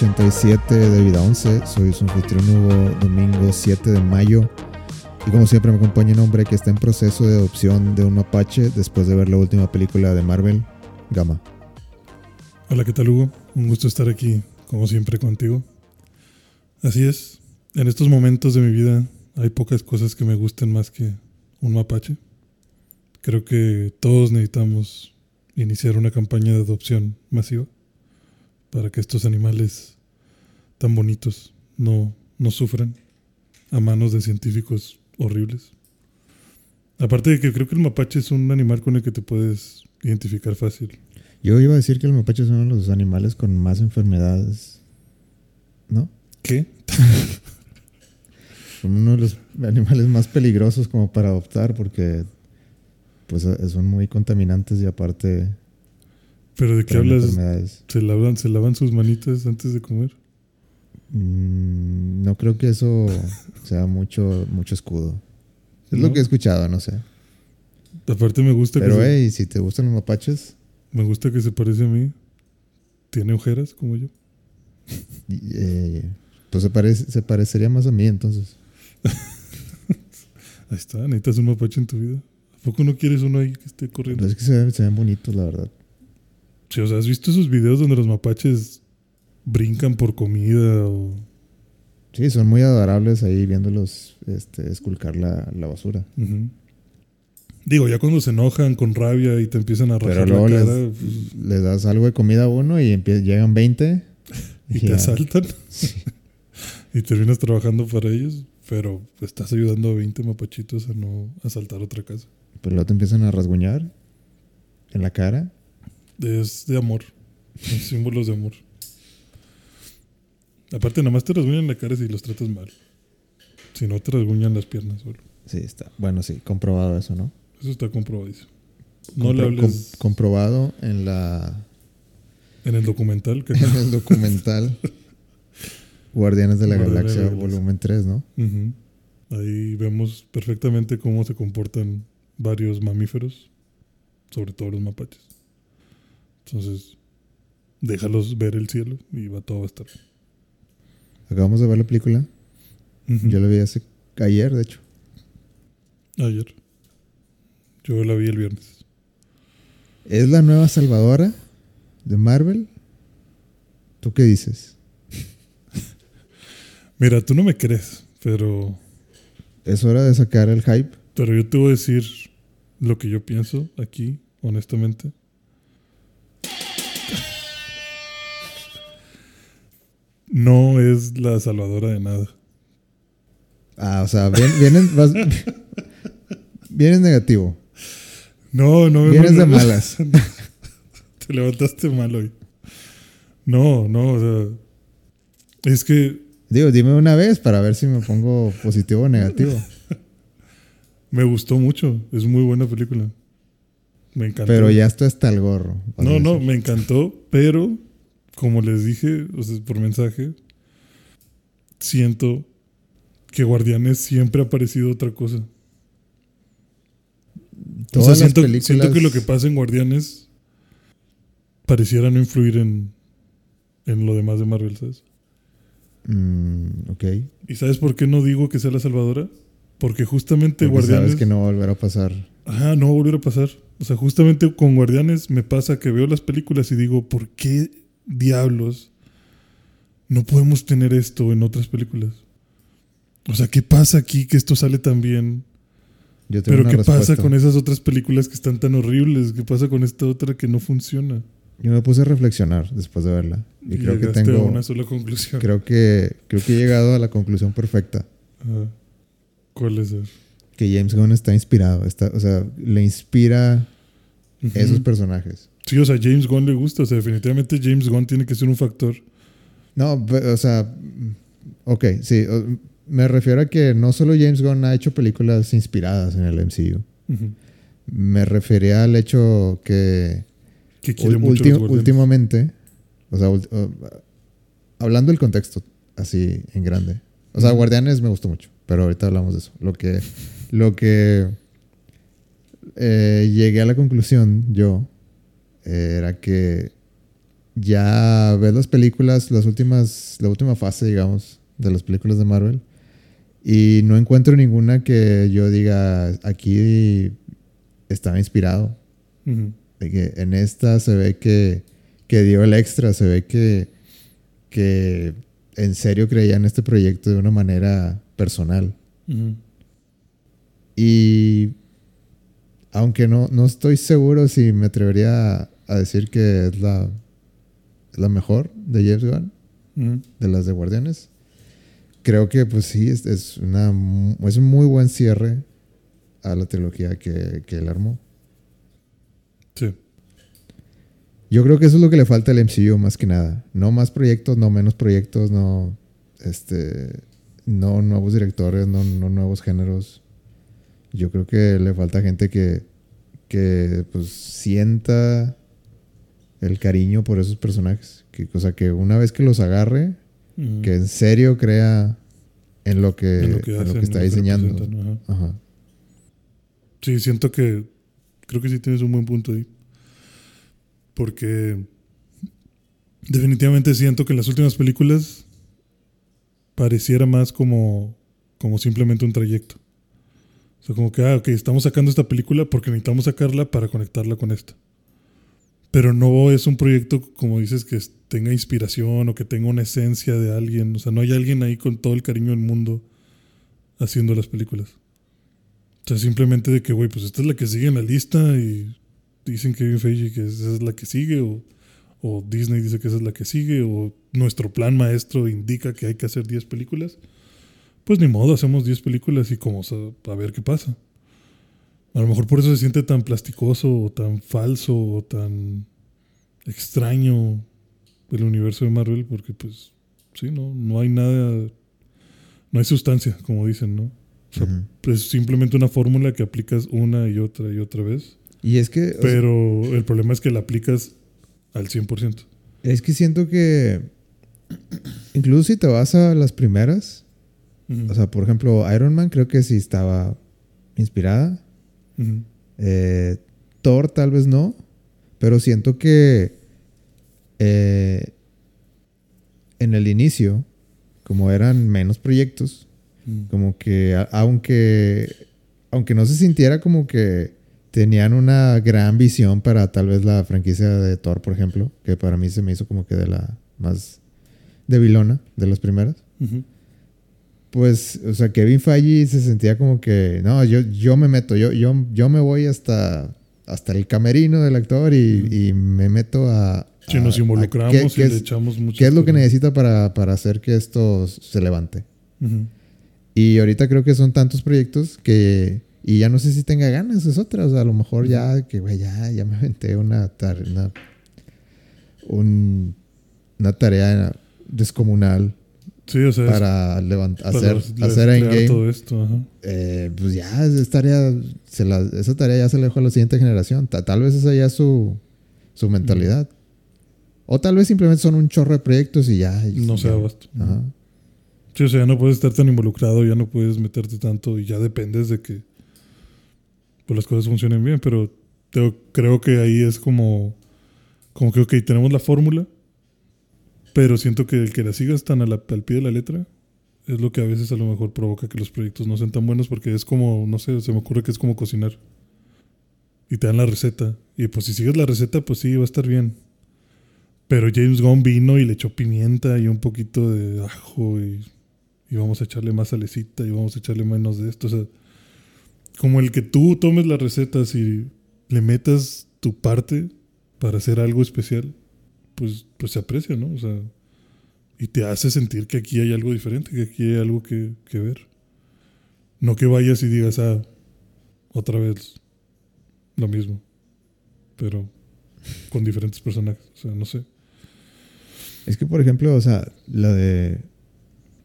87 de Vida 11. Soy su anfitrión Hugo, domingo 7 de mayo. Y como siempre me acompaña un hombre que está en proceso de adopción de un mapache después de ver la última película de Marvel, Gama. Hola, ¿qué tal Hugo? Un gusto estar aquí, como siempre, contigo. Así es, en estos momentos de mi vida hay pocas cosas que me gusten más que un mapache. Creo que todos necesitamos iniciar una campaña de adopción masiva para que estos animales tan bonitos no, no sufran a manos de científicos horribles. Aparte de que creo que el mapache es un animal con el que te puedes identificar fácil. Yo iba a decir que el mapache es uno de los animales con más enfermedades, ¿no? ¿Qué? Son uno de los animales más peligrosos como para adoptar porque pues son muy contaminantes y aparte ¿Pero de qué hablas? ¿Se lavan, ¿Se lavan sus manitas antes de comer? Mm, no creo que eso sea mucho, mucho escudo. Es lo que he escuchado, no sé. Aparte me gusta Pero que se, hey, si te gustan los mapaches, me gusta que se parece a mí. Tiene ojeras como yo. eh, pues se, parece, se parecería más a mí entonces. Ahí está, necesitas un mapache en tu vida. ¿A poco no quieres uno ahí que esté corriendo? Pero es que se ven, se ven bonitos, la verdad. Sí, o sea, ¿has visto esos videos donde los mapaches brincan por comida o... Sí, son muy adorables ahí viéndolos este, esculcar la, la basura. Digo, ya cuando se enojan con rabia y te empiezan a Pero rajar luego la les, cara pues, les das algo de comida a uno y llegan 20 y te asaltan y terminas trabajando para ellos, pero estás ayudando a 20 mapachitos a no asaltar otra casa. Pero luego te empiezan a rasguñar en la cara. Es de amor. Son símbolos de amor. Aparte, nada más te rasguñan la cara si los tratas mal. Si no, te rasguñan las piernas solo. Sí, está. Bueno, sí, comprobado eso, ¿no? Eso está comprobadísimo. No le hables com- comprobado en la en el documental. Que, en el documental Guardianes de la Guardianes Galaxia de la Galaxia. volumen 3, ¿no? Ahí vemos perfectamente cómo se comportan varios mamíferos, sobre todo los mapaches. Entonces, déjalos ver el cielo y va todo va a estar. bien. Acabamos de ver la película. Yo la vi hace ayer, de hecho. Ayer. Yo la vi el viernes. ¿Es la nueva Salvadora de Marvel? ¿Tú qué dices? Mira, tú no me crees, pero, ¿Es hora de sacar el hype? pero yo te voy a decir lo que yo pienso aquí, honestamente. No es la salvadora de nada. Ah, o sea, vas- vienes negativo. No, no, Vienes no, de no. malas. Te levantaste mal hoy. No, no, o sea. Es que Digo, dime una vez para ver si me pongo positivo o negativo. me gustó mucho. Es muy buena película. Me encantó. Pero ya estoy hasta el gorro. No, no, me encantó, pero como les dije, o sea, por mensaje, siento que Guardianes siempre ha parecido otra cosa. o sea, Todas las siento, películas- siento que lo que pasa en Guardianes pareciera no influir en, en lo demás de Marvel, ¿sabes? Mm, ok. ¿Y sabes por qué no digo que sea la salvadora? Porque justamente Porque Guardianes... sabes que no va a volver a pasar. Ajá, no va a volver a pasar. O sea, justamente con Guardianes me pasa que veo las películas y digo, ¿por qué diablos no podemos tener esto en otras películas? O sea, ¿qué pasa aquí que esto sale tan bien? Yo tengo Pero una ¿qué respuesta. pasa con esas otras películas que están tan horribles? ¿Qué pasa con esta otra que no funciona? Yo me puse a reflexionar después de verla. Y, creo que tengo. a una sola conclusión. Creo que, creo que he llegado a la conclusión perfecta. Ajá. ¿Cuál es esa? Que James Gunn está inspirado. Está, o sea, le inspira esos personajes. Sí, o sea, James Gunn le gusta. O sea, definitivamente James Gunn tiene que ser un factor. No, o sea, ok, sí. Me refiero a que no solo James Gunn ha hecho películas inspiradas en el MCU. Me refería al hecho que, Que ulti- últimamente, o sea, uh, hablando del contexto, así en grande. O sea. Guardianes me gustó mucho, pero ahorita hablamos de eso. Lo que, lo que eh, llegué a la conclusión yo era que ya ves las películas, las últimas, la última fase, digamos, de las películas de Marvel. Y no encuentro ninguna que yo diga, aquí estaba inspirado. De que en esta se ve que, que dio el extra, se ve que, que en serio creía en este proyecto de una manera personal. Ujú. Y aunque no, no estoy seguro si me atrevería a, decir que es la, es la mejor de James Gunn, de las de Guardianes, creo que pues sí, es, es, una, es un muy buen cierre a la trilogía que, que él armó. Sí. Yo creo que eso es lo que le falta al MCU más que nada. No más proyectos, no menos proyectos, no este no nuevos directores, no, no nuevos géneros. Yo creo que le falta gente que, que pues sienta el cariño por esos personajes. Que, o sea, que una vez que los agarre, que en serio crea en lo que, En lo que en lo hacen, que está diseñando. representan, ajá. Ajá. Sí, siento que creo que sí tienes un buen punto ahí. Porque definitivamente siento que las últimas películas pareciera más como, como simplemente un trayecto. O sea, como que, ah, ok, estamos sacando esta película porque necesitamos sacarla para conectarla con esta. Pero no es un proyecto, como dices, que tenga inspiración o que tenga una esencia de alguien. O sea, no hay alguien ahí con todo el cariño del mundo haciendo las películas. O sea, simplemente de que, güey, pues esta es la que sigue en la lista y dicen Kevin Feige que esa es la que sigue o, Disney dice que esa es la que sigue o nuestro plan maestro indica que hay que hacer 10 películas. Pues ni modo, hacemos 10 películas y como sea, a ver qué pasa. A lo mejor por eso se siente tan plasticoso o tan falso o tan extraño el universo de Marvel porque pues sí, no, no hay nada, no hay sustancia, como dicen, ¿no? O sea, Ujú. es simplemente una fórmula que aplicas una y otra y otra vez. Y es que... sea, Pero el problema es que la aplicas al 100%. Es que siento que incluso si te vas a las primeras, o sea, por ejemplo, Iron Man creo que sí estaba inspirada. Eh, Thor tal vez no, pero siento que eh, en el inicio, como eran menos proyectos, como que a- aunque aunque no se sintiera como que tenían una gran visión para tal vez la franquicia de Thor, por ejemplo, que para mí se me hizo como que de la más debilona de las primeras. Pues, o sea, Kevin Feige se sentía como que, no, yo, yo me meto, yo, yo, yo me voy hasta, hasta el camerino del actor y, y me meto a... Si a- nos a involucramos qué- y qué le es- echamos mucho. ¿Qué es lo que necesita para, para hacer que esto se levante? Y ahorita creo que son tantos proyectos que... Y ya no sé si tenga ganas, es otra. O sea, a lo mejor ya, que güey, ya, ya me aventé una, tar- una, un- una tarea descomunal Sí, o sea, es para levantar, para hacer, hacer Endgame. todo esto. Ajá. Eh, pues ya, es tarea, se la- esa tarea ya se le dejó a la siguiente generación. Ta- tal vez esa ya es su, su mentalidad. O tal vez simplemente son un chorro de proyectos y ya. y- No se ya. abasto. Ajá. Sí, o sea, ya no puedes estar tan involucrado, ya no puedes meterte tanto y ya dependes de que pues, las cosas funcionen bien. Pero te- creo que ahí es como, como que, ok, tenemos la fórmula, pero siento que el que la sigas tan la- al pie de la letra es lo que a veces a lo mejor provoca que los proyectos no sean tan buenos porque es como, no sé, se me ocurre que es como cocinar. Y te dan la receta. Y pues si sigues la receta, pues sí, va a estar bien. Pero James Gunn vino y le echó pimienta y un poquito de ajo y, y vamos a echarle más salecita y vamos a echarle menos de esto. O sea, como el que tú tomes las recetas y le metas tu parte para hacer algo especial, pues, pues se aprecia, ¿no? O sea, y te hace sentir que aquí hay algo diferente, que aquí hay algo que, que ver. No que vayas y digas, ah, otra vez lo mismo, pero con diferentes personajes. O sea, no sé. Es que, por ejemplo, o sea, la de.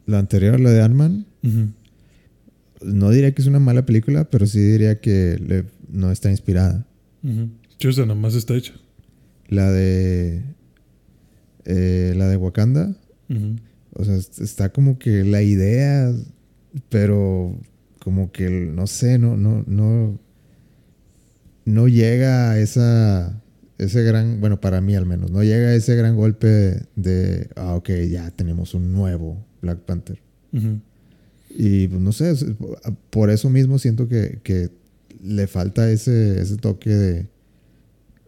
La anterior, la de Ant-Man, no diría que es una mala película, pero sí diría que le- no está inspirada. O sea, nada más está hecha. La de. Eh, la de Wakanda. O sea, est- está como que la idea. Pero como que no sé, no, no, no. No llega a esa. Ese gran. Bueno, para mí al menos. No llega a ese gran golpe de. Ah, ok, ya tenemos un nuevo Black Panther. Y pues no sé, por eso mismo siento que, que le falta ese, ese toque de,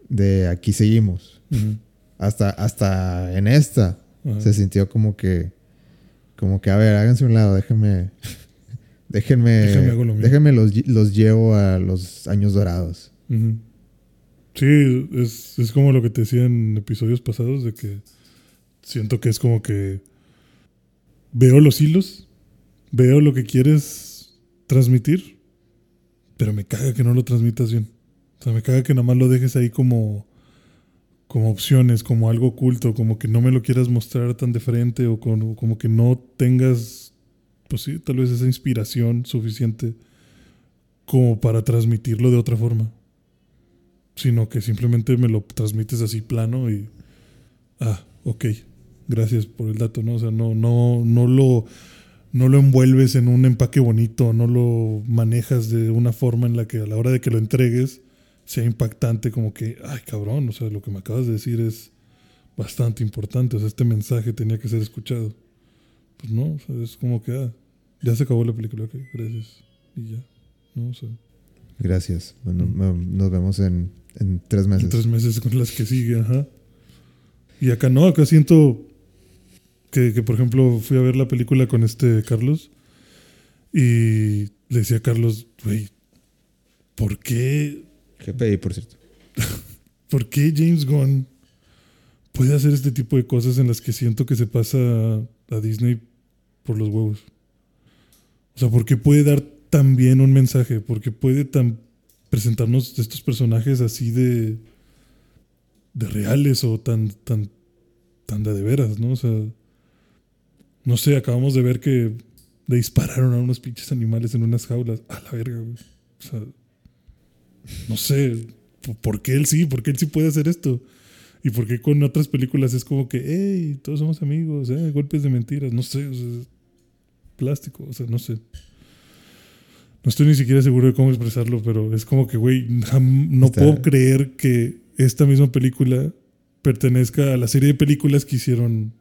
de aquí seguimos. Ujú. Hasta, hasta en esta Ajá. se sintió como que, como que, a ver, háganse un lado, déjenme, déjenme, lo déjenme los, los llevo a los años dorados. Sí, es, es como lo que te decía en episodios pasados, de que siento que es como que veo los hilos, veo lo que quieres transmitir, pero me caga que no lo transmitas bien. O sea, me caga que nada más lo dejes ahí como, como opciones, como algo oculto, como que no me lo quieras mostrar tan de frente o como, como que no tengas, pues sí, tal vez esa inspiración suficiente como para transmitirlo de otra forma sino que simplemente me lo transmites así plano y ah, ok, gracias por el dato, ¿no? O sea, no, no, no lo no lo envuelves en un empaque bonito, no lo manejas de una forma en la que a la hora de que lo entregues sea impactante, como que, ay cabrón, o sea, lo que me acabas de decir es bastante importante, o sea, este mensaje tenía que ser escuchado. Pues no, o sea, es como que, ah, ya se acabó la película, ok, gracias, y ya, ¿no? O sea, Gracias. Bueno, me- nos vemos en, en tres meses. En tres meses con las que sigue, ajá. Y acá no, acá siento que, que, por ejemplo, fui a ver la película con este Carlos y le decía a Carlos, güey, ¿por qué, GPI, por cierto. ¿por qué James Gunn puede hacer este tipo de cosas en las que siento que se pasa a, a Disney por los huevos? O sea, ¿por qué puede dar tan bien un mensaje? ¿Por qué puede tan presentarnos estos personajes así de de reales o tan tan tan de, de veras, ¿no? O sea, no sé, acabamos de ver que le dispararon a unos pinches animales en unas jaulas. A la verga, güey. O sea, no sé, ¿por- ¿por qué él sí? ¿Por qué él sí puede hacer esto? ¿Y por qué con otras películas es como que, hey, todos somos amigos, eh, golpes de mentiras? No sé, o sea, plástico, o sea, no sé. No estoy ni siquiera seguro de cómo expresarlo, pero es como que, güey, no Está- puedo creer que esta misma película pertenezca a la serie de películas que hicieron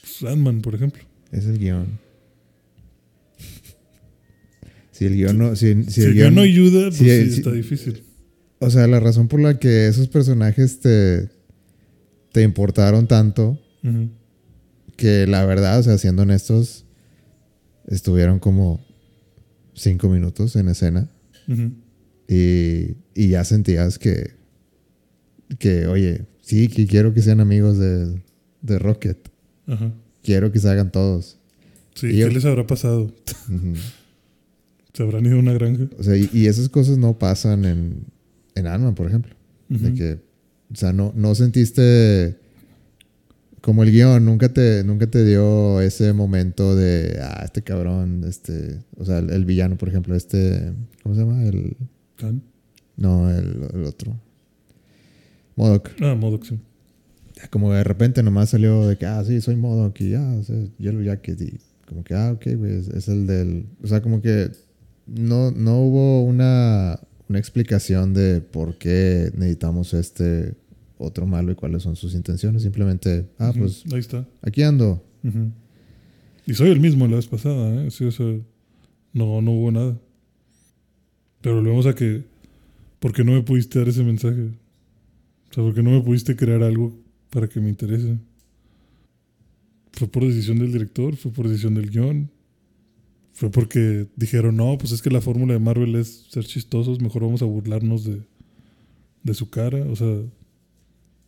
pues, Ant-Man, por ejemplo. Es el guion. Si el guion no. Si, si Si el el guión- no ayuda, pues si sí, está difícil. O sea, la razón por la que esos personajes te, te importaron tanto, que la verdad, o sea, siendo honestos, estuvieron como cinco minutos en escena y, y ya sentías que, que, oye, sí, que quiero que sean amigos de, de Rocket. Ajá. Quiero que se hagan todos. Sí, Y ¿qué yo- les habrá pasado? Ujú. ¿Se habrán ido a una granja? O sea, y, y esas cosas no pasan en, en Ant-Man, por ejemplo. De que, o sea, no, no sentiste como el guion, nunca te, nunca te dio ese momento de, ah, este cabrón, este, o sea, el, el villano, por ejemplo, este, ¿cómo se llama? El, Khan. no, el, el otro. Modoc. Ah, Modoc, sí. Como de repente nomás salió de que, ah, sí, soy Modoc y ya, o sea, Yellow Jacket y como que, ah, ok, güey, es, es el del, o sea, como que no, no hubo una, una explicación de por qué necesitamos este otro malo y cuáles son sus intenciones. Simplemente, ah, pues Ahí está. aquí ando. Y soy el mismo la vez pasada, ¿eh? Sí, o sea, no, no hubo nada. Pero volvemos a que, ¿por qué no me pudiste dar ese mensaje? O sea, ¿por qué no me pudiste crear algo para que me interese? ¿Fue por decisión del director? ¿Fue por decisión del guion? ¿Fue porque dijeron, no, pues es que la fórmula de Marvel es ser chistosos, mejor vamos a burlarnos de, de su cara? O sea,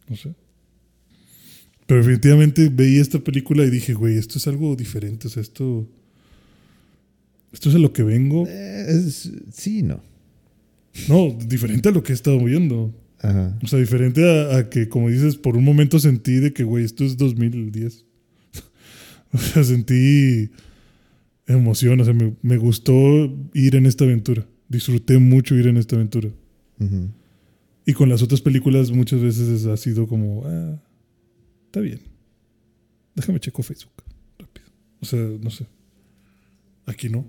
no sé. Pero definitivamente veí esta película y dije, güey, esto es algo diferente. O sea, esto. Esto es a lo que vengo. Eh, es, sí, no. No, diferente a lo que he estado viendo. Ajá. O sea, diferente a, a que, como dices, por un momento sentí de que, güey, esto es 2010. o sea, sentí emoción. O sea, me, me gustó ir en esta aventura. Disfruté mucho ir en esta aventura. Y con las otras películas muchas veces ha sido como, ah, está bien. Déjame checo Facebook rápido. O sea, no sé. Aquí no.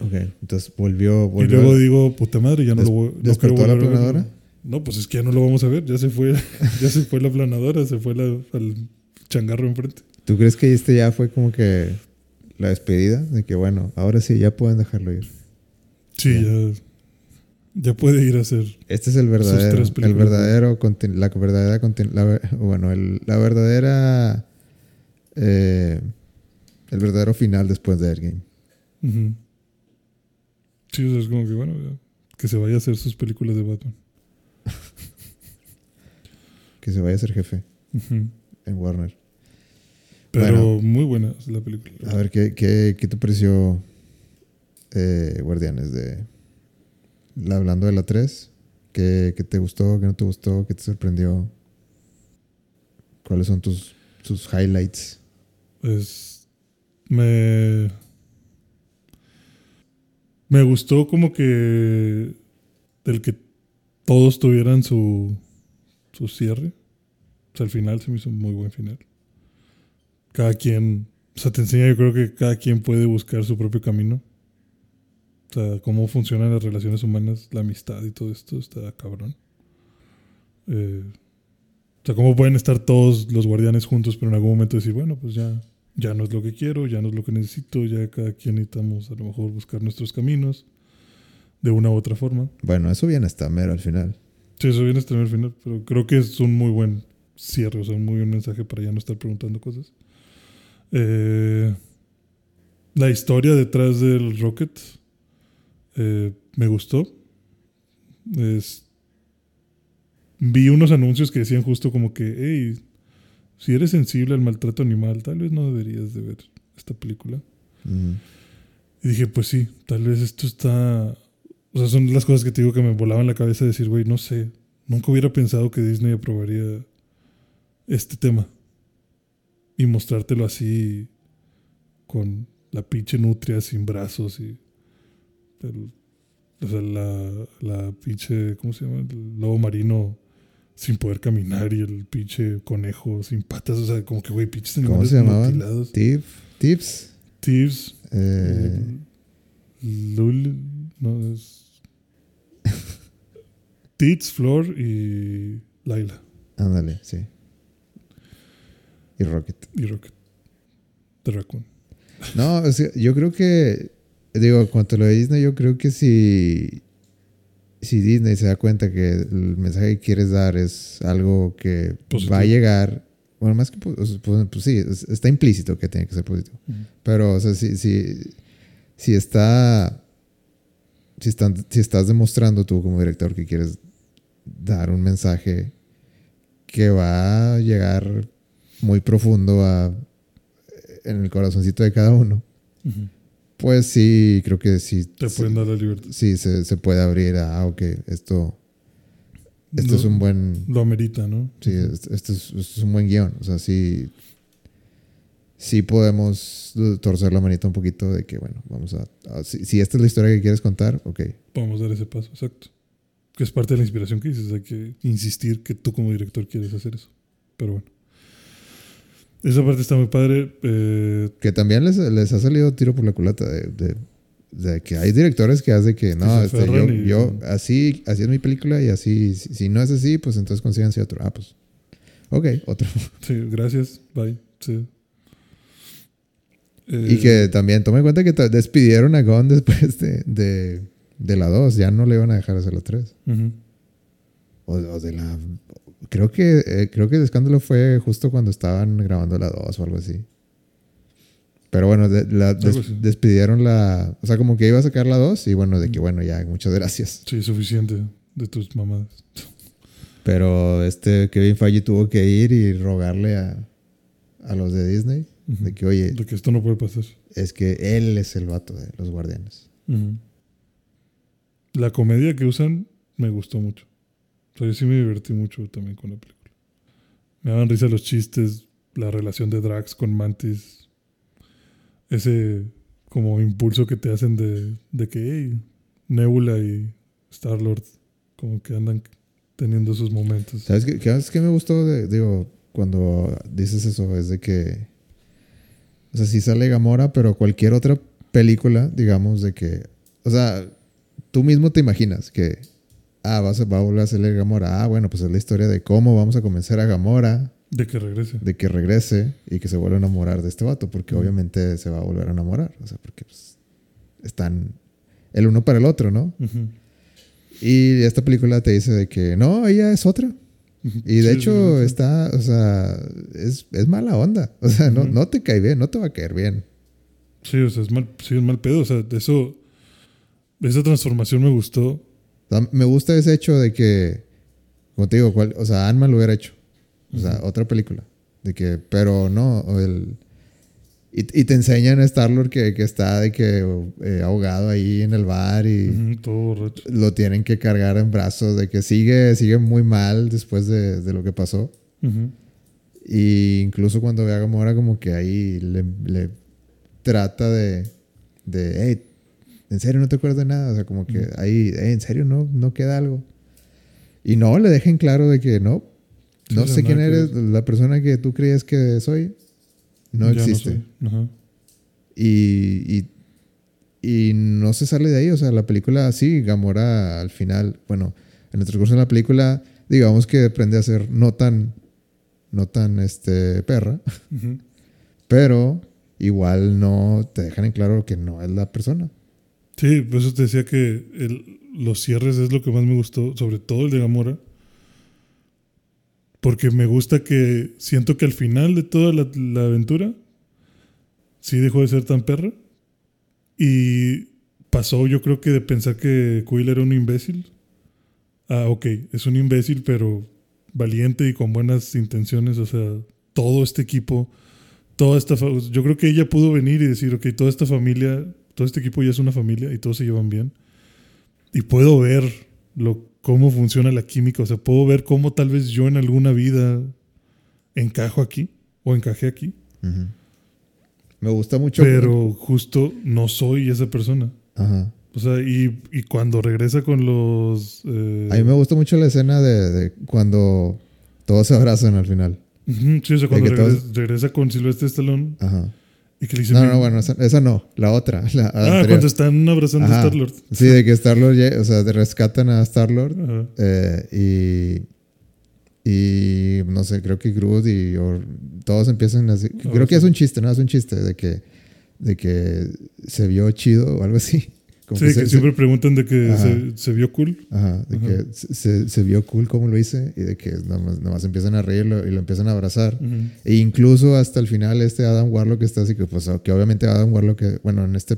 Ok, entonces volvió. Y volvió luego digo, puta madre, ya no Des- lo voy no ¿despertó quiero la volver a ver. planadora? No, pues es que ya no lo vamos a ver. Ya se fue, ya se fue la planadora, se fue la, al changarro enfrente. ¿Tú crees que este ya fue como que la despedida? De que bueno, ahora sí, ya pueden dejarlo ir. Sí, Ya. ya, ya puede ir a hacer. Este es el verdadero, el verdadero, la verdadera, la bueno, el- la verdadera, eh, el verdadero final después de Endgame. Ujú. Sí, o sea, es como que bueno, ya, que se vaya a hacer sus películas de Batman. Que se vaya a ser jefe en Warner. Pero Bueno. muy buena es la película. A ver, ¿qué, qué, qué te pareció eh, Guardianes de... la- hablando de la 3? ¿Qué, ¿Qué te gustó? ¿Qué no te gustó? ¿Qué te sorprendió? ¿Cuáles son tus, tus highlights? Pues me me gustó como que el que todos tuvieran su su cierre. O sea, al final se me hizo un muy buen final. Cada quien, o sea, te enseña, yo creo que cada quien puede buscar su propio camino. O sea, cómo funcionan las relaciones humanas, la amistad y todo esto está cabrón. Eh, o sea, cómo pueden estar todos los guardianes juntos, pero en algún momento decir, bueno, pues ya, ya no es lo que quiero, ya no es lo que necesito, ya cada quien necesitamos a lo mejor buscar nuestros caminos de una u otra forma. Bueno, eso viene hasta mero al final. Sí, eso viene hasta el final, pero creo que es un muy buen cierre, o sea, un muy buen mensaje para ya no estar preguntando cosas. Eh, la historia detrás del Rocket eh, me gustó. Es, vi unos anuncios que decían justo como que, hey, si eres sensible al maltrato animal, tal vez no deberías de ver esta película. Y dije, pues sí, tal vez esto está... O sea, son las cosas que te digo que me volaban la cabeza de decir, güey, no sé, nunca hubiera pensado que Disney aprobaría este tema. Y mostrártelo así con la pinche nutria sin brazos y... el- o sea, la, la pinche, ¿cómo se llama? El lobo marino sin poder caminar y el pinche conejo sin patas. O sea, como que, güey, pinches ¿Cómo animales se llamaban? Tip, tips. Thieves. eh, Lul, no es. Tits, Flor y Laila ándale, sí. Y Rocket. y Rocket. The Raccoon. No, o sea, yo creo que, digo, en cuanto a lo de Disney, yo creo que si, si Disney se da cuenta que el mensaje que quieres dar es algo que Positivo. va a llegar, bueno, más que, sea, pues, pues sí, es- está implícito que tiene que ser positivo. Pero, o sea, si, si, si está, si, están, si estás demostrando tú como director que quieres dar un mensaje que va a llegar muy profundo a, en el corazoncito de cada uno, pues sí, creo que sí. Te sí, pueden dar la libertad. sí, se, se puede abrir a, ah, ok, esto, esto Lo- es un buen, Lo amerita, ¿no? sí, esto, esto es, esto es un buen guion. O sea, sí, sí podemos torcer la manita un poquito de que, bueno, vamos a, a- si, si esta es la historia que quieres contar, ok. Podemos dar ese paso, exacto. Que es parte de la inspiración que dices. Hay que insistir que tú como director quieres hacer eso. Pero bueno. Esa parte está muy padre. Eh, Que también les, les ha salido tiro por la culata de, de- de que hay directores que hacen que no, este, yo, aferran y- yo así, así es mi película y así, si, si no es así, pues entonces consíganse otro. Ah, pues, ok, otro. sí, gracias. Bye. Sí. Y Eh, que también tome en cuenta que despidieron a Gon después de, de, de la 2, ya no le iban a dejar hacer la 3. ujú. O, o de la... Creo que, eh, creo que el escándalo fue justo cuando estaban grabando la 2 o algo así. Pero bueno, de- la- des- Algo así. despidieron la... O sea, como que iba a sacar la 2 y bueno, de que bueno, ya, muchas gracias. Sí, suficiente de tus mamadas. Pero este Kevin Feige tuvo que ir y rogarle a, a los de Disney de que, oye, De que esto no puede pasar. es que él es el vato de los guardianes. La comedia que usan me gustó mucho. O sea, yo sí me divertí mucho también con la película. Me daban risa los chistes, la relación de Drax con Mantis. Ese como impulso que te hacen de, de que hey, Nebula y Star-Lord como que andan teniendo sus momentos. ¿Sabes qué, qué, qué me gustó? Digo, cuando dices eso, es de que. O sea, sí sale Gamora, pero cualquier otra película, digamos, de que. O sea, tú mismo te imaginas que. Ah, va a, va a volver a salir Gamora. Ah, bueno, pues es la historia de cómo vamos a convencer a Gamora. De que regrese. De que regrese y que se vuelva a enamorar de este vato, porque obviamente se va a volver a enamorar. O sea, porque pues, están el uno para el otro, ¿no? Y esta película te dice de que no, ella es otra. Y de Sí, hecho sí, sí, sí. está, o sea, es, es mala onda. O sea, no, no te cae bien, no te va a caer bien. Sí, o sea, es mal, sí, es mal pedo. O sea, eso. Esa transformación me gustó. O sea, me gusta ese hecho de que, como te digo, cual- o sea, Ant-Man lo hubiera hecho. O sea, otra película. De que, pero no, el... Y, y te enseñan a Star-Lord que, que está de que eh, ahogado ahí en el bar y Ujú, todo borracho. lo tienen que cargar en brazos, de que sigue, sigue muy mal después de, de lo que pasó. Ujú. Y incluso cuando ve a Gamora, como que ahí le, le trata de, de, hey, ¿en serio no te acuerdas de nada? O sea, como que ahí, "Hey, ¿en serio no, no queda algo? Y no, le dejen claro de que no, no sé quién que eres, la persona que tú crees que soy, no Ya existe. Ajá. y, y, y no se sale de ahí, o sea, la película, sí, Gamora al final, bueno, en el transcurso de la película, digamos que aprende a ser no tan, no tan, este, perra. Pero igual no te dejan en claro que no es la persona. Sí, por eso te decía que los cierres es lo que más me gustó, sobre todo el de Gamora. Porque me gusta que siento que al final de toda la, aventura sí dejó de ser tan perra. Y pasó, yo creo que de pensar que Quill era un imbécil. Ah, ok, es un imbécil, pero valiente y con buenas intenciones. O sea, todo este equipo, toda esta. Yo creo que ella pudo venir y decir, ok, toda esta familia, todo este equipo ya es una familia y todos se llevan bien. Y puedo ver lo, cómo funciona la química. O sea, puedo ver cómo tal vez yo en alguna vida encajo aquí o encajé aquí. Me gusta mucho. Pero justo no soy esa persona. Ajá. O sea, y, y cuando regresa con los... eh, A mí me gusta mucho la escena de, de cuando todos se abrazan al final. sí, o sea, cuando todos- regresa, regresa con Silvestre Stallone Ajá. Y que le dice... No, "Mi- no, bueno, esa, esa no. La otra. La Ah, anterior. cuando están abrazando Ajá. a Star-Lord. Sí, de que Star-Lord, o sea, de rescatan a Star-Lord. Eh, y, y no sé, creo que Groot y todos empiezan así. Ah, Creo que es un chiste, ¿no? Es un chiste de que, de que se vio chido o algo así. Como Sí, que que se- siempre preguntan de que se, se vio cool. Ajá, de Ajá. que se, vio cool como lo hice y de que nomás, nomás empiezan a reír y lo empiezan a abrazar. E incluso hasta el final este Adam Warlock está así que pues que obviamente Adam Warlock, que, bueno, en este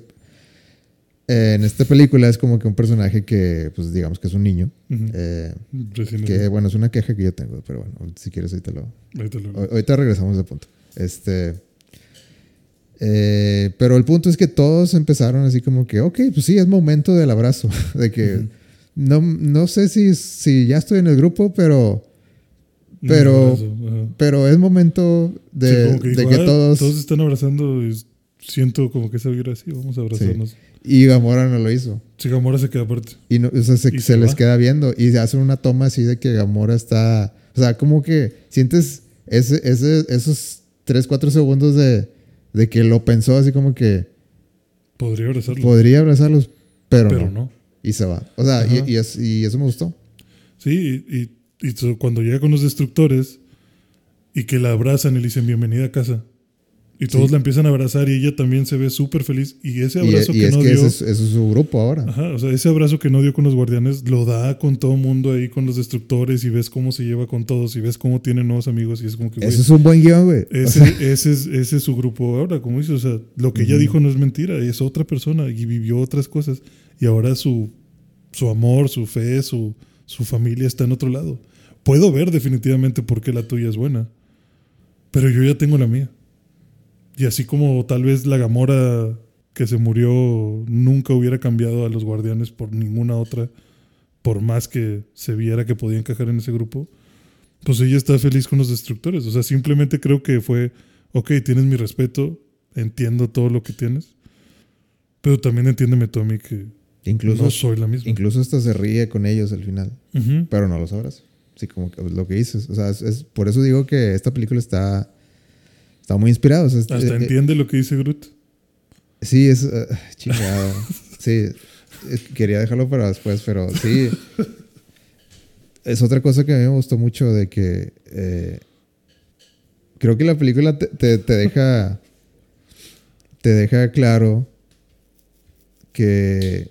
eh, en esta película es como que un personaje que pues digamos que es un niño. Eh, Recién que bueno, es una queja que yo tengo, pero bueno, si quieres ahorita lo... ahorita lo- ahor- Ahorita regresamos de punto. Este... eh, pero el punto es que todos empezaron así como que, ok, pues sí, es momento del abrazo. De que Ujú. no, no sé si, si ya estoy en el grupo, pero, pero- pero es momento de, Sí, como que, de que "Ah, todos... todos están abrazando y siento como que esa vibra así, vamos a abrazarnos. Y Gamora no lo hizo. Sí, Gamora se queda aparte. Y no, o sea, se, se se les queda viendo y hacen una toma así de que Gamora está... O sea, como que sientes ese, ese, esos 3, 4 segundos de, de que lo pensó así como que Podría abrazarlo, podría abrazarlos, pero, pero no. no. Y se va. O sea, y, y es- y eso me gustó. Sí, y, cuando llega con los destructores y que la abrazan y le dicen bienvenida a casa. Y todos Sí. la empiezan a abrazar y ella también se ve súper feliz. Y ese Y, abrazo y que es no que dio. ese es, ese es su grupo ahora. Ajá, o sea, ese abrazo que no dio con los guardianes lo da con todo el mundo ahí, con los destructores, y ves cómo se lleva con todos, y ves cómo tiene nuevos amigos, y es como que, Eso es un buen guion, güey. O ese, sea, ese, es, ese es su grupo ahora, como dices, o sea, lo que ella dijo no es mentira, es otra persona y vivió otras cosas, y ahora su, su amor, su fe, su, su familia está en otro lado. Puedo ver definitivamente por qué la tuya es buena, pero yo ya tengo la mía. Y así como tal vez la Gamora que se murió nunca hubiera cambiado a los guardianes por ninguna otra, por más que se viera que podía encajar en ese grupo, pues ella está feliz con los destructores. O sea, simplemente creo que fue, ok, tienes mi respeto, entiendo todo lo que tienes, pero también entiéndeme tú a mí que Incluso, no soy la misma. incluso hasta se ríe con ellos al final, pero no los abraza. Así como que lo que dices. O sea, es, es- por eso digo que esta película está, está muy inspirada. o sea, es- Hasta eh, eh, entiende lo que dice Groot. Sí, es eh, chingado. sí, quería dejarlo para después, pero sí. Es otra cosa que a mí me gustó mucho de que eh, creo que la película te, te- te deja te deja claro que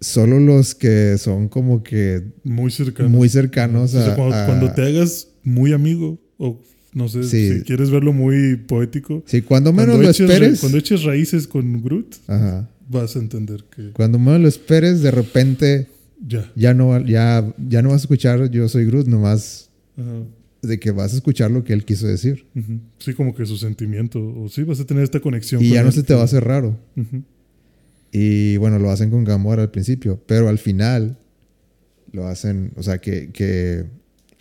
solo los que son como que Muy cercano. muy cercanos O sea, a, cuando, a- cuando te hagas muy amigo, o no sé, Sí. si quieres verlo muy poético, sí, cuando menos cuando, lo eches, esperes cuando eches raíces con Groot, ajá, vas a entender que cuando menos lo esperes de repente ya. ya no, ya, ya no vas a escuchar Yo soy Groot, nomás Ajá. de que vas a escuchar lo que él quiso decir. Sí, como que su sentimiento, o sí, vas a tener esta conexión. Y con ya no se te va a hacer raro. Y bueno, lo hacen con Gamora al principio, pero al final lo hacen, o sea, que, que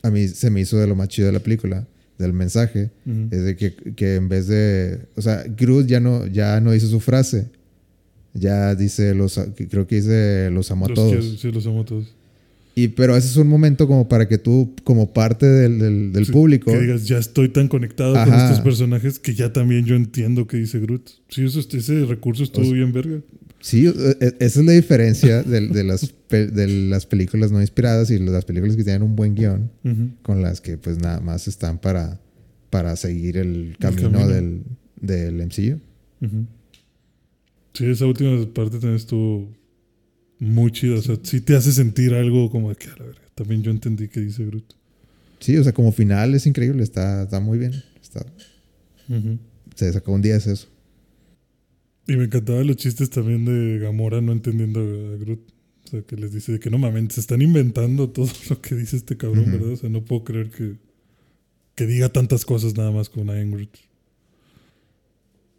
a mí se me hizo de lo más chido de la película, del mensaje, es de que, que en vez de, o sea, Groot ya no, ya no dice su frase, ya dice, los, creo que dice, los amo a Los todos. sí, los amo a todos. Y, pero ese es un momento como para que tú, como parte del, del, del Sí, público, Que digas, ya estoy tan conectado con estos personajes que ya también yo entiendo que dice Groot. Sí, eso, ese recurso estuvo O sea, bien verga. Sí, e- e- esa es la diferencia de, de las, de las películas no inspiradas y las películas que tienen un buen guion con las que pues nada más están para, para seguir el camino, camino. Del, del MCU. Sí, esa última parte también estuvo muy chida. O sea, sí te hace sentir algo como de que a la verga. También yo entendí que dice Groot. Sí, o sea, como final es increíble, está, está muy bien. Está, se sacó un 10 eso. Y me encantaban los chistes también de Gamora no entendiendo a Groot. O sea, que les dice de que no mames, se están inventando todo lo que dice este cabrón. ¿verdad? O sea, no puedo creer que, que diga tantas cosas nada más con I am Groot.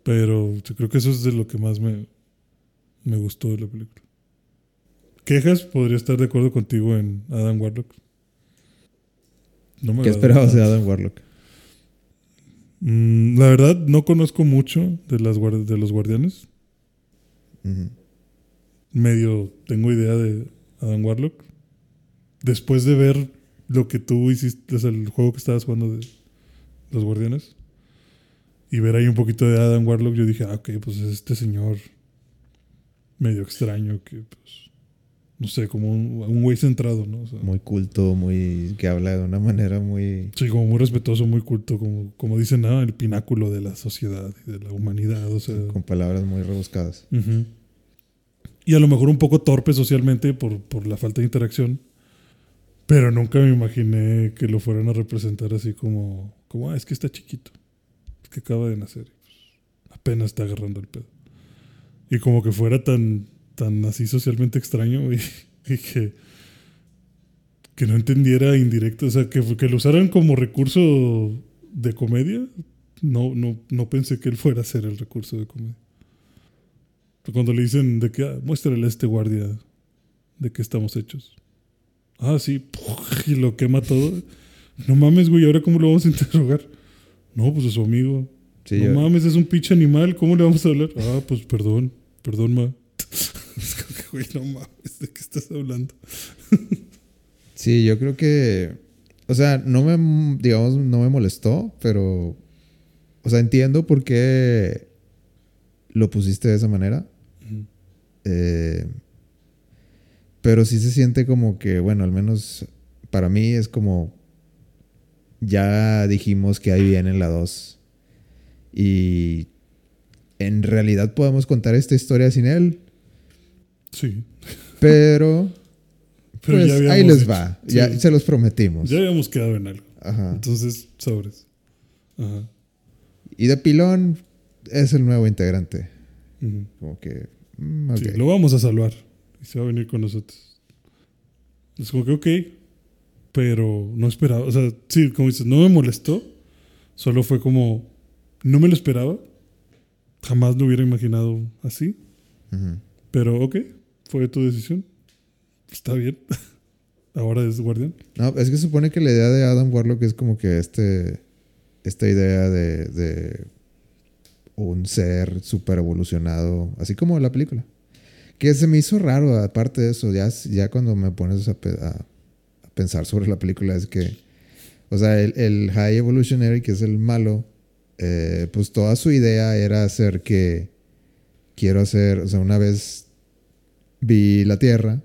Pero yo creo que eso es de lo que más me, me gustó de la película. ¿Quejas? Podría estar de acuerdo contigo en Adam Warlock. No me ¿Qué esperabas de. Adam Warlock? Mm, la verdad, no conozco mucho de, las de los guardianes. Medio tengo idea de Adam Warlock. Después de ver lo que tú hiciste, o sea, el juego que estabas jugando de los guardianes, y ver ahí un poquito de Adam Warlock, yo dije, ah, ok, pues es este señor medio extraño que, pues, no sé, como un, un güey centrado, ¿no? O sea, Muy culto, muy que habla de una manera muy... sí, como muy respetuoso, muy culto, como, como dicen, ah, el pináculo de la sociedad y de la humanidad, o sea. con palabras muy rebuscadas. Y a lo mejor un poco torpe socialmente por, por la falta de interacción. Pero nunca me imaginé que lo fueran a representar así como, como ah, es que está chiquito. Es que acaba de nacer. y, pues, apenas está agarrando el pedo. Y como que fuera tan, tan así socialmente extraño y, y que, que no entendiera indirecto. O sea, que, que lo usaran como recurso de comedia. No, no, no pensé que él fuera a ser el recurso de comedia. Cuando le dicen de que, ah, muéstrale a este guardia de qué estamos hechos. Ah, sí, y lo quema todo. No mames, güey, ¿ahora cómo lo vamos a interrogar? No, pues a su amigo. Sí, no yo- mames, es un pinche animal, ¿cómo le vamos a hablar? Ah, pues perdón, perdón, ma. Güey, no mames, ¿de qué estás hablando? Sí, yo creo que, o sea, no me, digamos, no me molestó, pero, o sea, entiendo por qué lo pusiste de esa manera. Eh, pero sí se siente como que, bueno, al menos para mí es como, ya dijimos que ahí viene la 2. Y en realidad podemos contar esta historia sin él, Sí, pero, pero pues ya ahí les va, Sí, ya se los prometimos. ya habíamos quedado en algo. Ajá. Entonces, sobres. Ajá. Y de pilón es el nuevo integrante. Como que. mm. Sí, lo vamos a salvar. Y se va a venir con nosotros. Es como que, ok. Pero no esperaba. O sea, sí, como dices, no me molestó. Solo fue como. No me lo esperaba. Jamás lo hubiera imaginado así. Ujú. Pero, ok. Fue tu decisión. Está bien. Ahora es guardián. No, es que supone que la idea de Adam Warlock es como que este. Esta idea de. de un ser super evolucionado. Así como la película. Que se me hizo raro, aparte de eso, ya, ya cuando me pones a, pensar sobre la película, es que, o sea, el, el High Evolutionary, que es el malo, eh, pues toda su idea era hacer que, quiero hacer, o sea, una vez vi la Tierra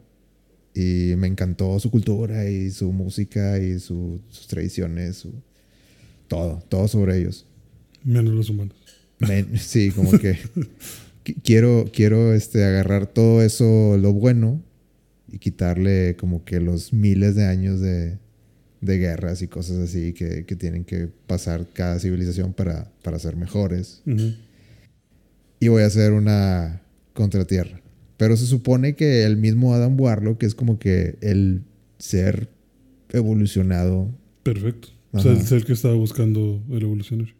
y me encantó su cultura y su música y sus tradiciones, su, todo, todo sobre ellos. Menos los humanos. sí, como que quiero, quiero este, agarrar todo eso, lo bueno, y quitarle como que los miles de años de, de guerras y cosas así que, tienen que pasar cada civilización para, para ser mejores. Y voy a hacer una contratierra. Pero se supone que el mismo Adam Warlock es como que el ser evolucionado. Perfecto. O sea, el ser que estaba buscando el evolucionario.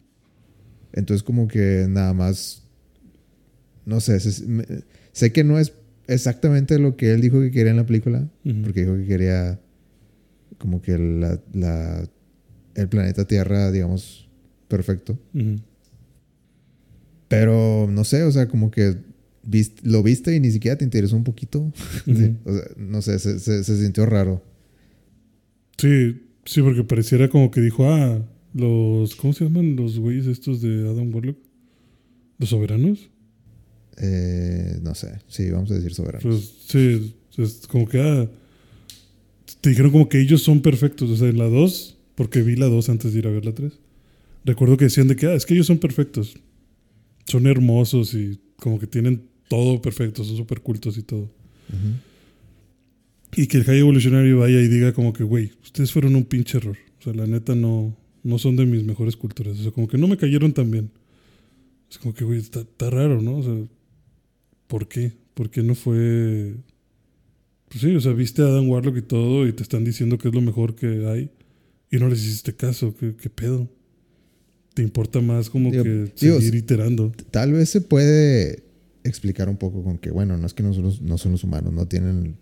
Entonces como que nada más, no sé, sé, que no es exactamente lo que él dijo que quería en la película, porque dijo que quería como que la, la, el planeta Tierra, digamos, perfecto. Pero no sé, o sea, como que lo viste y ni siquiera te interesó un poquito. o sea, no sé, se, se, sintió raro. Sí, sí, porque pareciera como que dijo, ah, los, ¿cómo se llaman los güeyes estos de Adam Warlock? ¿Los soberanos? Eh, no sé, sí, vamos a decir soberanos. Pues, sí, es como que, ah, te dijeron como que ellos son perfectos. O sea, en la 2, porque vi la 2 antes de ir a ver la 3. Recuerdo que decían de que, ah, es que ellos son perfectos. Son hermosos y como que tienen todo perfecto, son súper cultos y todo. Y que el High Evolucionario vaya y diga como que, güey, ustedes fueron un pinche error. O sea, la neta no, no son de mis mejores culturas. O sea, como que no me cayeron tan bien. Es como que, güey, está, está raro, ¿no? O sea, ¿por qué? ¿Por qué no fue pues sí, o sea, viste a Adam Warlock y todo y te están diciendo que es lo mejor que hay y no les hiciste caso. ¿Qué, pedo? ¿Te importa más como que seguir iterando? Tal vez se puede explicar un poco con que, bueno, no es que nosotros no son los humanos, no tienen,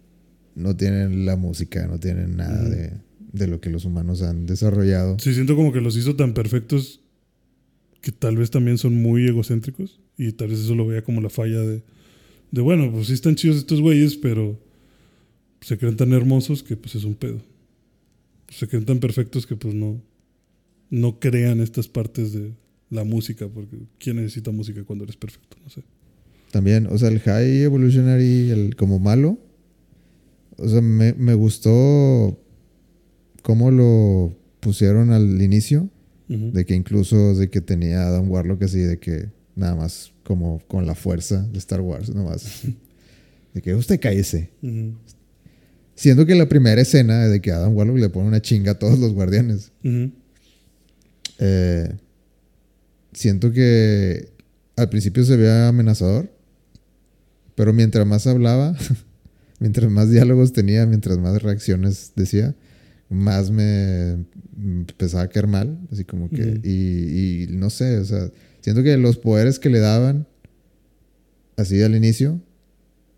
no tienen la música, no tienen nada de, de lo que los humanos han desarrollado. Sí, siento como que los hizo tan perfectos que tal vez también son muy egocéntricos y tal vez eso lo vea como la falla de, de bueno, pues sí están chidos estos güeyes, pero se creen tan hermosos que pues es un pedo. Se creen tan perfectos que pues no, no crean estas partes de la música, porque ¿quién necesita música cuando eres perfecto? No sé. También, o sea, el High Evolutionary, el como malo, o sea, me, me gustó cómo lo pusieron al inicio, de que incluso de que tenía Adam Warlock así, de que nada más como con la fuerza de Star Wars, nada más. de que usted cállese. Siendo que la primera escena de que Adam Warlock le pone una chinga a todos los guardianes. Eh, siento que al principio se veía amenazador. Pero mientras más hablaba, mientras más diálogos tenía, mientras más reacciones decía, más me empezaba a caer mal. Así como que. y, y, no sé, o sea, siento que los poderes que le daban así al inicio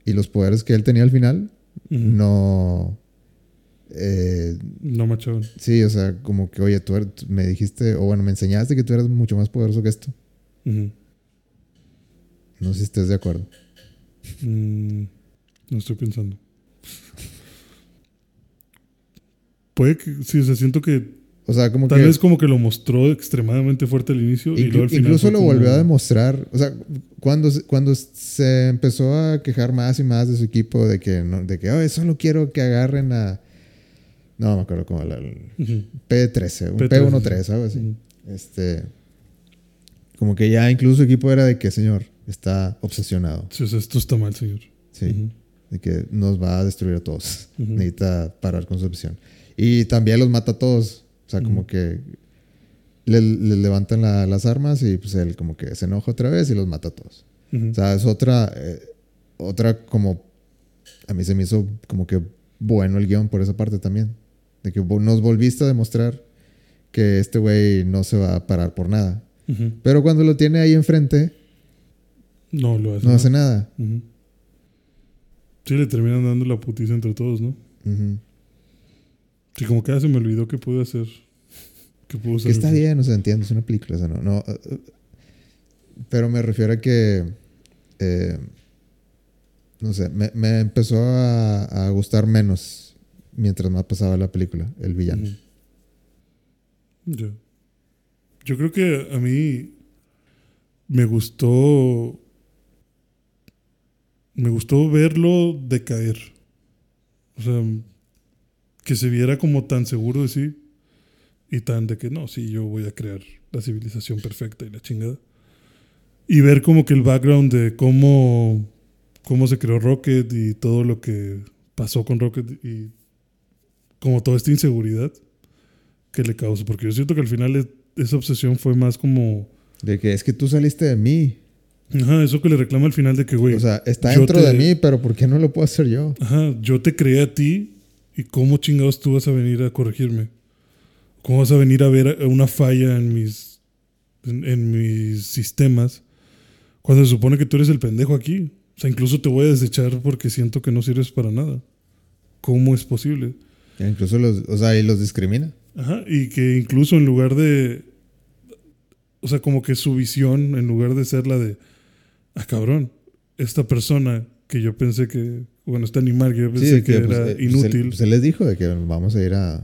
y los poderes que él tenía al final no... Eh, no macho. Sí, o sea, como que, oye, tú me dijiste, o bueno, me enseñaste que tú eras mucho más poderoso que esto. No sé si estés de acuerdo. Mm, no estoy pensando. Puede que, sí, o sea, siento que o sea, como Tal vez como que lo mostró extremadamente fuerte al inicio y luego al final Incluso lo volvió a demostrar. O sea, cuando, cuando se empezó a quejar más y más de su equipo de que, no, de que oh, solo quiero que agarren a. No me acuerdo cómo era. P13, un P13, algo así. Este. Como que ya incluso su equipo era de que, señor, está obsesionado. Sí, o sea, esto está mal, señor. Sí. De que nos va a destruir a todos. Necesita parar con su obsesión. Y también los mata a todos. O sea, como que le, levantan las armas y pues él como que se enoja otra vez y los mata a todos. O sea, es otra, eh, otra como, a mí se me hizo como que bueno el guion por esa parte también. De que nos volviste a demostrar que este güey no se va a parar por nada. Pero cuando lo tiene ahí enfrente, no, lo hace, no hace nada. Sí, le terminan dando la putiza entre todos, ¿no? Sí, como que ya se me olvidó que pude hacer. Que, pudo que está bien, o sea, entiendo, es una película, o sea, no. no uh, uh, pero me refiero a que. Eh, no sé, me, me empezó a, a gustar menos mientras más pasaba la película, el villano. Ujú. Ya. Yo creo que a mí me gustó. Me gustó verlo decaer. O sea, que se viera como tan seguro de sí y tan de que no, sí, yo voy a crear la civilización perfecta y la chingada. Y ver como que el background de cómo, cómo se creó Rocket y todo lo que pasó con Rocket y como toda esta inseguridad que le causó. Porque yo siento que al final es- esa obsesión fue más como. De que es que tú saliste de mí. Ajá, eso que le reclama al final de que, güey. O sea, está dentro te- de mí, pero ¿por qué no lo puedo hacer yo? Ajá, yo te creé a ti y cómo chingados tú vas a venir a corregirme. ¿Cómo vas a venir a ver una falla en mis, en, en mis sistemas cuando se supone que tú eres el pendejo aquí? O sea, incluso te voy a desechar porque siento que no sirves para nada. ¿Cómo es posible? E incluso los, o sea, y los discrimina. Ajá, y que incluso en lugar de. O sea, como que su visión, en lugar de ser la de. Ah, cabrón, esta persona que yo pensé que. Bueno, este animal que yo pensé que, pues, era eh, pues, inútil. pues, él les dijo de que vamos a ir a.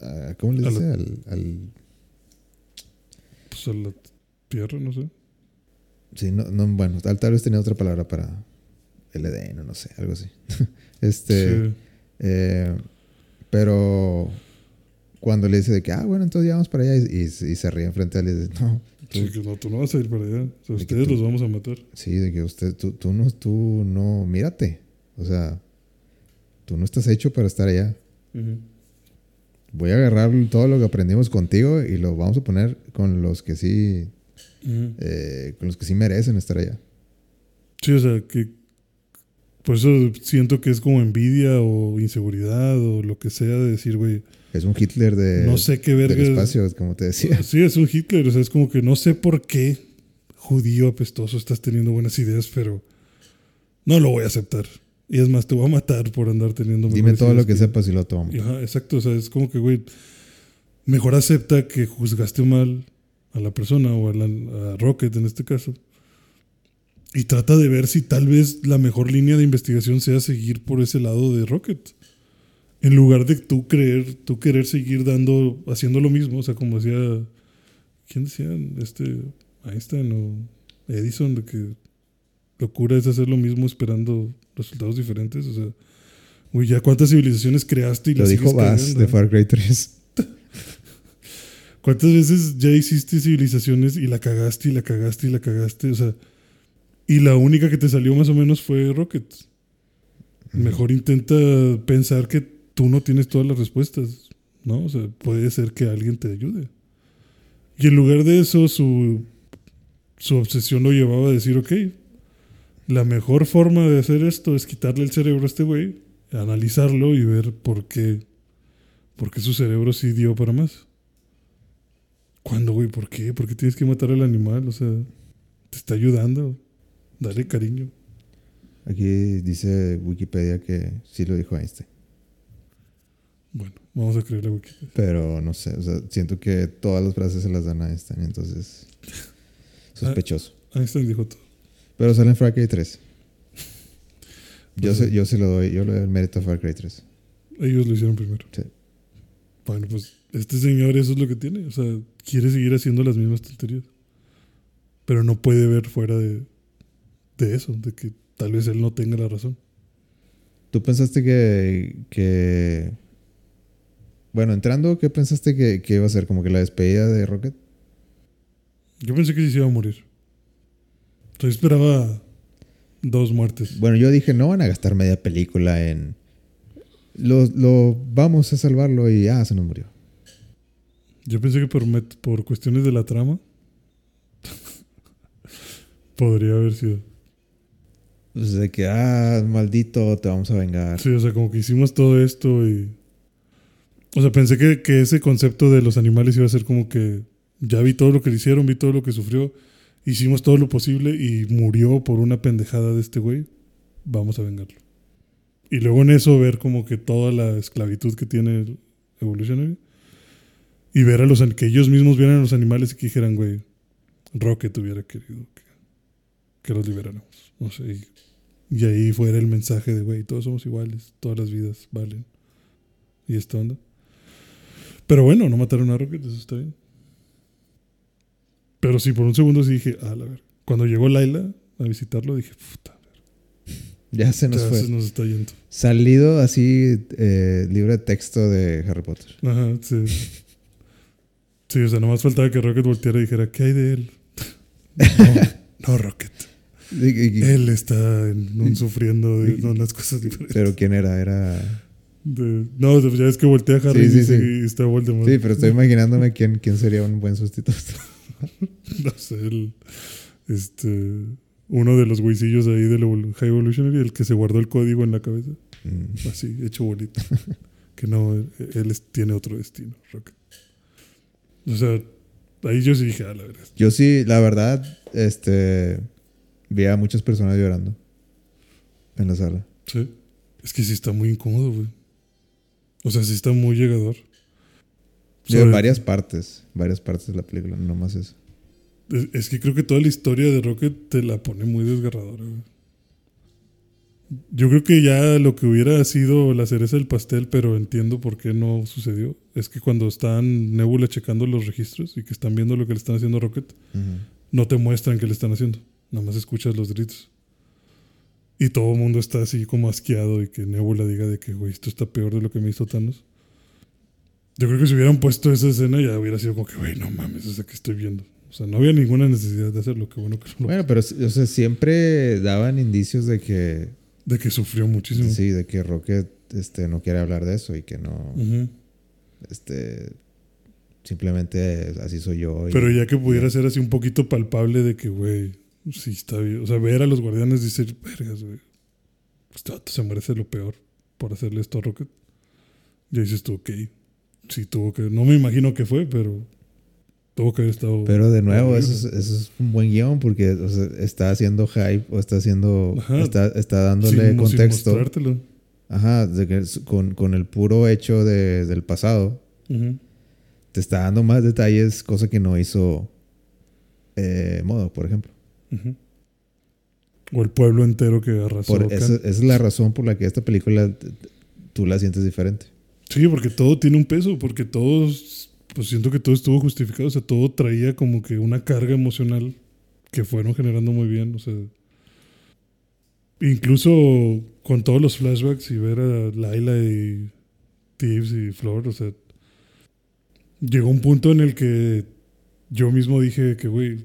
a- ¿Cómo les A dice? la- Al, al- Pues a la tierra, no sé. sí, no, no, bueno, tal, tal vez tenía otra palabra para el Edén, o no sé, algo así. este. Sí. eh, pero cuando le dice de que, ah, bueno, entonces ya vamos para allá y, y- y se ríe enfrente a él y dice, no, Sí, que no, tú no vas a ir para allá. O sea, ustedes tú- los vamos a matar. Sí, de que usted, tú, tú no, tú no, mírate. O sea, tú no estás hecho para estar allá. Voy a agarrar todo lo que aprendimos contigo y lo vamos a poner con los que sí, eh, con los que sí merecen estar allá. Sí, o sea, que. Por eso siento que es como envidia o inseguridad o lo que sea de decir, güey, Es un Hitler de, no sé qué del verga. espacio, como te decía. Sí, es un Hitler. O sea, es como que no sé por qué, judío apestoso, estás teniendo buenas ideas, pero no lo voy a aceptar. Y es más, te voy a matar por andar teniendo Dime todo lo que sepas y lo tomo. Ajá, exacto. O sea, es como que, güey, mejor acepta que juzgaste mal a la persona o a, la, a Rocket en este caso. Y trata de ver si tal vez la mejor línea de investigación sea seguir por ese lado de Rocket. En lugar de tú creer, tú querer seguir dando, haciendo lo mismo. O sea, como decía, ¿quién decía? Este, Einstein o Edison, de que locura es hacer lo mismo esperando resultados diferentes. O sea, uy, ya cuántas civilizaciones creaste y Lo las dijo Bass de Far Cry 3. ¿Cuántas veces ya hiciste civilizaciones y la cagaste y la cagaste y la cagaste? O sea, y la única que te salió más o menos fue Rocket. Mejor intenta pensar que tú no tienes todas las respuestas, ¿no? O sea, puede ser que alguien te ayude. Y en lugar de eso, su, su obsesión lo llevaba a decir, ok, la mejor forma de hacer esto es quitarle el cerebro a este güey, analizarlo y ver por qué, por qué su cerebro sí dio para más. ¿Cuándo, güey? ¿Por qué? ¿Por qué tienes que matar al animal? O sea, te está ayudando. Dale cariño. Aquí dice Wikipedia que sí lo dijo Einstein. Bueno, vamos a creer la Wikipedia. Pero no sé, o sea, siento que todas las frases se las dan a Einstein, entonces sospechoso. Einstein dijo todo. Pero sale en Far Cry 3. Yo, Pues se, sí. yo se lo doy, yo le doy el mérito a Far Cry 3. Ellos lo hicieron primero. Sí. Bueno, pues este señor eso es lo que tiene. O sea, quiere seguir haciendo las mismas tonterías. Pero no puede ver fuera de, de eso, de que tal vez él no tenga la razón. ¿Tú pensaste que, que... Bueno, entrando, ¿qué pensaste que, que iba a ser? ¿Como que la despedida de Rocket? Yo pensé que sí se iba a morir. Yo esperaba dos muertes. Bueno, yo dije, no van a gastar media película en... Lo, lo vamos a salvarlo y ah, se nos murió. Yo pensé que por, met- por cuestiones de la trama podría haber sido. Pues de que, ah, maldito, te vamos a vengar. Sí, o sea, como que hicimos todo esto y... O sea, pensé que, que ese concepto de los animales iba a ser como que ya vi todo lo que le hicieron, vi todo lo que sufrió, hicimos todo lo posible y murió por una pendejada de este güey. Vamos a vengarlo. Y luego en eso ver como que toda la esclavitud que tiene el Evolutionary y ver a los que ellos mismos vieran a los animales y que dijeran, güey, Rocket hubiera querido que, que los liberáramos. No sé, y Y ahí fuera el mensaje de, güey, todos somos iguales, todas las vidas valen. Y esta onda. Pero bueno, no mataron a Rocket, eso está bien. Pero sí, por un segundo sí dije, ah, la ver. Cuando llegó Laila a visitarlo, dije, puta, ya se nos ya fue. se nos está yendo. Salido así, eh, libre de texto de Harry Potter. Ajá, sí. Sí, o sea, nomás faltaba que Rocket volteara y dijera, ¿qué hay de él? No, no Rocket. Y- y- y- Él está en un sufriendo de unas cosas diferentes. pero ¿quién era? Era... De- no, ya ves que voltea a Harry Sí, y sí, dice sí. que está Voldemort. Sí, pero estoy imaginándome quién, quién sería un buen sustituto. No sé, el, este, uno de los güeycillos ahí del High Evolutionary, el que se guardó el código en la cabeza, Mm. así, hecho bolito. que no, él, él es- tiene otro destino, Rocket. O sea, ahí yo sí dije, ah, la verdad. Yo sí, la verdad, este... Vi a muchas personas llorando en la sala. Sí. Es que sí está muy incómodo, güey. O sea, sí está muy llegador. Sobre- varias partes, varias partes de la película, no más eso. Es, es que creo que toda la historia de Rocket te la pone muy desgarradora, güey. Yo creo que ya lo que hubiera sido la cereza del pastel, pero entiendo por qué no sucedió, es que cuando están Nebula checando los registros y que están viendo lo que le están haciendo a Rocket, no te muestran qué le están haciendo. Nada más escuchas los gritos. Y todo el mundo está así como asqueado y que Nebula diga de que, güey, esto está peor de lo que me hizo Thanos. Yo creo que si hubieran puesto esa escena ya hubiera sido como que, güey, no mames, es que estoy viendo. O sea, no había ninguna necesidad de hacerlo, qué bueno que no lo- Bueno, pero o sea, siempre daban indicios de que De que sufrió muchísimo. sí, de que Rocket este, no quiere hablar de eso y que no, este, simplemente así soy yo. y- Pero ya que pudiera ser así un poquito palpable de que, güey, sí está bien. O sea, ver a los guardianes y decir, vergas, güey. Este vato se merece lo peor por hacerle esto a Rocket. Ya dices tú, ok. Sí, tuvo que. No me imagino que fue, pero. Tuvo que haber estado. Pero de nuevo, eso es, eso es un buen guion porque o sea, está haciendo hype o está haciendo, está, está dándole sin contexto. Ajá, de que con, con el puro hecho de- del pasado, te está dando más detalles, cosa que no hizo eh, Modo, por ejemplo. O el pueblo entero que arrasó. Por esa, esa es la razón por la que esta película tú la sientes diferente. Sí, porque todo tiene un peso, porque todos, pues siento que todo estuvo justificado, o sea, todo traía como que una carga emocional que fueron generando muy bien, o sea, incluso con todos los flashbacks y ver a Laila y Tibbs y Flor, o sea, llegó un punto en el que yo mismo dije que, güey,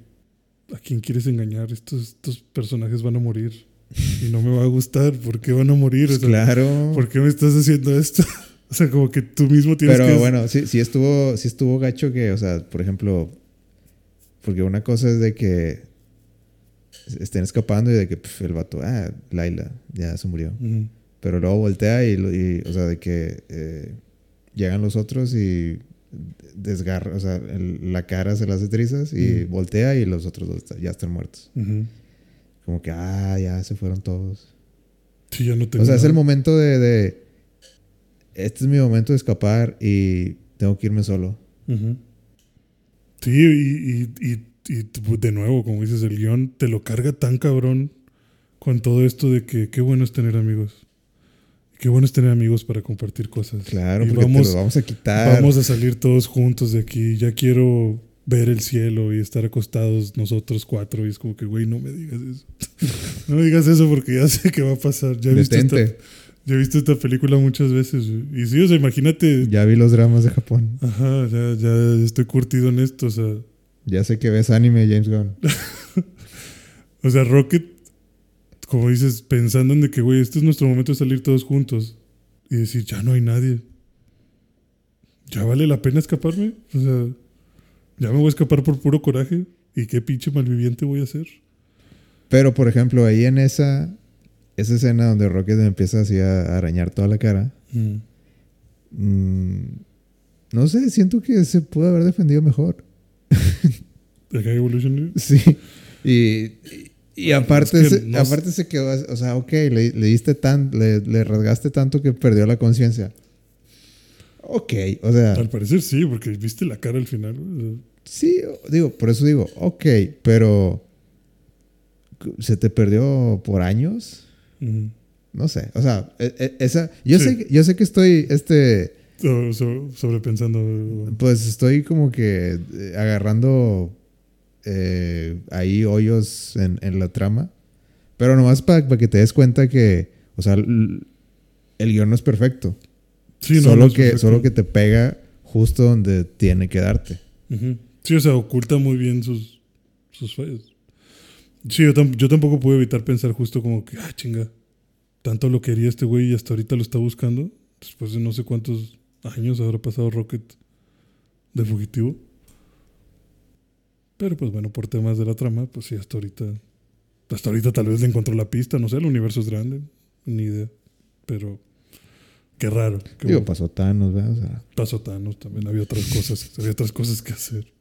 ¿a quién quieres engañar? Estos, estos personajes van a morir y no me va a gustar, ¿por qué van a morir? O sea, Claro. ¿Por qué me estás haciendo esto? o sea, como que tú mismo tienes Pero que... bueno, sí, sí estuvo, sí estuvo gacho que, o sea, por ejemplo, porque una cosa es de que estén escapando y de que pf, el vato, ah, Laila, ya se murió. Pero luego voltea y, o sea, de que eh, llegan los otros y desgarra, o sea, el- la cara se las hace trizas y Mm. voltea y los otros dos ya están muertos. Como que, ah, ya se fueron todos. Sí, ya no tengo O sea, es el momento de, de, este es mi momento de escapar y tengo que irme solo. Sí, y, y, y, y pues, de nuevo, como dices, el guion te lo carga tan cabrón con todo esto de que qué bueno es tener amigos. Qué bueno es tener amigos para compartir cosas. Claro, y porque vamos, te lo vamos a quitar. vamos a salir todos juntos de aquí. Ya quiero ver el cielo y estar acostados nosotros cuatro. Y es como que, güey, no me digas eso. no me digas eso porque ya sé qué va a pasar. Ya he visto esta, ya he visto esta película muchas veces. Y sí, o sea, imagínate. Ya vi los dramas de Japón. Ajá, ya, ya estoy curtido en esto. O sea, Ya sé que ves anime, James Gunn. o sea, Rocket, como dices, pensando en de que, güey, este es nuestro momento de salir todos juntos y decir, ya no hay nadie. ¿Ya vale la pena escaparme? O sea, ya me voy a escapar por puro coraje. ¿Y qué pinche malviviente voy a ser? Pero, por ejemplo, ahí en esa, esa escena donde Rocket empieza así a arañar toda la cara, mm, no sé, siento que se pudo haber defendido mejor. ¿De High Evolutionary? Sí. Y, y, aparte, Es que se, no aparte se quedó, así, o sea, ok, le, le diste tan, le, le rasgaste tanto que perdió la conciencia. Ok, o sea, Al parecer sí, porque viste la cara al final. sí, digo, por eso digo, ok, pero ¿se te perdió por años? No sé, o sea, e- e- esa, yo, Sí. sé, que- yo sé que estoy, este, So- so- sobrepensando. pues estoy como que eh, agarrando eh, ahí hoyos en, en la trama, pero nomás para que te des cuenta que, o sea, el guion no es perfecto, Sí, no, solo, no es que, perfecto. solo que te pega justo donde tiene que darte. Sí, o sea, oculta muy bien sus, sus fallos. Sí, yo, tam- yo tampoco pude evitar pensar justo como que, ah, chinga, tanto lo quería este güey y hasta ahorita lo está buscando. Después de no sé cuántos años habrá pasado Rocket de fugitivo. Pero pues bueno, por temas de la trama, pues sí, hasta ahorita. Hasta ahorita tal vez le encontró la pista, no sé, el universo es grande, ni idea. Pero qué raro. qué Digo, bueno. pasó Thanos, ¿verdad? O sea, Pasó Thanos, también había otras cosas, había otras cosas que hacer.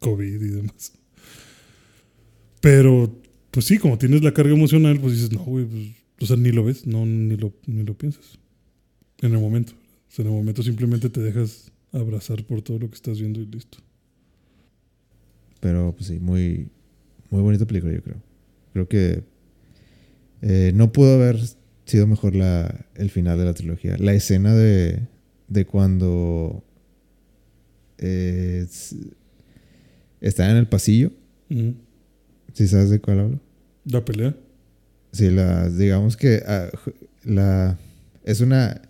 COVID y demás. Pero, pues sí, como tienes la carga emocional, pues dices, no, güey, pues, o sea, ni lo ves, no, ni lo, ni lo piensas. En el momento. O sea, en el momento simplemente te dejas abrazar por todo lo que estás viendo y listo. Pero pues sí, muy, muy bonita película, yo creo. Creo que eh, no pudo haber sido mejor la, el final de la trilogía. La escena de, de cuando eh, está en el pasillo, si sabes de cuál hablo? La pelea. Sí, la, digamos que ah, la, es una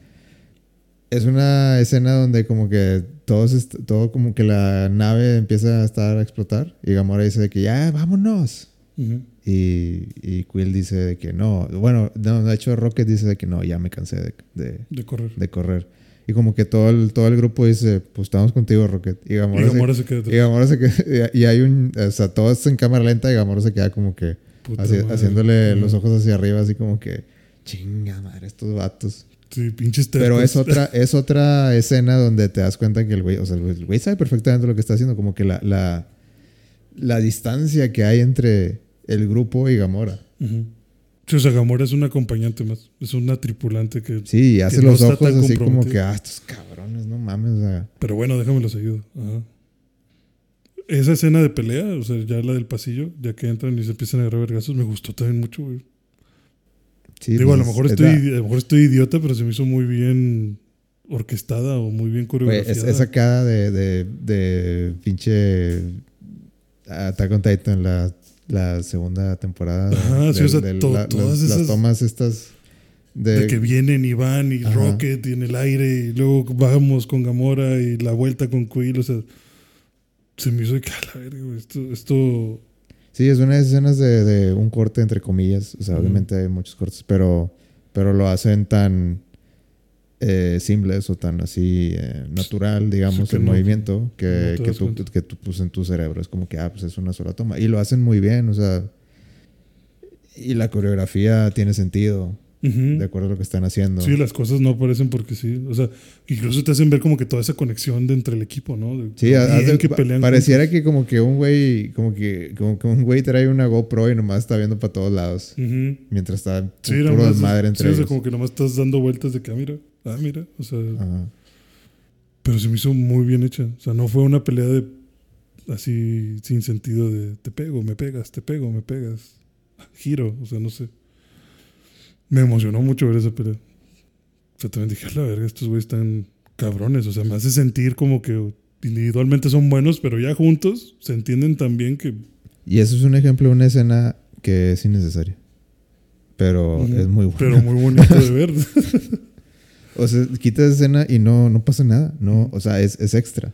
es una escena donde como que todos todo como que la nave empieza a estar a explotar y Gamora dice de que ya vámonos Ujú. y, y Quill dice de que no bueno no, de hecho Rocket dice de que no ya me cansé de, de, De correr. de correr y como que todo el, todo el grupo dice pues estamos contigo Rocket y y Gamora, se- Gamora se queda y. Gamora se queda y hay un o sea todos en cámara lenta y Gamora se queda como que Puta Haci- madre. haciéndole los ojos hacia arriba, así como que chinga madre, estos vatos. Sí, pinches Pero es otra, es otra escena donde te das cuenta que el güey, o sea, el güey- sabe perfectamente lo que está haciendo, como que la, la, la distancia que hay entre el grupo y Gamora. Sí, o sea, Gamora es un acompañante más. Es una tripulante que. Sí, y hace Que no los está ojos así como que, ah, estos cabrones, no mames, o sea. Pero bueno, déjame los ayudo. Ajá. Esa escena de pelea, o sea, ya la del pasillo, ya que entran y se empiezan a agarrar vergazos, me gustó también mucho, güey. Sí, Digo, a pues lo mejor es estoy, la- a lo mejor estoy idiota, pero se me hizo muy bien orquestada o muy bien coreografiada. es, es sacada de, de, de pinche Attack on Titan, la, la segunda temporada. Ajá, sí, o sea, de to- la- todas las, las esas- tomas estas de, de que vienen y van y Ajá. Rocket y en el aire y luego bajamos con Gamora y la vuelta con Quill, o sea, se me hizo de que a la verga, esto, esto Sí, es unas escenas de, de un corte entre comillas. O sea, obviamente hay muchos cortes, pero, pero lo hacen tan eh, simples o tan así eh, natural, digamos, Sí, el no- movimiento, que, que, tú, que tú pues, en tu cerebro es como que, ah, pues es una sola toma. Y lo hacen muy bien, o sea. Y la coreografía tiene sentido, De acuerdo a lo que están haciendo. Sí, las cosas no aparecen porque sí. O sea, incluso te hacen ver como que toda esa conexión de entre el equipo, ¿no? De Sí, de- que pelean pareciera juntos. que como que un güey, como que, como que un güey trae una GoPro y nomás está viendo para todos lados. Mientras está Sí, puro más- desmadre sí, entre o sea, ellos. como que nomás estás dando vueltas de que, ah, mira, ah, mira. O sea, Ajá. pero se me hizo muy bien hecha. O sea, no fue una pelea de así sin sentido de te pego, me pegas, te pego, me pegas. Giro, o sea, no sé. Me emocionó mucho ver esa pelea. O sea, también dije, la verga, estos güeyes están cabrones. O sea, me hace sentir como que individualmente son buenos, pero ya juntos se entienden tan bien que Y eso es un ejemplo de una escena que es innecesaria. Pero Ujú. es muy buena. Pero muy bonito de ver. O sea, quitas esa escena y no, no pasa nada. No, o sea, es, es extra.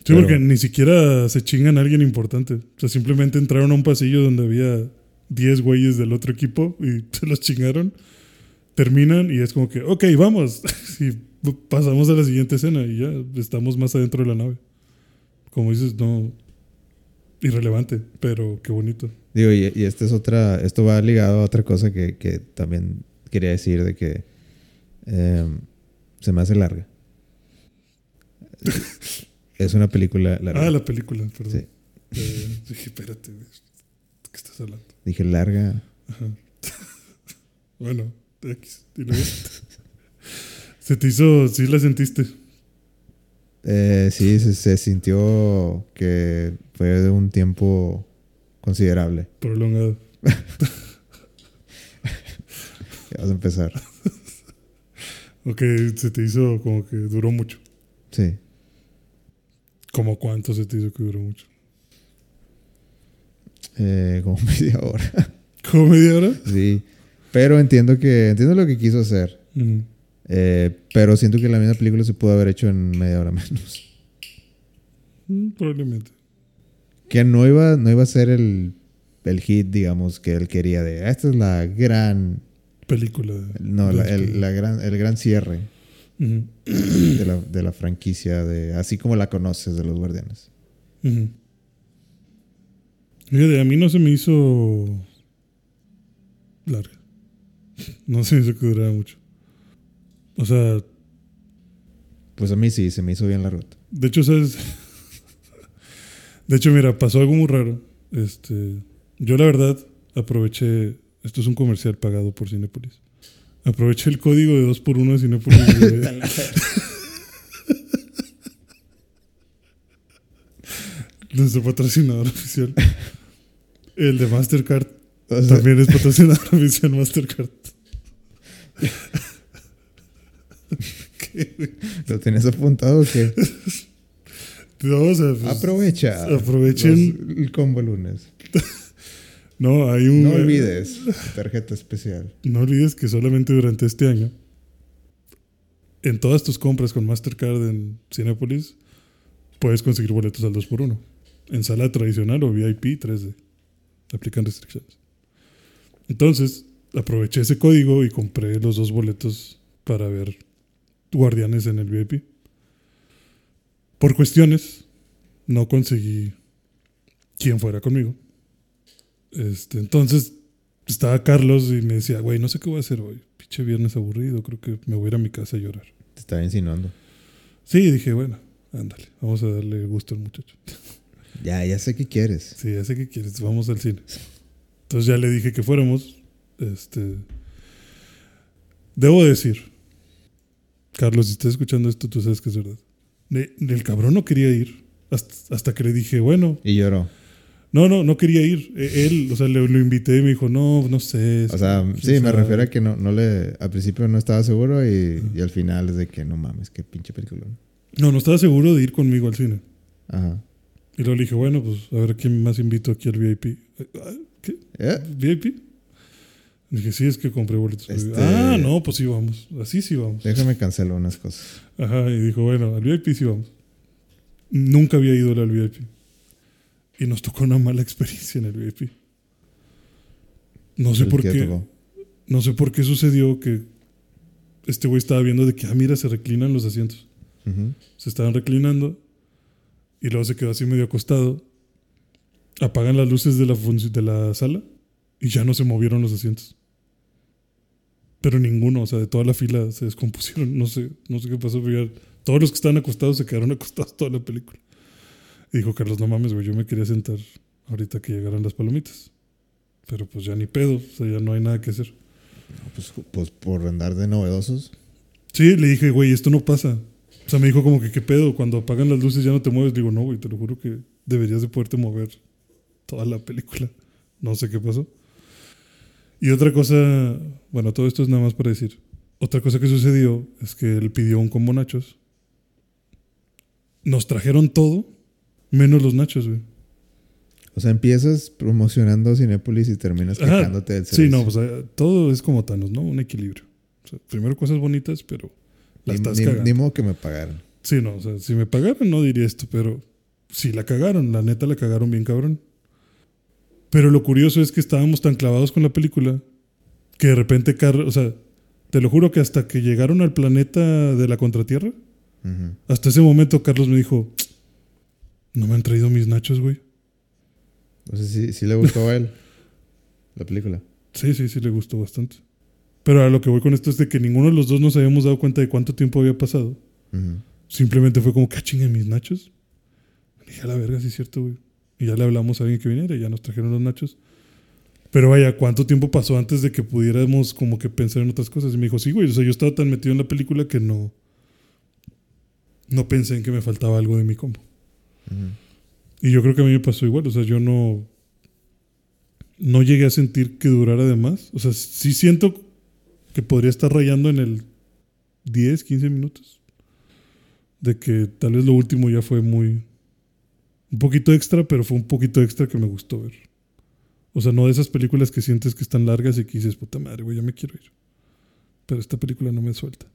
Sí, Pero- porque ni siquiera se chingan a alguien importante. O sea, simplemente entraron a un pasillo donde había 10 güeyes del otro equipo y se los chingaron. Terminan y es como que, ok, vamos. y pasamos a la siguiente escena y ya estamos más adentro de la nave. Como dices, no. Irrelevante, pero qué bonito. Digo, y, y esta es otra, esto va ligado a otra cosa que, que también quería decir de que eh, se me hace larga. es una película larga. Ah, la película, perdón. Sí. Eh, dije, espérate, güey, ¿de qué estás hablando? Dije larga. Ajá. bueno, X. Se te hizo, sí la sentiste. Eh, sí, se, se sintió que fue de un tiempo considerable. Prolongado. Ya vas a empezar. Ok, se te hizo como que duró mucho. Sí. ¿Cómo cuánto se te hizo que duró mucho? Eh, como media hora. ¿Como media hora? sí. Pero entiendo que entiendo lo que quiso hacer. Eh, pero siento que la misma película se pudo haber hecho en media hora menos. Mm, Probablemente. Que no iba, no iba a ser el, el hit, digamos, que él quería de. Esta es la gran. Película. No, la- el, la gran, el gran cierre de la, de la franquicia, de así como la conoces de los Guardianes. Fíjate, a mí no se me hizo larga. No se me hizo que durara mucho. O sea, Pues a mí sí, se me hizo bien la ruta. de hecho, ¿sabes? De hecho, mira, pasó algo muy raro. Este, yo la verdad aproveché, esto es un comercial pagado por Cinepolis. Aproveché el código de 2x1 de Cinepolis. de- Nuestro patrocinador oficial. El de Mastercard. O sea, También es patrocinador oficial Mastercard. ¿Lo tienes apuntado o qué? No, o sea, pues, Aprovecha. Aprovechen. los- el combo lunes. no, hay un. No olvides tarjeta especial. No olvides que solamente durante este año, en todas tus compras con Mastercard en Cinepolis, puedes conseguir boletos al 2x1. En sala tradicional o VIP 3D. Aplican restricciones. Entonces, aproveché ese código y compré los dos boletos para ver Guardianes en el VIP. Por cuestiones, no conseguí quien fuera conmigo. Este, entonces, estaba Carlos y me decía, güey, no sé qué voy a hacer hoy. Pinche viernes aburrido, creo que me voy a ir a mi casa a llorar. Te estaba insinuando. Sí, dije, bueno, ándale, vamos a darle gusto al muchacho. Ya, ya sé qué quieres. Sí, ya sé que quieres, vamos al cine. Entonces ya le dije que fuéramos. Este. Debo decir, Carlos, si estás escuchando esto, tú sabes que es verdad. El cabrón no quería ir. Hasta, hasta que le dije, bueno, Y lloró. no, no, no quería ir. E- Él, o sea, le- lo invité y me dijo, no, no sé. O sea, sí, me sabe". refiero a que no, no le. Al principio no estaba seguro y, y al final es de que no mames, qué pinche película. No, no estaba seguro de ir conmigo al cine. Ajá. Y luego le dije, bueno, pues a ver quién más invito aquí al VIP. ¿Qué? Eh, ¿VIP? Dije, sí, es que compré boletos. Este- VIP". Ah, no, pues sí vamos. Así sí vamos. déjame cancelar unas cosas. Ajá, y dijo, bueno, al VIP sí vamos. Nunca había ido al VIP. Y nos tocó una mala experiencia en el VIP. No sé El por qué. tocó. No sé por qué sucedió que este güey estaba viendo de que, ah, mira, se reclinan los asientos. Se estaban reclinando y luego se quedó así medio acostado. Apagan las luces de la, de la sala y ya no se movieron los asientos. Pero ninguno, o sea, de toda la fila se descompusieron. No sé, no sé qué pasó, pero ya todos los que estaban acostados se quedaron acostados toda la película. Y dijo Carlos, no mames, güey, yo me quería sentar ahorita que llegaran las palomitas. Pero pues ya ni pedo, o sea, ya no hay nada que hacer. No, pues, pues por andar de novedosos. Sí, le dije, güey, esto no pasa. O sea, me dijo como que, ¿qué pedo? Cuando apagan las luces ya no te mueves. Digo, no, güey, te lo juro que deberías de poderte mover toda la película. No sé qué pasó. Y otra cosa, bueno, todo esto es nada más para decir. Otra cosa que sucedió es que él pidió un combo nachos. Nos trajeron todo, menos los nachos, güey. O sea, empiezas promocionando Cinépolis y terminas quejándote del Sí, no, pues eh, todo es como Thanos, ¿no? Un equilibrio. O sea, primero cosas bonitas, pero la Ni- estás ni, cagando. ni modo que me pagaran. Sí, no, o sea, si me pagaran no diría esto, pero sí la cagaron, la neta la cagaron bien cabrón. Pero lo curioso es que estábamos tan clavados con la película que de repente, Car- o sea, te lo juro que hasta que llegaron al planeta de la Contratierra, hasta ese momento Carlos me dijo, no me han traído mis nachos, güey. O sea, sí, sí le gustó a él la película. Sí, sí, sí le gustó bastante. Pero a lo que voy con esto es de que ninguno de los dos nos habíamos dado cuenta de cuánto tiempo había pasado. Simplemente fue como, que "Ah, chingue mis nachos. Dije, a la verga, sí es cierto, güey. Y ya le hablamos a alguien que viniera y ya nos trajeron los nachos. Pero vaya, ¿cuánto tiempo pasó antes de que pudiéramos como que pensar en otras cosas? Y me dijo, sí, güey, o sea, yo estaba tan metido en la película que no... No pensé en que me faltaba algo de mi combo. Y yo creo que a mí me pasó igual, o sea, yo no... No llegué a sentir que durara de más. O sea, sí siento que podría estar rayando en el 10, 15 minutos. De que tal vez lo último ya fue muy. Un poquito extra, pero fue un poquito extra que me gustó ver. O sea, no de esas películas que sientes que están largas y que dices, puta madre, güey, ya me quiero ir. Pero esta película no me suelta.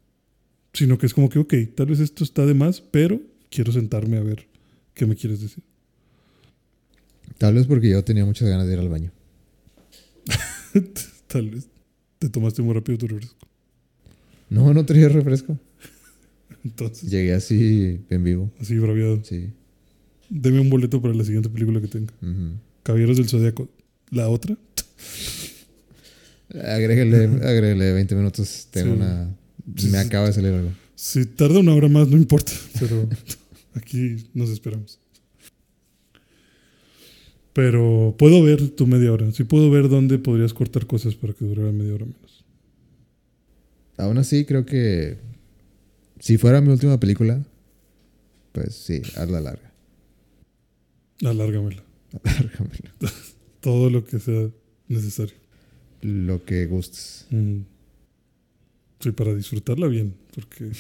Sino que es como que, ok, tal vez esto está de más, pero quiero sentarme a ver qué me quieres decir. Tal vez porque yo tenía muchas ganas de ir al baño. tal vez te tomaste muy rápido tu refresco. No, no traía refresco. Entonces, Llegué así en vivo. así braviado. Sí. Deme un boleto para la siguiente película que tenga. Ujú. Caballeros del Zodíaco. ¿La otra? Agrégale, agrégale 20 minutos. Tengo Sí. una. Sí, me sí. acaba de salir algo. Si tarda una hora más, no importa. Pero aquí nos esperamos. Pero puedo ver tu media hora. Sí puedo ver dónde podrías cortar cosas para que durara media hora menos. Aún así, creo que. Si fuera mi última película, pues sí, hazla larga. Alárgamela. Alárgamela. Todo lo que sea necesario. Lo que gustes. Mm. Sí, para disfrutarla bien. Porque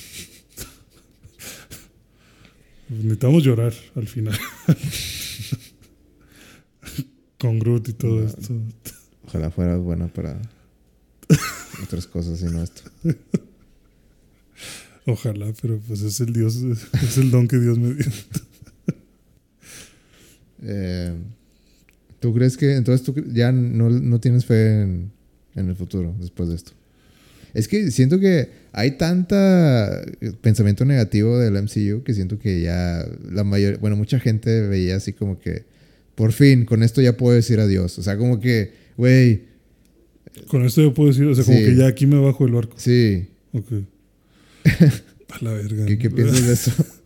necesitamos llorar al final. Con Groot y todo No. esto. Ojalá fuera buena para otras cosas y no esto. Ojalá, pero pues es el Dios, es el don que Dios me dio. Eh, ¿Tú crees que entonces tú ya no, no tienes fe en, en el futuro después de esto? Es que siento que hay tanta pensamiento negativo del MCU que siento que ya la mayoría, bueno, mucha gente veía así como que por fin con esto ya puedo decir adiós. O sea, como que, güey, Con esto yo puedo decir, o sea, como que ya aquí me bajo el barco. sí, Ok. A la verga. ¿qué, qué piensas de eso?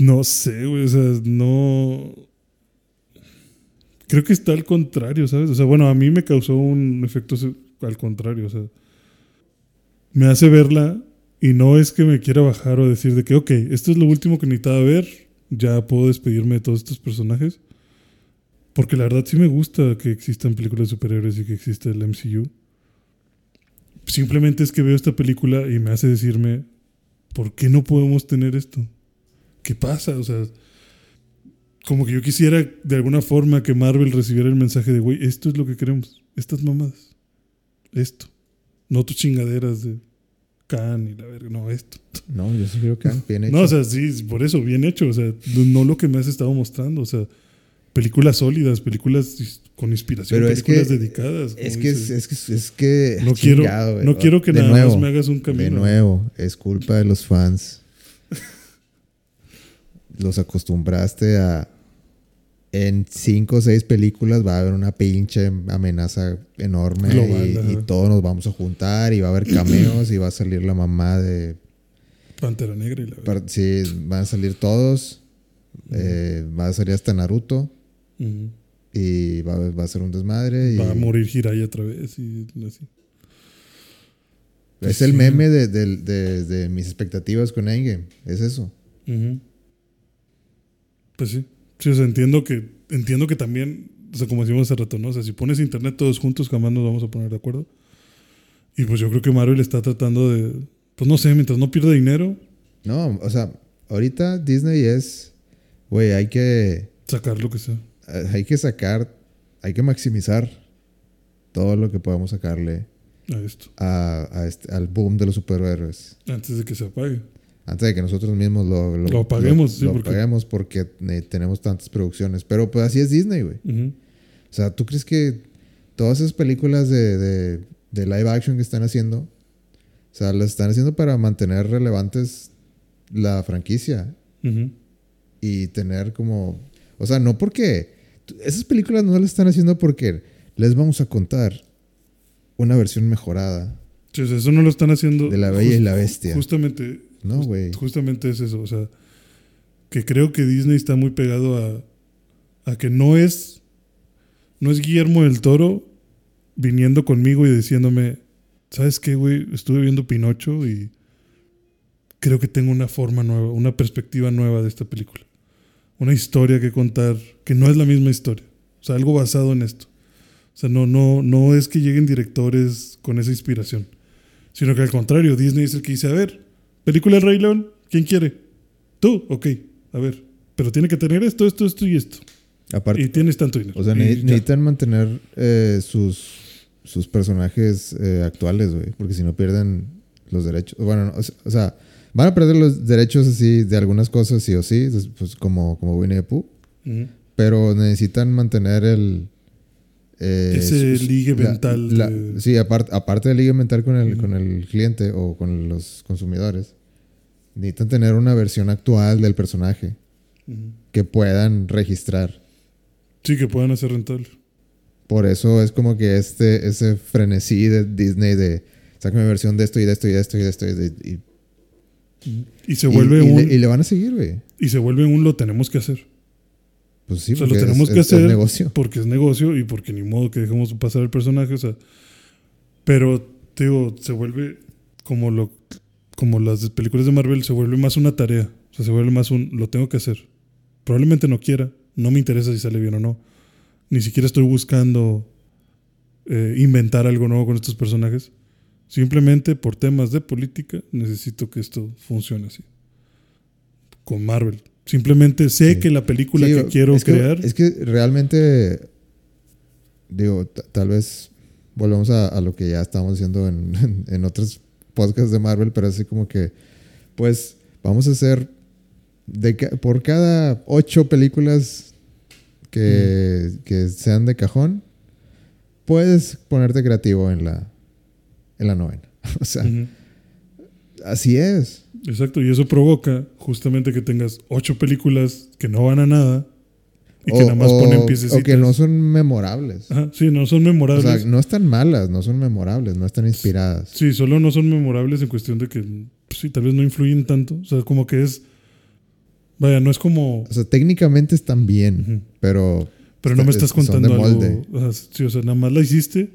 No sé, güey, o sea, no... Creo que está al contrario, ¿sabes? O sea, bueno, a mí me causó un efecto al contrario, o sea, me hace verla y no es que me quiera bajar o decir de que, ok, esto es lo último que necesitaba ver, ya puedo despedirme de todos estos personajes. Porque la verdad sí me gusta que existan películas de superhéroes y que exista el MCU. Simplemente es que veo esta película y me hace decirme, ¿por qué no podemos tener esto? ¿Qué pasa? O sea, como que yo quisiera de alguna forma que Marvel recibiera el mensaje de, güey, esto es lo que queremos, estas mamadas, esto, no tus chingaderas de Khan y la verga, no, esto. No, yo sí creo que bien hecho. No, o sea, sí, por eso, bien hecho, o sea, no, lo que me has estado mostrando, o sea, películas sólidas, películas con inspiración, Pero es películas que- dedicadas. es que, es, es que, es que no quiero, no quiero que De nada nuevo, más me hagas un camino. De nuevo, es culpa de los fans. Los acostumbraste a. En cinco o seis películas va a haber una pinche amenaza enorme Global, y, todos nos vamos a juntar y va a haber cameos y va a salir la mamá de. Pantera Negra y la verga. par- Sí, van a salir todos. eh, va a salir hasta Naruto y va, a- va a ser un desmadre. Y Va a morir Jiraiya otra vez y así. es Sí. el meme de, de- de- de mis expectativas con Endgame. Es eso. Pues sí. Sí, o sea, entiendo que, entiendo que también, o sea, como decimos hace rato, ¿no? O sea, si pones internet todos juntos, jamás nos vamos a poner de acuerdo. Y pues yo creo que Marvel está tratando de, pues no sé, mientras no pierda dinero, No, o sea, ahorita Disney es, güey, hay que, sacar lo que sea. eh, hay que sacar, hay que maximizar todo lo que podamos sacarle A esto. a, a este- al boom de los superhéroes. Antes de que se apague. Antes de que nosotros mismos lo, Lo apaguemos, sí, lo porque- apaguemos porque eh, tenemos tantas producciones. Pero pues así es Disney, güey. O sea, ¿tú crees que todas esas películas de, de, de live action que están haciendo, o sea, las están haciendo para mantener relevantes la franquicia? Y tener como, o sea, no porque esas películas no las están haciendo porque les vamos a contar una versión mejorada Sí, eso no lo están haciendo. de La Bella y la Bestia. Justamente, No, güey. justamente es eso. O sea, que creo que Disney está muy pegado a, a que no es, no es Guillermo del Toro viniendo conmigo y diciéndome, ¿sabes qué, güey? Estuve viendo Pinocho y creo que tengo una forma nueva, una perspectiva nueva de esta película. Una historia que contar que no es la misma historia. O sea, algo basado en esto. O O sea, no, no, no es que lleguen directores con esa inspiración, sino que al contrario, Disney es el que dice, a ver, película del Rey León, ¿quién quiere? Tú, ok, a ver, pero tiene que tener esto, esto, esto y esto. Aparte, y tienes tanto dinero. o sea, ne- necesitan mantener eh, sus, sus personajes eh, actuales, güey. Porque si no pierden los derechos. Bueno, no, o sea- van a perder los derechos así de algunas cosas, sí o sí, pues como, como Winnie the Pooh. Pero necesitan mantener el. eh, Ese ligue la- mental la- de- Sí, aparte, aparte del ligue mental con el, con el cliente o con los consumidores, necesitan tener una versión actual del personaje que puedan registrar. Sí, que puedan hacer rentable. Por eso es como que este, ese frenesí de Disney de sácame versión de esto y de esto y de esto y de esto y, de- y- Y se vuelve y un. le, y le van a seguir, güey. y se vuelve un lo tenemos que hacer. Pues sí, o sea, lo porque tenemos es- que es- es hacer negocio. porque es negocio y porque ni modo que dejemos pasar el personaje. O sea, pero, te digo, se vuelve como lo como las películas de Marvel, se vuelve más una tarea. O sea, se vuelve más un lo tengo que hacer. Probablemente no quiera, no me interesa si sale bien o no. Ni siquiera estoy buscando eh, inventar algo nuevo con estos personajes. Simplemente por temas de política necesito que esto funcione así. Con Marvel. Simplemente sé Sí. que la película Sí, que quiero es que- crear. es que realmente, digo, tal vez volvemos a, a lo que ya estábamos diciendo en, en, en otros podcasts de Marvel, pero así como que, pues, vamos a hacer de ca- por cada ocho películas que, que sean de cajón, puedes ponerte creativo en la, en la novena. O sea, así es. Exacto, y eso provoca justamente que tengas ocho películas que no van a nada y que O- nada más o- ponen piececitas. o que no son memorables. Ajá, sí, no son O memorables. sea, no están malas, no son memorables, no están inspiradas. Sí, solo no son memorables en cuestión de que pues, sí, tal vez no influyen tanto. O sea, como que es. Vaya, no es como. O sea, técnicamente están bien, pero Pero no me Está- estás contando algo. Ajá, sí, o sea, nada más la hiciste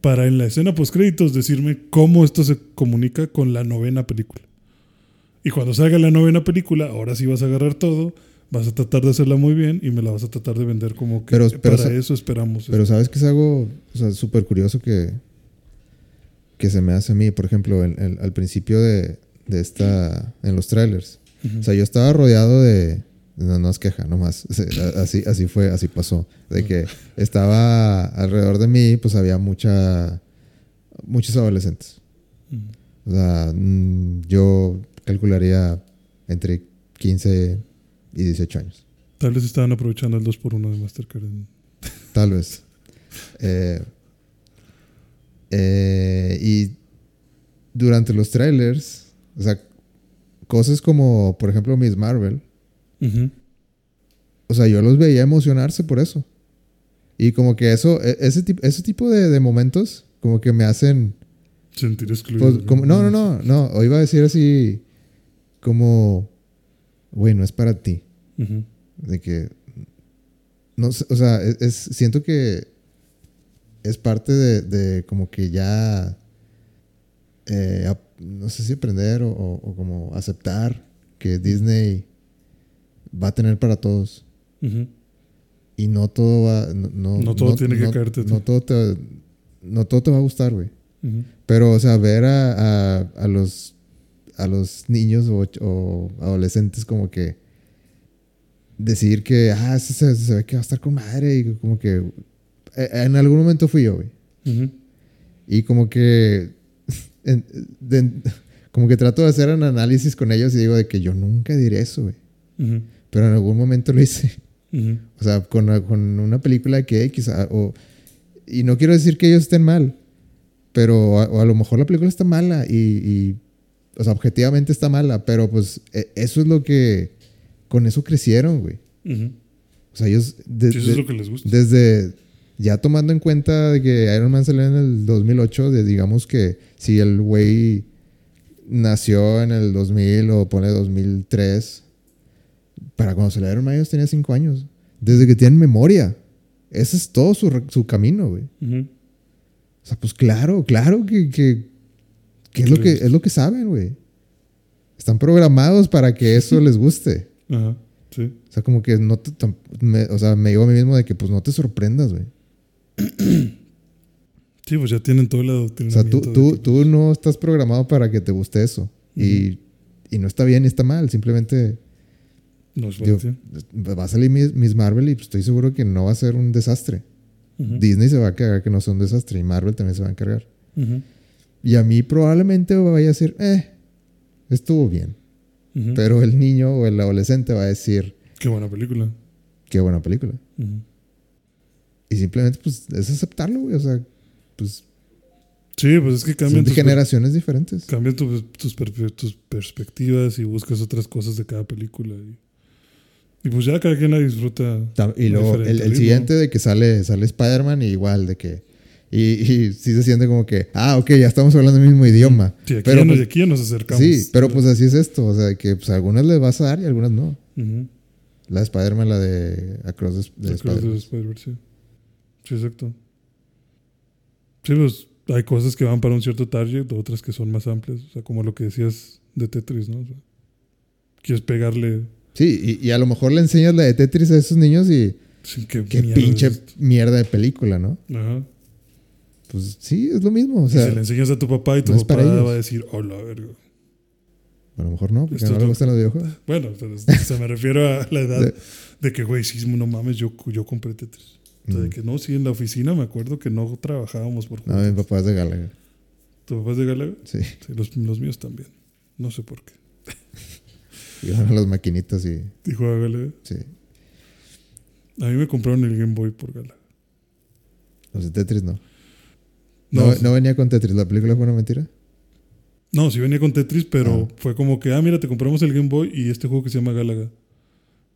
para en la escena post créditos decirme cómo esto se comunica con la novena película. Y cuando salga la novena película, ahora sí vas a agarrar todo, vas a tratar de hacerla muy bien y me la vas a tratar de vender como que Pero- pero para eso esperamos. pero sabes que es algo o sea, súper curioso que, que se me hace a mí, por ejemplo, el- al principio de, de esta, en los trailers. O sea, yo estaba rodeado de, no, no es queja, nomás, sea, así, así fue, así pasó, de que estaba alrededor de mí, pues había mucha, muchos adolescentes. O sea, mm, yo calcularía entre 15 y 18 años. Tal vez estaban aprovechando el 2x1 de Mastercard. Tal vez. Eh, eh, y durante los trailers, o sea, cosas como, por ejemplo, Miss Marvel, o sea, yo los veía emocionarse por eso. Y como que eso, e- ese, ese tipo de, de momentos, como que me hacen... Sentir excluido. pues, como- no, no, no, no, o iba a decir así, como, güey, no es para ti. De que. No sé, o sea, es, es- siento que es parte de, de como que ya. eh, no sé si aprender o, o- o como aceptar que Disney va a tener para todos. Y no todo va. No, no, No todo tiene que caerte. No todo te, no todo te va a gustar, güey. Pero, o sea, ver a, a, a los, a los niños o, o adolescentes como que decir que, ah, eso se, se ve que va a estar con madre y como que eh, en algún momento fui yo, güey. Y como que, en- de- como que trato de hacer un análisis con ellos y digo de que yo nunca diré eso, güey. Pero en algún momento lo hice. O sea, con, con una película que X. ah, O, y no quiero decir que ellos estén mal, pero a, o a lo mejor la película está mala y, y, o sea, objetivamente está mala, pero pues e- eso es lo que, con eso crecieron, güey. O sea, ellos de- Sí, eso de- es lo que les gusta. desde, ya tomando en cuenta de que Iron Man salió en el 2008, de, digamos que si el güey nació en el 2000 o pone 2003, para cuando salió Iron Man ellos tenían 5 años. Desde que tienen memoria. Ese es todo su, su camino, güey. O sea, pues claro, claro que, que, que es, lo que es lo que saben, güey. Están programados para que eso les guste. Ajá. Sí. O sea, como que no te, me, o sea, me digo a mí mismo de que pues no te sorprendas, güey. Sí, pues ya tienen todo el O sea, adoctrinamiento. tú, tú, que, tú pues, no estás programado para que te guste eso. y, y no está bien ni está mal. Simplemente No es digo, va a salir Miss, Miss Marvel y pues estoy seguro que no va a ser un desastre. Disney se va a cagar que no sea un desastre y Marvel también se va a encargar. ujú, Y a mí probablemente vaya a decir, eh, estuvo bien. Pero el niño o el adolescente va a decir, Qué buena película. qué buena película. Y simplemente pues es aceptarlo, güey. O sea, pues Sí, pues es que son cambian de tus, generaciones diferentes. cambian tu- tus, per- tus perspectivas y buscas otras cosas de cada película. Y, y pues ya cada quien la disfruta. Ta- Y luego el, el siguiente de que sale, sale Spider-Man y igual de que... Y, y sí se siente como que, ah, ok, ya estamos hablando el mismo idioma. Sí, aquí, pero ya, nos- pues- aquí ya nos acercamos. Sí, pero pues así es esto. O sea, que pues algunas les vas a dar y algunas no. Ujú. La de Spider-Man, la de Across the, de Across the Spider-Man. Spider-Verse, sí. Sí, exacto. Sí, pues hay cosas que van para un cierto target, otras que son más amplias. O sea, como lo que decías de Tetris, ¿no? O sea, quieres pegarle. Sí, y, y a lo mejor le enseñas la de Tetris a esos niños y Sí, qué, qué mierda pinche es mierda de película, ¿no? Ajá. Pues sí, es lo mismo. O sea, se le enseñas a tu papá y tu no papá va a decir, hola, verga. a lo mejor no, porque Esto no le gustan los videojuegos. Bueno, pero sea, me refiero a la edad De- que, güey, sí, no mames, yo, yo compré Tetris. O sea, de Mm. que no, sí, en la oficina me acuerdo que no trabajábamos por No, jugar. mi papá es de Gallagher. ¿Tu papá es de Galaga? Sí. Sí, los, los míos también. No sé por qué. Iban a las maquinitas y. Dijo a Galaga. Sí. A mí me compraron el Game Boy por Galaga. Los de Tetris no. No, No, venía con Tetris. ¿La película fue una mentira? no, sí venía con Tetris, pero Ah. fue como que, ah, mira, te compramos el Game Boy y este juego que se llama Galaga.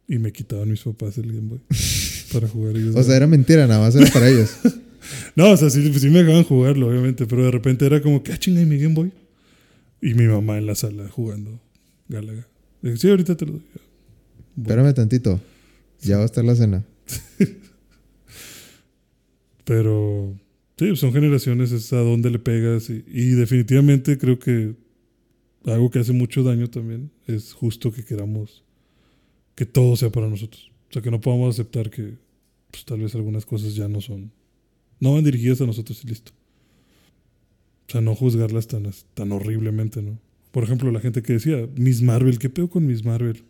Y me quitaban mis papás el Game Boy para jugar ellos. O sea, era mentira, nada más era para ellos. No, o sea, sí, sí me dejaban jugarlo, obviamente, pero de repente era como que, ah, chinga, ¿y mi Game Boy? Y mi mamá en la sala jugando Galaga. Dije, sí, ahorita te lo doy. Bueno, Espérame tantito. Ya va a estar la cena. pero sí, son generaciones, es a dónde le pegas. Y, definitivamente creo que algo que hace mucho daño también es justo que queramos que todo sea para nosotros. O sea, que no podamos aceptar que pues, tal vez algunas cosas ya no son, no van dirigidas a nosotros y listo. O sea, no juzgarlas tan, tan horriblemente, ¿no? Por ejemplo, la gente que decía, Miss Marvel, ¿qué pedo con Miss Marvel?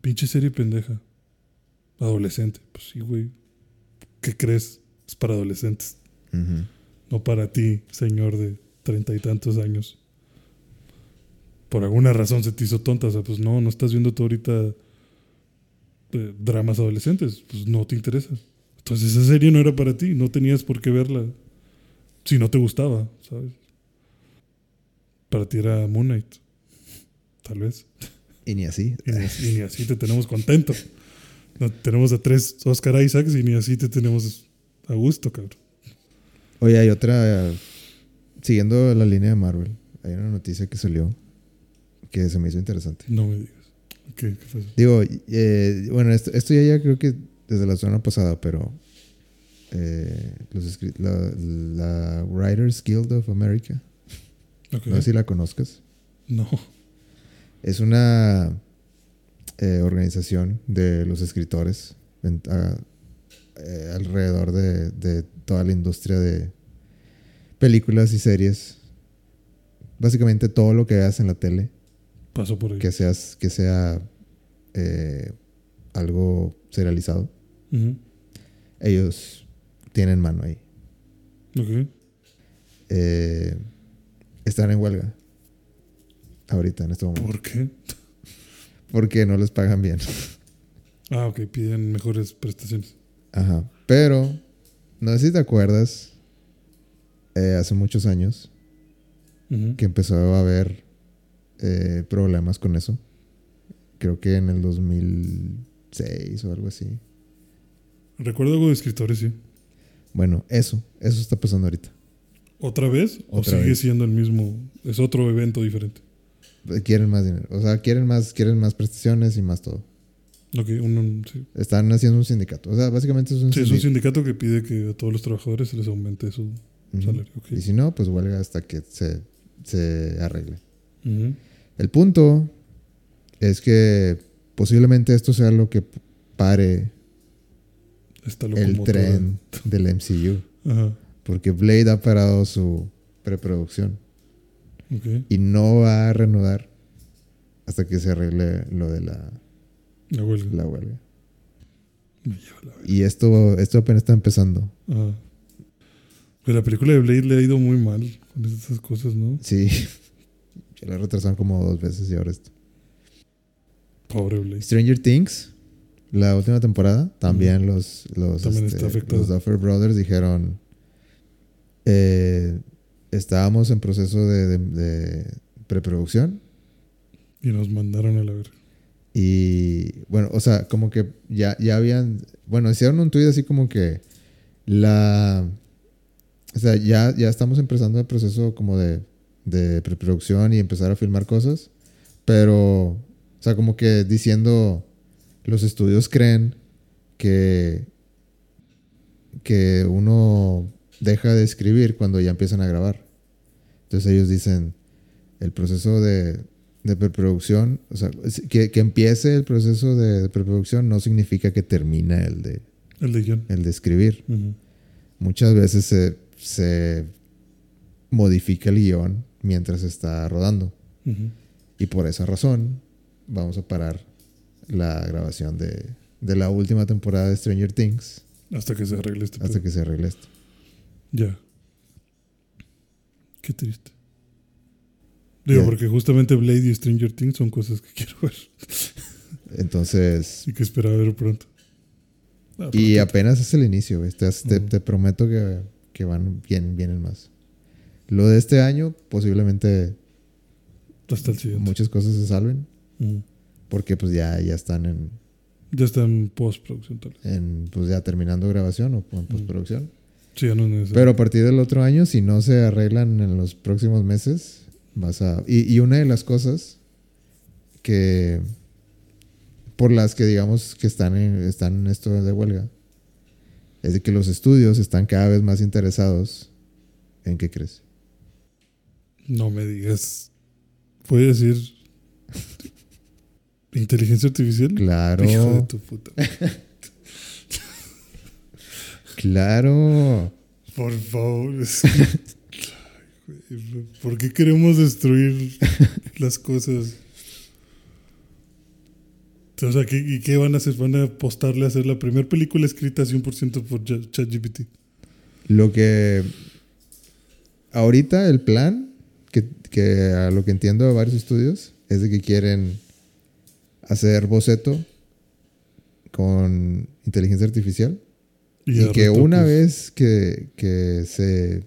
Pinche serie pendeja. Adolescente. Pues sí, güey. ¿Qué crees? Es para adolescentes. No para ti, señor de treinta y tantos años. Por alguna razón se te hizo tonta. O sea, pues no, no estás viendo tú ahorita eh, dramas adolescentes. Pues no te interesa. Entonces esa serie no era para ti. No tenías por qué verla si no te gustaba, ¿sabes? Para ti era Moon Knight. Tal vez. Y ni así. Y ni, así- y ni así te tenemos contento. No, tenemos a tres Oscar Isaacs y ni así te tenemos a gusto, cabrón. Oye, hay otra. Siguiendo la línea de Marvel, hay una noticia que salió que se me hizo interesante. No me digas. ¿Qué, qué pasó? Digo, eh, bueno, esto, esto ya, ya creo que desde la semana pasada, pero eh, los la, la Writers Guild of America, no sé si la conozcas, No. es una eh, organización de los escritores en- a- eh, alrededor de, de toda la industria de películas y series. Básicamente todo lo que veas en la tele Pasó por ahí. que seas que sea eh, algo serializado ellos tienen mano ahí Ok. Eh, están en huelga ahorita en este momento ¿Por qué? porque no les pagan bien Ah, ok. Piden mejores prestaciones. Ajá pero no sé si te acuerdas eh, hace muchos años que empezó a haber eh, problemas con eso creo que en el 2006 o algo así Recuerdo algo de escritores, sí. bueno eso eso está pasando ahorita ¿Otra vez? ¿O Otra sigue vez. siendo el mismo? Es otro evento diferente. quieren más dinero. O sea, quieren más, quieren más prestaciones y más todo. Ok, uno, sí. Están haciendo un sindicato. O sea, básicamente es un Sí, es un sindicato. sindicato que pide que a todos los trabajadores se les aumente su salario. Y si no, pues huelga hasta que se, se arregle. El punto es que posiblemente esto sea lo que pare el tren del MCU. Ajá. Porque Blade ha parado su preproducción y no va a reanudar hasta que se arregle lo de la, La huelga. la huelga. Me lleva la verga. Y esto, esto apenas está empezando. Ajá. Pero la película de Blade le ha ido muy mal con esas cosas, ¿no? Sí, ya la retrasaron como dos veces y ahora esto. Pobre Blade. Stranger Things, la última temporada, también los, los, También este, está afectado. los Duffer Brothers dijeron, eh, estábamos en proceso de, de- de preproducción Y nos mandaron a la verga. Y bueno, o sea, como que ya, ya habían, bueno, hicieron un tweet así como que la, o sea, ya, ya estamos empezando el proceso como de, de preproducción y empezar a filmar cosas, pero, o sea, como que diciendo, los estudios creen que, que uno deja de escribir cuando ya empiezan a grabar. Entonces ellos dicen, el proceso de, de preproducción, o sea, que, que empiece el proceso de, de preproducción no significa que termina el de, El de John. el de escribir. Muchas veces se, se modifica el guion mientras está rodando. Y por esa razón vamos a parar la grabación de, de la última temporada de Stranger Things Hasta que se arregle este hasta que se arregle esto. Ya. Qué triste. Digo, Ya. porque justamente Blade y Stranger Things son cosas que quiero ver Entonces, y que esperaba ver pronto. Ah, y apenas es el inicio. Te, te- Ujú. te prometo que, que van bien, vienen más. Lo de este año, posiblemente Hasta el siguiente. muchas cosas se salven, Ujú. porque pues ya, ya están en, Ya está en postproducción tal vez. en, pues ya terminando grabación o en postproducción. Sí, ya no es necesario. Pero a partir del otro año, si no se arreglan en los próximos meses, vas a... Y, y una de las cosas que... Por las que digamos que están en, están en esto de huelga, es de que los estudios están cada vez más interesados en qué crees. No me digas. ¿Puede decir inteligencia artificial? Claro, Hijo de tu puta. claro. Por favor. es que- Ay, güey, ¿Por qué queremos destruir las cosas? O sea, ¿qué, ¿y qué van a hacer? ¿Van a apostarle a hacer la primera película escrita 100% por ChatGPT? Lo que... Ahorita el plan, que, que a lo que entiendo de varios estudios, es de que quieren hacer boceto con inteligencia artificial y, que una vez que, que se...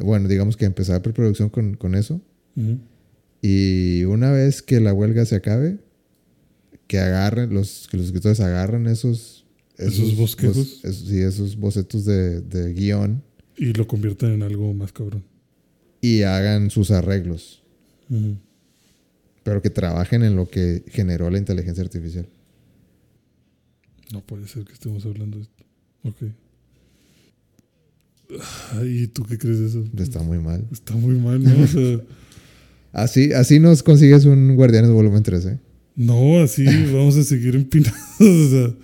Bueno, digamos que empezar preproducción con, con eso y una vez que la huelga se acabe, que agarren, los, que los escritores agarren esos... Esos bosquejos. bos- esos- sí, esos bocetos de, de guion Y lo convierten en algo más cabrón. y hagan sus arreglos, pero que trabajen en lo que generó la inteligencia artificial. No puede ser que estemos hablando de esto. Ok. Ay, ¿y tú qué crees de eso? Está muy mal. Está muy mal, ¿no? O sea, Así, así nos consigues un Guardianes Volumen 3, ¿eh? no, así vamos a seguir empinados. O sea.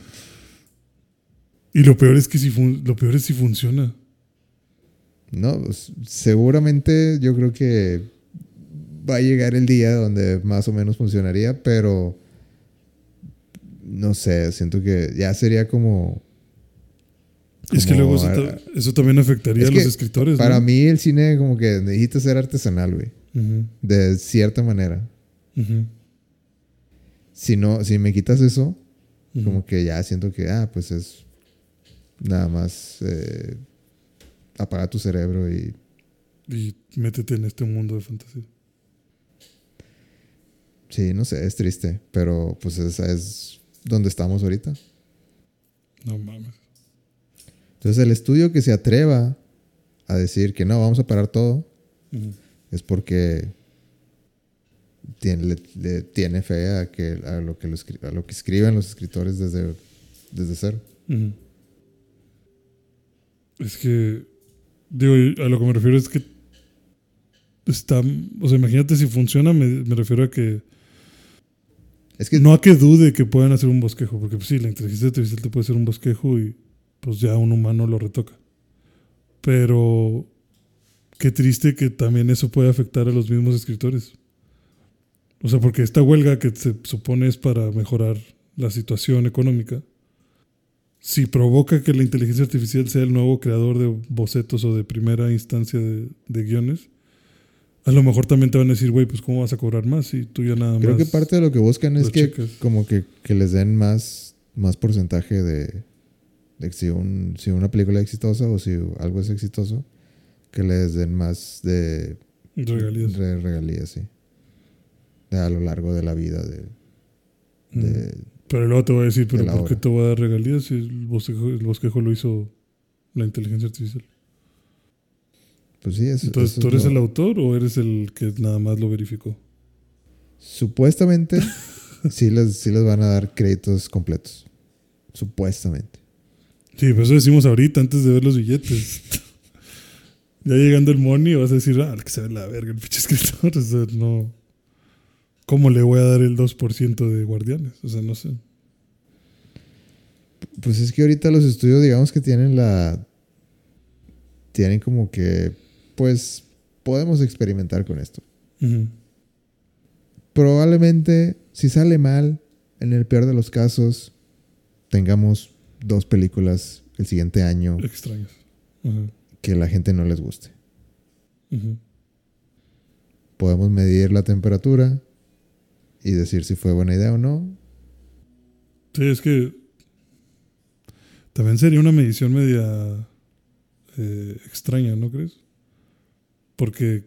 Y lo peor es que si lo peor es si funciona. No, pues, seguramente yo creo que va a llegar el día donde más o menos funcionaría, pero no sé, siento que ya sería como... es que luego eso, a- ta- eso también afectaría Es a los escritores. Para ¿no? mí el cine como que necesita ser artesanal, güey, de cierta manera. Si no, si me quitas eso, como que ya siento que, ah, pues es nada más eh, apaga tu cerebro y Y métete en este mundo de fantasía. sí, no sé, es triste, pero pues esa es donde estamos ahorita. No mames. Entonces el estudio que se atreva a decir que no, vamos a parar todo, es porque tiene, le, le tiene fe a, que, a, lo que lo escri- a lo que escriben los escritores desde, desde cero. Es que, digo, a lo que me refiero es que está, o sea, imagínate si funciona, me, me refiero a que, Es que no a que dude que puedan hacer un bosquejo, porque pues sí, la inteligencia artificial te puede hacer un bosquejo y pues ya un humano lo retoca. Pero qué triste que también eso puede afectar a los mismos escritores. O sea, porque esta huelga que se supone es para mejorar la situación económica, si provoca que la inteligencia artificial sea el nuevo creador de bocetos o de primera instancia de, de guiones, a lo mejor también te van a decir, güey, pues cómo vas a cobrar más si tú ya nada más. Creo que parte de lo que buscan es que checas. como que, que les den más, más porcentaje de si, un, si una película es exitosa o si algo es exitoso, que les den más de Regalías. regalías, sí. A lo largo de la vida de, de- Pero luego te voy a decir, pero de ¿por qué te voy a dar regalías si el bosquejo, el bosquejo lo hizo la inteligencia artificial? pues sí, eso, Entonces, eso ¿tú es eres lo- el autor o eres el que nada más lo verificó? Supuestamente sí les, sí les van a dar créditos completos. Supuestamente. Sí, pero eso decimos ahorita, antes de ver los billetes. ya llegando el money, vas a decir, ah, que se ve la verga el pinche escritor. O sea, no. ¿Cómo le voy a dar el 2% de guardianes? O sea, no sé. Pues es que ahorita los estudios, digamos que tienen la. Tienen como que. Pues podemos experimentar con esto. Probablemente, si sale mal, en el peor de los casos, tengamos dos películas el siguiente año Extraños. Ajá. que la gente no les guste. Podemos medir la temperatura y decir si fue buena idea o no. Sí, es que también sería una medición media eh, extraña, ¿no crees? Porque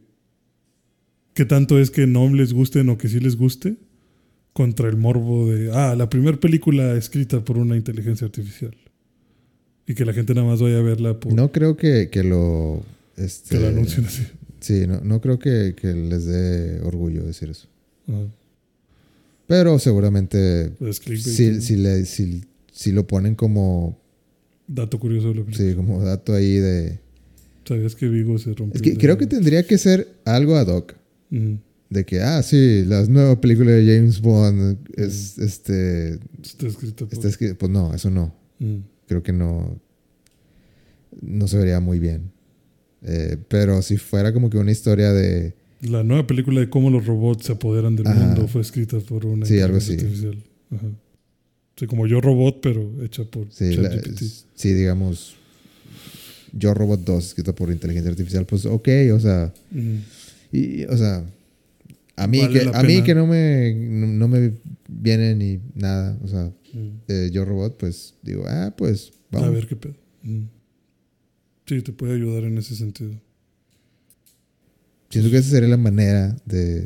¿qué tanto es que no les gusten o que sí les guste? Contra el morbo de, ah, la primera película escrita por una inteligencia artificial. Y que la gente nada más vaya a verla por No creo que, que lo. Este, que la anuncien así. Sí, no, no creo que, que les dé orgullo decir eso. Ajá. Pero seguramente Es clickbait, si, si, le, si, si lo ponen como, Dato curioso de la película. sí, como dato ahí de... ¿Sabías que Vigo se rompió? Es que creo que tendría que ser algo ad hoc. Ujú. De que, ah, sí, la nueva película de James Bond es, este, Está escrito por... está escrito- Pues no, eso no. Ujú. Creo que no, no se vería muy bien. Eh, pero si fuera como que una historia de... La nueva película de cómo los robots se apoderan del Ajá. mundo fue escrita por una Sí, algo inteligencia artificial. Ajá. Sí, como Yo Robot, pero hecha por Sí, la- sí, digamos, Yo Robot 2, escrita por inteligencia artificial, pues ok, o sea, y, o sea, a mí, Vale que, a mí que no me, no, me viene ni nada, o sea, de Yo Robot, pues digo, ah, pues A vamos. ver qué pedo. Ujú. Sí, te puede ayudar en ese sentido. Siento que esa sería la manera de,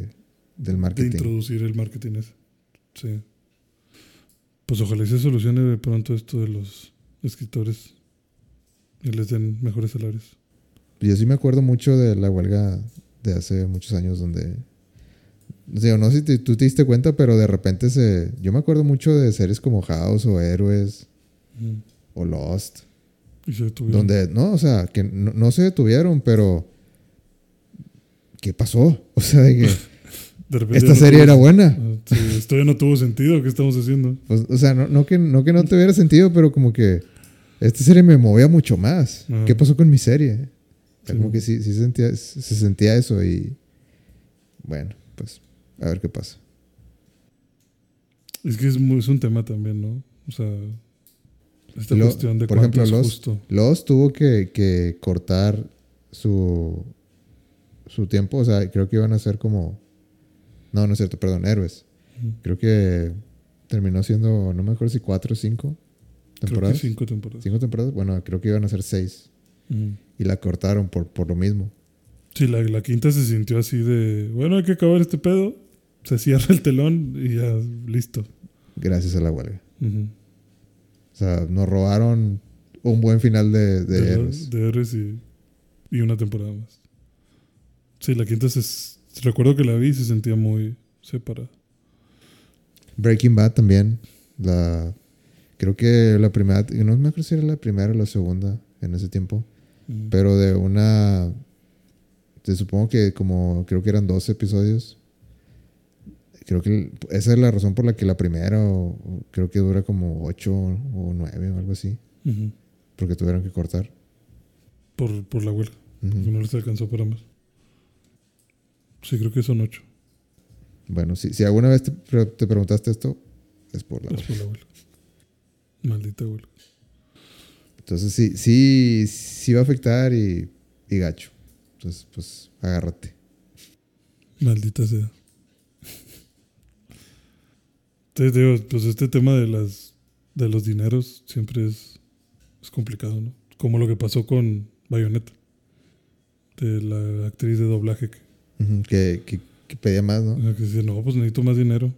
del De marketing. introducir el marketing ese. Sí. Pues ojalá y se solucione de pronto esto de los escritores y les den mejores salarios. Yo sí me acuerdo mucho de la huelga de hace muchos años donde... O sea, no sé si te- tú te diste cuenta, pero de repente se... Yo me acuerdo mucho de series como House o Héroes Ujú. o Lost. Y se detuvieron. Donde, no, o sea, que no, no se detuvieron, pero. ¿Qué pasó? O sea, de que De repente esta no serie tuvo- era buena. Ah, sí, esto ya no tuvo sentido. ¿Qué estamos haciendo? Pues, o sea, no, no que, no que no tuviera sentido, pero como que esta serie me movía mucho más. Ajá. ¿Qué pasó con mi serie? O sea, Sí. como que sí, sí sentía, se sentía eso y. Bueno, pues, a ver qué pasa. Es que es, muy- es un tema también, ¿no? O sea, esta Lo- cuestión de por ejemplo, es los- justo. Lost tuvo que, que cortar su, su tiempo. O sea, creo que iban a ser como. No, no es cierto, perdón, héroes. Creo que terminó siendo, no me acuerdo si cuatro o cinco Creo que temporadas. cinco temporadas. Cinco temporadas. Bueno, creo que iban a ser seis. Y la cortaron por, por lo mismo. Sí, la, la quinta se sintió así de, bueno, hay que acabar este pedo. Se cierra el telón y ya, listo. Gracias a la huelga. O sea, nos robaron un buen final de, de de, héroes. de héroes y, y una temporada más. Sí, la quinta se, recuerdo que la vi y se sentía muy separada. Breaking Bad también. La, creo que la primera, no me acuerdo si era la primera o la segunda en ese tiempo. Pero de una. Te supongo que como. Creo que eran 12 episodios. Creo que esa es la razón por la que la primera. o- o creo que dura como 8 o 9 o algo así. Porque tuvieron que cortar. Por, por la huelga. Ujú. Porque no les alcanzó para más. Sí, creo que son ocho. Bueno, si, si alguna vez te, te preguntaste esto, es por la Es por la huelga. Maldita huelga. Entonces sí, sí, sí va a afectar y, y gacho. Entonces, pues, agárrate. Maldita sea. Te digo, pues este tema de las de los dineros siempre es, es complicado, ¿no? Como lo que pasó con Bayonetta. De la actriz de doblaje que, que, que, que pedía más, ¿no? que dice, no, pues necesito más dinero.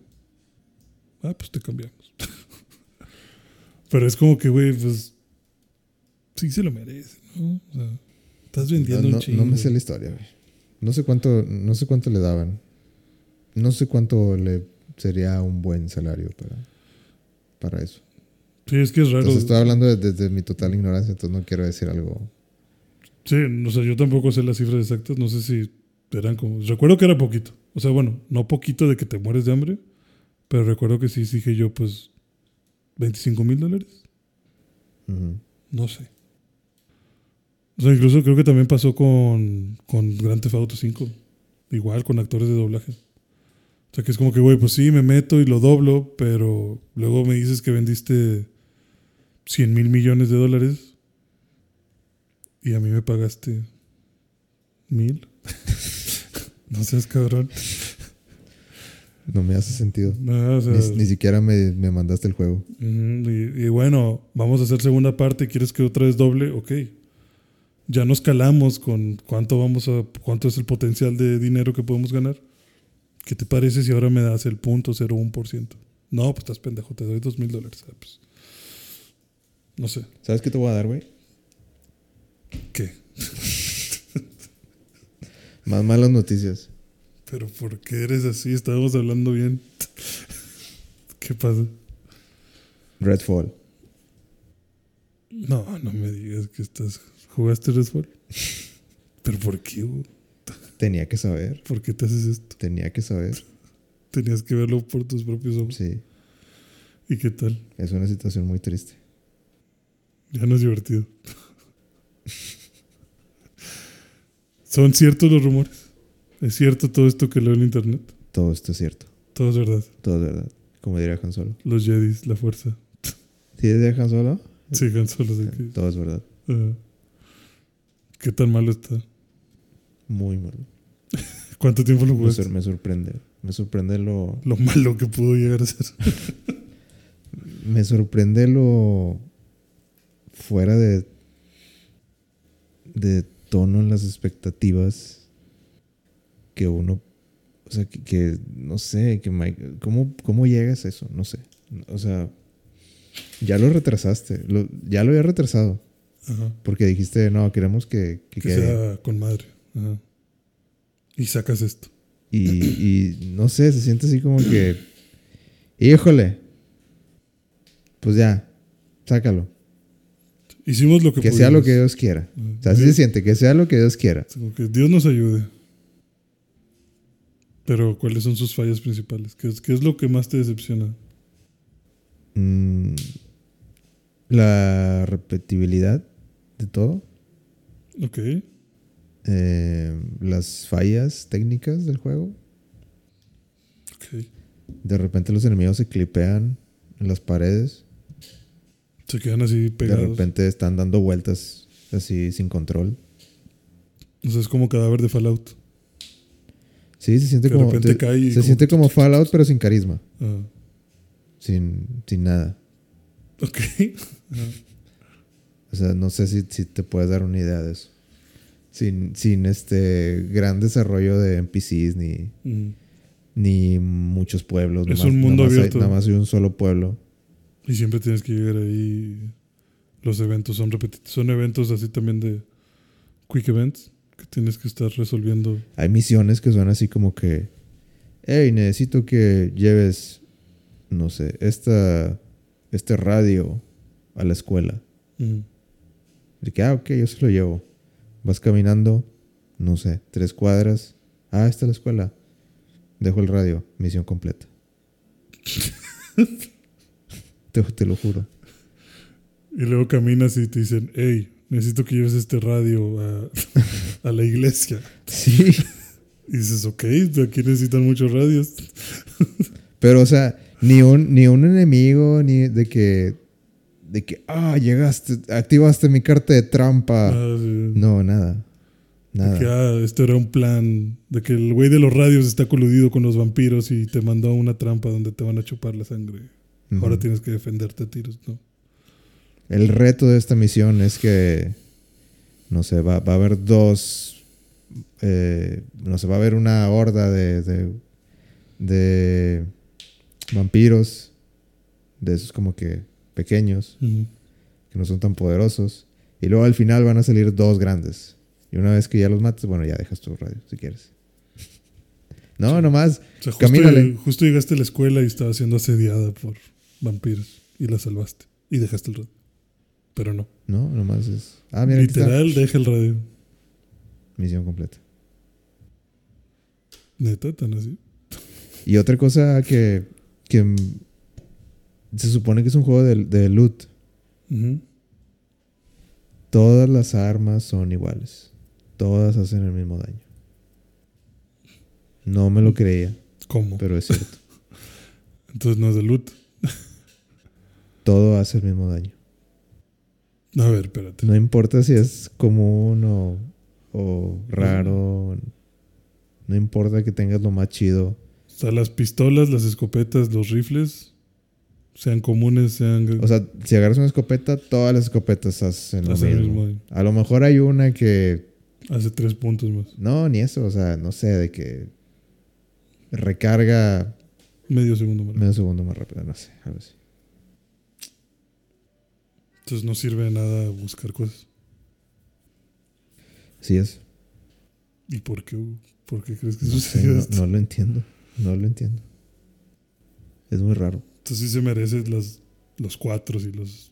Ah, pues te cambiamos. Pero es como que, güey, pues sí se lo merece, ¿no? O sea, estás vendiendo no, un chingo. no me sé la historia, güey. No sé cuánto, no sé cuánto le daban. No sé cuánto le sería un buen salario para, para eso. Sí, es que es raro. Entonces estoy hablando de- desde mi total ignorancia, entonces no quiero decir algo. Sí, o sea, yo tampoco sé las cifras exactas, no sé si eran como... Recuerdo que era poquito, o sea, bueno, no poquito de que te mueres de hambre, pero recuerdo que sí dije yo, pues, 25 mil dólares, no sé. O sea, incluso creo que también pasó con, con Grand Theft Auto 5, igual con actores de doblaje. O sea, que es como que, güey, pues sí, me meto y lo doblo, pero luego me dices que vendiste 100 mil millones de dólares y a mí me pagaste mil. no seas cabrón. No me hace sentido. No, o sea, Ni, ni siquiera me, me mandaste el juego. y bueno, vamos a hacer segunda parte. ¿Quieres que otra vez doble? Ok. Ya nos calamos con cuánto vamos a, cuánto es el potencial de dinero que podemos ganar. ¿Qué te parece si ahora me das el punto 0.1%? No, pues estás pendejo, te doy dos mil dólares. Ah, pues, no sé. ¿Sabes qué te voy a dar, güey? ¿Qué? Más malas noticias. Pero ¿por qué eres así? Estábamos hablando bien. ¿Qué pasa? Redfall. No, no me digas que estás. ¿Jugaste Redfall? ¿Pero por qué, güey? Tenía que saber. ¿Por qué te haces esto? Tenía que saber. Tenías que verlo por tus propios ojos. Sí. ¿Y qué tal? Es una situación muy triste. Ya no es divertido. ¿Son ciertos los rumores? ¿Es cierto todo esto que leo en internet? Todo esto es cierto. Todo es verdad. Todo es verdad. Como diría Han Solo. Los Jedis, la fuerza. ¿Sí es Han Solo? Sigan solos de que. Todo es verdad. ¿Qué tan malo está? Muy malo. ¿Cuánto tiempo lo Me, jugaste? sor- me sorprende. Me sorprende lo. Lo malo que pudo llegar a ser. Me sorprende lo. Fuera de. De tono en las expectativas. Que uno. O sea, que, que no sé. Que Mike- ¿cómo, ¿Cómo llegas a eso? No sé. O sea. Ya lo retrasaste. lo- ya lo había retrasado. Ajá. Porque dijiste, no, queremos que, que Que quede. sea con madre. Ajá. Y sacas esto. Y, y no sé, se siente así como que. Híjole. Pues ya, sácalo. Hicimos lo que Que sea lo que. Dios quiera. Ajá. O sea, así se siente, que sea lo que Dios quiera. Como que Dios nos ayude. Pero, ¿cuáles son sus fallas principales? ¿Qué es, qué es lo que más te decepciona? Mm, la repetibilidad de todo. Ok. Eh, las fallas técnicas del juego. De repente los enemigos se clipean en las paredes. Se quedan así De pegados. repente están dando vueltas así sin control. O sea, es como cadáver de Fallout. Sí, se siente Que de como. repente te- cae y se como- siente como Fallout, pero sin carisma. Ajá. Sin, sin nada. Ok. O sea, no sé si, si te puedes dar una idea de eso. Sin, sin este gran desarrollo de NPCs ni, Mm. ni muchos pueblos. Es nomás- un mundo nomás hay- abierto. nada más hay un solo pueblo. Y siempre tienes que llegar ahí. Los eventos son repetitivos. Son eventos así también de quick events que tienes que estar resolviendo. Hay misiones que son así como que, hey, necesito que lleves, no sé, esta, este radio a la escuela. Mm. De que, ah, ok, yo se lo llevo. Vas caminando, no sé, tres cuadras. Ah, está la escuela. Dejo el radio, misión completa. te, te lo juro. Y luego caminas y te dicen, hey, necesito que lleves este radio a, a la iglesia. Sí. Y dices, ok, aquí necesitan muchos radios. Pero, o sea, ni un, ni un enemigo, ni de que. De que, ah, llegaste, activaste mi carta de trampa. Ah, sí. No, nada. De Nada. que, ah, esto era un plan de que el güey de los radios está coludido con los vampiros y te mandó una trampa donde te van a chupar la sangre. Ahora tienes que defenderte a tiros, ¿no? El reto de esta misión es que, no sé, va, va a haber dos, eh, no sé, va a haber una horda de, de, de vampiros, de esos como que pequeños, que no son tan poderosos, y luego al final van a salir dos grandes. Y una vez que ya los mates, bueno, ya dejas tu radio, si quieres. No, nomás, O sea, justo, Camínale. justo llegaste a la escuela y estaba siendo asediada por vampiros y la salvaste. Y dejaste el radio. Pero no. no, nomás es... Ah, mira. Literal, deja el radio. Misión completa. Neta, tan así. Y otra cosa que, que se supone que es un juego de, de loot. Todas las armas son iguales. Todas hacen el mismo daño. No me lo creía, ¿Cómo? pero es cierto. Entonces no es de loot. Todo hace el mismo daño. A ver, espérate. No importa si es común o, o raro. No importa que tengas lo más chido. O sea, las pistolas, las escopetas, los rifles, sean comunes, sean... O sea, si agarras una escopeta, todas las escopetas hacen lo mismo. mismo. A lo mejor hay una que hace tres puntos más. No, ni eso, o sea, no sé, de que recarga Medio segundo más. medio segundo más rápido, no sé, algo así. Entonces no sirve de nada buscar cosas. Sí es. ¿Y por qué? ¿Por qué crees que No, sé, no, esto? no lo entiendo, no lo entiendo. Es muy raro. Entonces sí se merece las, los cuatro y los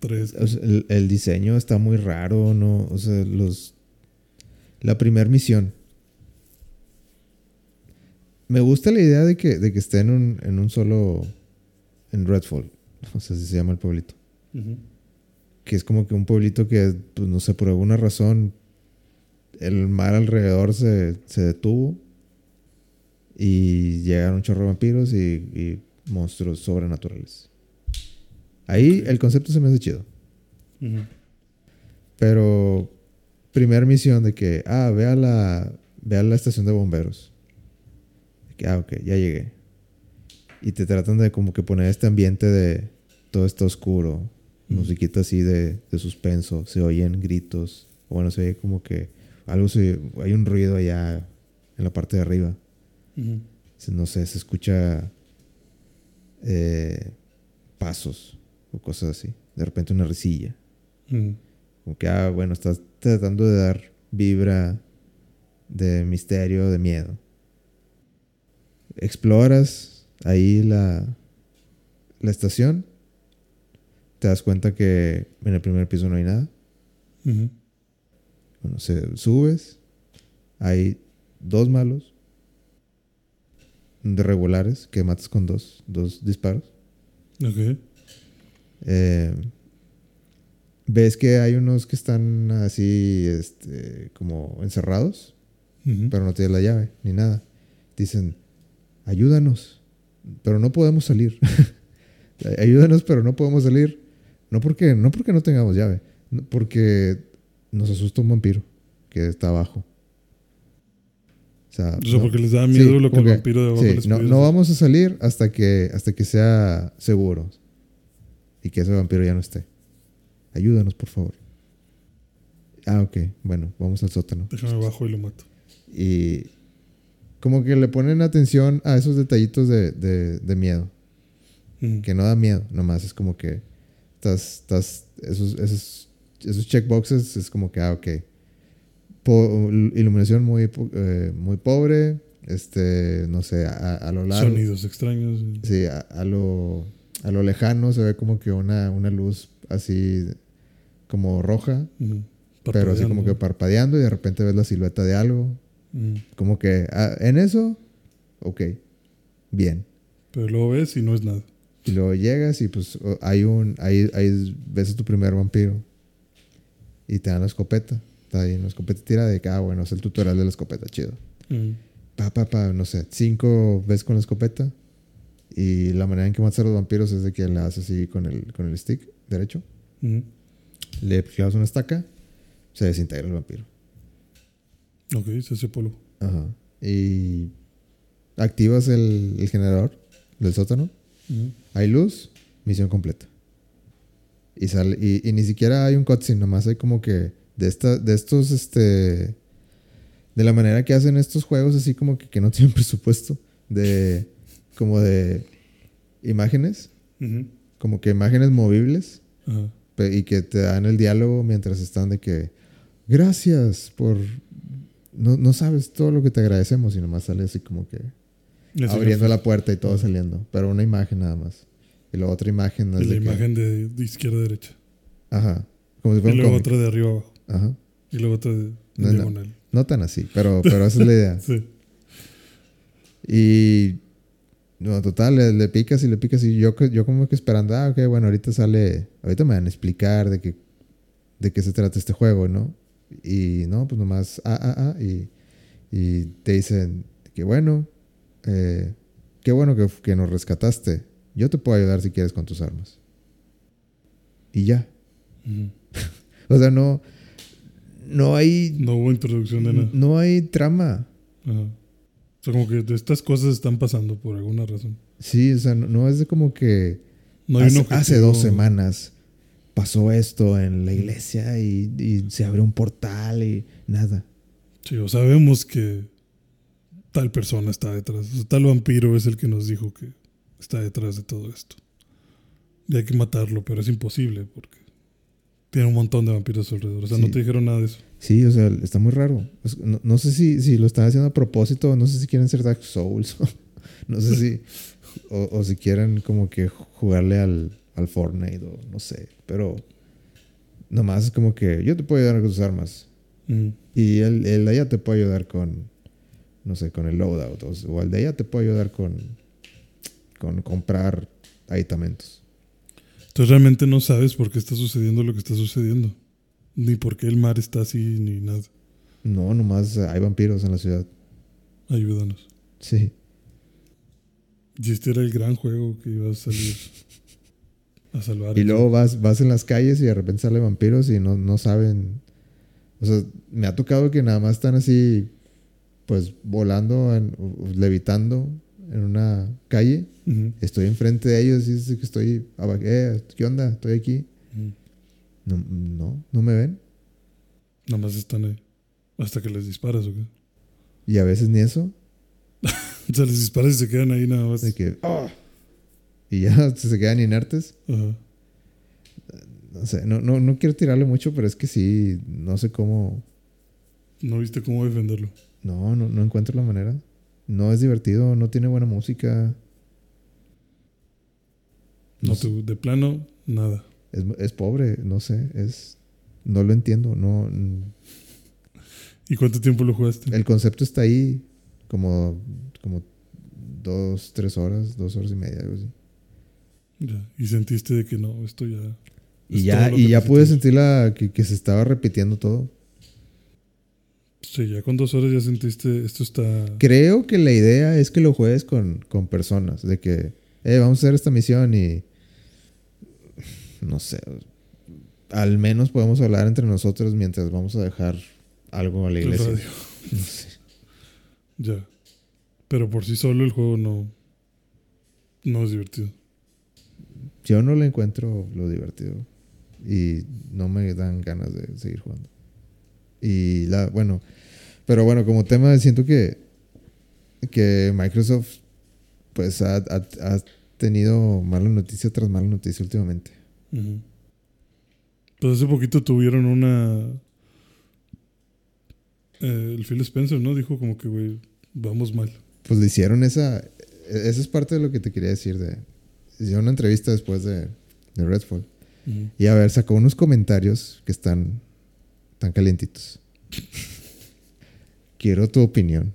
tres. O sea, el, el diseño está muy raro, ¿no? O sea, los... La primera misión. Me gusta la idea de que, de que esté en un, en un solo... En Redfall. O sea, así se llama el pueblito. Que es como que un pueblito que, pues no sé, por alguna razón, el mar alrededor se, se detuvo y llegaron un chorro de vampiros y, y monstruos sobrenaturales. Ahí el concepto se me hace chido. Pero, primera misión de que, ah, ve a la, ve a la estación de bomberos. De que, ah, ok, ya llegué. Y te tratan de como que poner este ambiente de todo está oscuro, Ujú. musiquita así de, de suspenso, se oyen gritos, o bueno, se oye como que algo se, hay un ruido allá en la parte de arriba. Se- No sé, se escucha eh, pasos o cosas así. De repente una risilla. Ujú. Como que, ah, bueno, estás tratando de dar vibra de misterio, de miedo. Exploras ahí la, la estación. Te das cuenta que en el primer piso no hay nada. Bueno, se, subes. Hay dos malos. De regulares que matas con dos, dos disparos. Ok. Eh, ves que hay unos que están así, este, como encerrados, pero no tienen la llave ni nada. Dicen, ayúdanos, pero no podemos salir. ayúdanos, pero no podemos salir. No porque, no porque no tengamos llave, porque nos asusta un vampiro que está abajo. Sea, no- porque les da Sí, miedo lo que como el vampiro de abajo sí, les no, no vamos a salir hasta que, hasta que sea seguro. Y que ese vampiro ya no esté. Ayúdanos, por favor. Ah, ok. Bueno, vamos al sótano. Déjame abajo y lo mato. Y como que le ponen atención a esos detallitos de, de- de miedo. Ujú. Que no da miedo, nomás es como que estás, estás, esos, esos, esos checkboxes es como que, ah, ok. Po- iluminación muy, eh, muy pobre, este, no sé, a, a lo largo. Sonidos extraños. Sí, a, a lo, a lo lejano se ve como que una, una luz así como roja, pero así como que Parpadeando. y de repente ves la silueta de algo. Como que ah, en eso, ok, bien. Pero luego ves y no es nada. Y luego llegas y pues hay un. Ahí, ahí ves a tu primer vampiro. Y te dan la escopeta. Está ahí en la escopeta tira de que, ah, bueno, es el tutorial de la escopeta, chido. Mm. Pa, pa, pa, no sé, cinco veces con la escopeta. Y la manera en que matas a los vampiros es de que le haces así con el, con el stick derecho. Mm. Le clavas una estaca, se desintegra el vampiro. Ok, se hace polvo. Ajá. Y activas el, el generador del sótano. Mm. Hay luz, misión completa. Y sale, y, y ni siquiera hay un cutscene, nomás hay como que de esta, de estos, este, de la manera que hacen estos juegos, así como que, que no tienen presupuesto, de, como de imágenes, como que imágenes movibles, pe- y que te dan el diálogo mientras están de que, gracias por, no, no sabes todo lo que te agradecemos, y nomás sale así como que abriendo la puerta y todo saliendo, pero una imagen nada más. Y luego otra imagen y es la de que- imagen de, de izquierda a derecha. Ajá. Como si Y fuera un luego otra de arriba abajo. Ajá. Y luego de No, no. diagonal. No tan así, pero, pero esa es la idea. Sí. Y. No, total, le, le picas y le picas y yo, yo como que esperando, ah, ok, bueno, ahorita sale, ahorita me van a explicar de qué, de qué se trata este juego, ¿no? Y no, pues nomás, ah, ah, ah, y, y te dicen que bueno, eh, qué bueno que, que nos rescataste, yo te puedo ayudar si quieres con tus armas. Y ya. O sea, no, no hay, No hubo introducción de nada. no hay trama. Ajá. O sea, como que estas cosas están pasando por alguna razón. Sí, o sea, no, no es de como que No hay hace, hace dos semanas pasó esto en la iglesia y, y se abrió un portal y nada. Sí, o sabemos que tal persona está detrás. O sea, tal vampiro es el que nos dijo que está detrás de todo esto. Y hay que matarlo, pero es imposible porque tiene un montón de vampiros alrededor. O sea, no te dijeron nada de eso. Sí, o sea, está muy raro. No, no sé si, si lo están haciendo a propósito, no sé si quieren ser Dark Souls, no sé si, o, o si quieren como que jugarle al, al Fortnite o no sé, pero nomás es como que yo te puedo ayudar con tus armas Mm. y el, el de allá te puede ayudar con, no sé, con el loadout o, o el de allá te puede ayudar con, con comprar aditamentos. Entonces realmente no sabes por qué está sucediendo lo que está sucediendo. Ni por qué el mar está así, ni nada. No, nomás hay vampiros en la ciudad. Ayúdanos. Sí. Y este era el gran juego que iba a salir a salvar. Y luego vas, vas en las calles y de repente salen vampiros y no, no saben. O sea, me ha tocado que nada más están así, pues volando, en- levitando en una calle. Estoy enfrente de ellos y es que estoy, aba- eh, ¿qué onda? Estoy aquí. No, no, no me ven. Nada más están ahí. Hasta que les disparas, ¿o qué? Y a veces ni eso. O sea, les disparas y se quedan ahí nada más. De que, "Ah", Y ya se quedan inertes. Ajá. No sé, no, no, no quiero tirarle mucho, pero es que sí, no sé cómo. No viste cómo defenderlo. No, no, no encuentro la manera. No es divertido, no tiene buena música. No No de plano, nada. es, es pobre, no sé, es no lo entiendo, no mm, ¿Y cuánto tiempo lo jugaste? el concepto está ahí como como dos, tres horas, dos horas y media, algo así. Ya. Y sentiste de que no, esto ya. Y es ya, y ya pude sentir la, que, que se estaba repitiendo todo. Sí, ya con dos horas ya sentiste, esto está. Creo que la idea es que lo juegues con, con personas, de que, eh, vamos a hacer esta misión y, no sé, al menos podemos hablar entre nosotros mientras vamos a dejar algo a la iglesia. No sé. Ya. Pero por sí solo el juego no. No es divertido. Yo no le encuentro lo divertido y no me dan ganas de seguir jugando. Y la, bueno, pero bueno, como tema siento que, que Microsoft pues ha, ha- ha tenido mala noticia tras mala noticia últimamente. Pues hace poquito tuvieron una. eh, el Phil Spencer, ¿no? Dijo como que, güey, vamos mal. Pues le hicieron esa, esa es parte de lo que te quería decir de, hicieron una entrevista después de, de Redfall. Y a ver, sacó unos comentarios que están tan calientitos. Quiero tu opinión.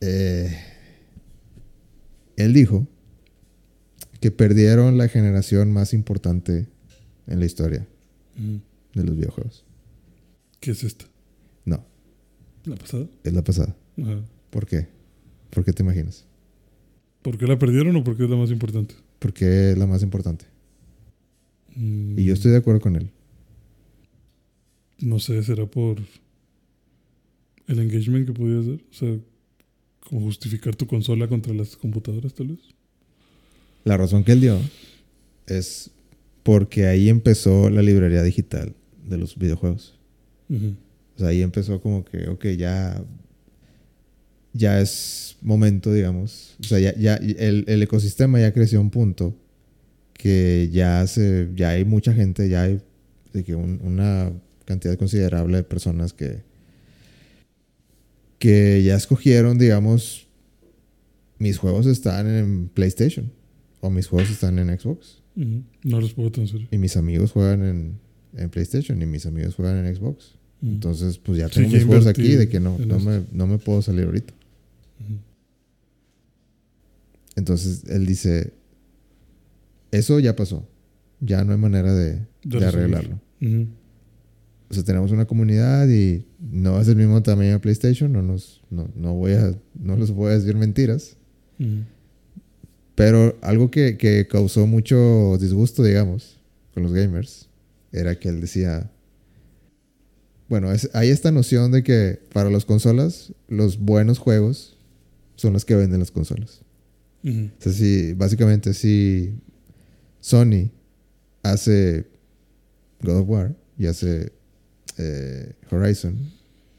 Eh, él dijo que perdieron la generación más importante en la historia de los videojuegos. ¿Qué es esta? No, ¿La pasada? es la pasada. Ajá. ¿Por qué? ¿Por qué te imaginas? ¿Por qué la perdieron o por qué es la más importante? Porque es la más importante. Mm, Y yo estoy de acuerdo con él. No sé, será por el engagement que podía hacer. O sea, como justificar tu consola contra las computadoras, tal vez. La razón que él dio es porque ahí empezó la librería digital de los videojuegos. O sea, ahí empezó como que, ok, ya, ya es momento, digamos. O sea, ya, ya el, el ecosistema ya creció a un punto que ya, se, ya hay mucha gente, ya hay de que un- una cantidad considerable de personas que, que ya escogieron, digamos, mis juegos están en PlayStation o mis juegos están en Xbox. No los puedo tan serio. y mis amigos juegan en, en PlayStation y mis amigos juegan en Xbox. Entonces, pues ya tengo mis juegos aquí de que no, no, me, no me puedo salir ahorita. Entonces, él dice, eso ya pasó. Ya no hay manera de, De de resolver. arreglarlo. O sea, tenemos una comunidad y no es el mismo tamaño de PlayStation. No, nos, no, no, voy a, no les voy a decir mentiras. Pero algo que, que causó mucho disgusto, digamos, con los gamers, era que él decía, bueno, es- hay esta noción de que para las consolas, los buenos juegos son los que venden las consolas. Ujú. O sea, si, básicamente, si Sony hace God of War y hace eh, Horizon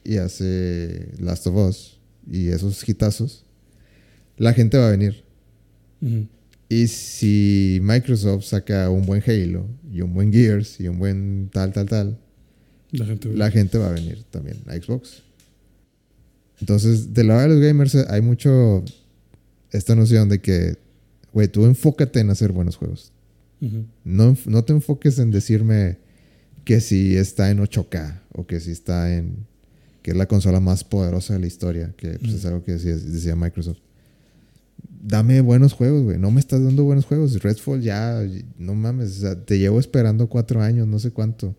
y hace Last of Us y esos hitazos, la gente va a venir. Y si Microsoft saca un buen Halo y un buen Gears y un buen tal, tal, tal, La gente ve. la gente va a venir también a Xbox. Entonces, del lado de los gamers eh, hay mucho esta noción de que, güey, tú enfócate en hacer buenos juegos. No, no te enfoques en decirme que si está en 8K o que si está en... que es la consola más poderosa de la historia, que pues, es algo que decía, decía Microsoft. Dame buenos juegos, güey. No me estás dando buenos juegos. Redfall ya, no mames. o sea, te llevo esperando cuatro años, no sé cuánto,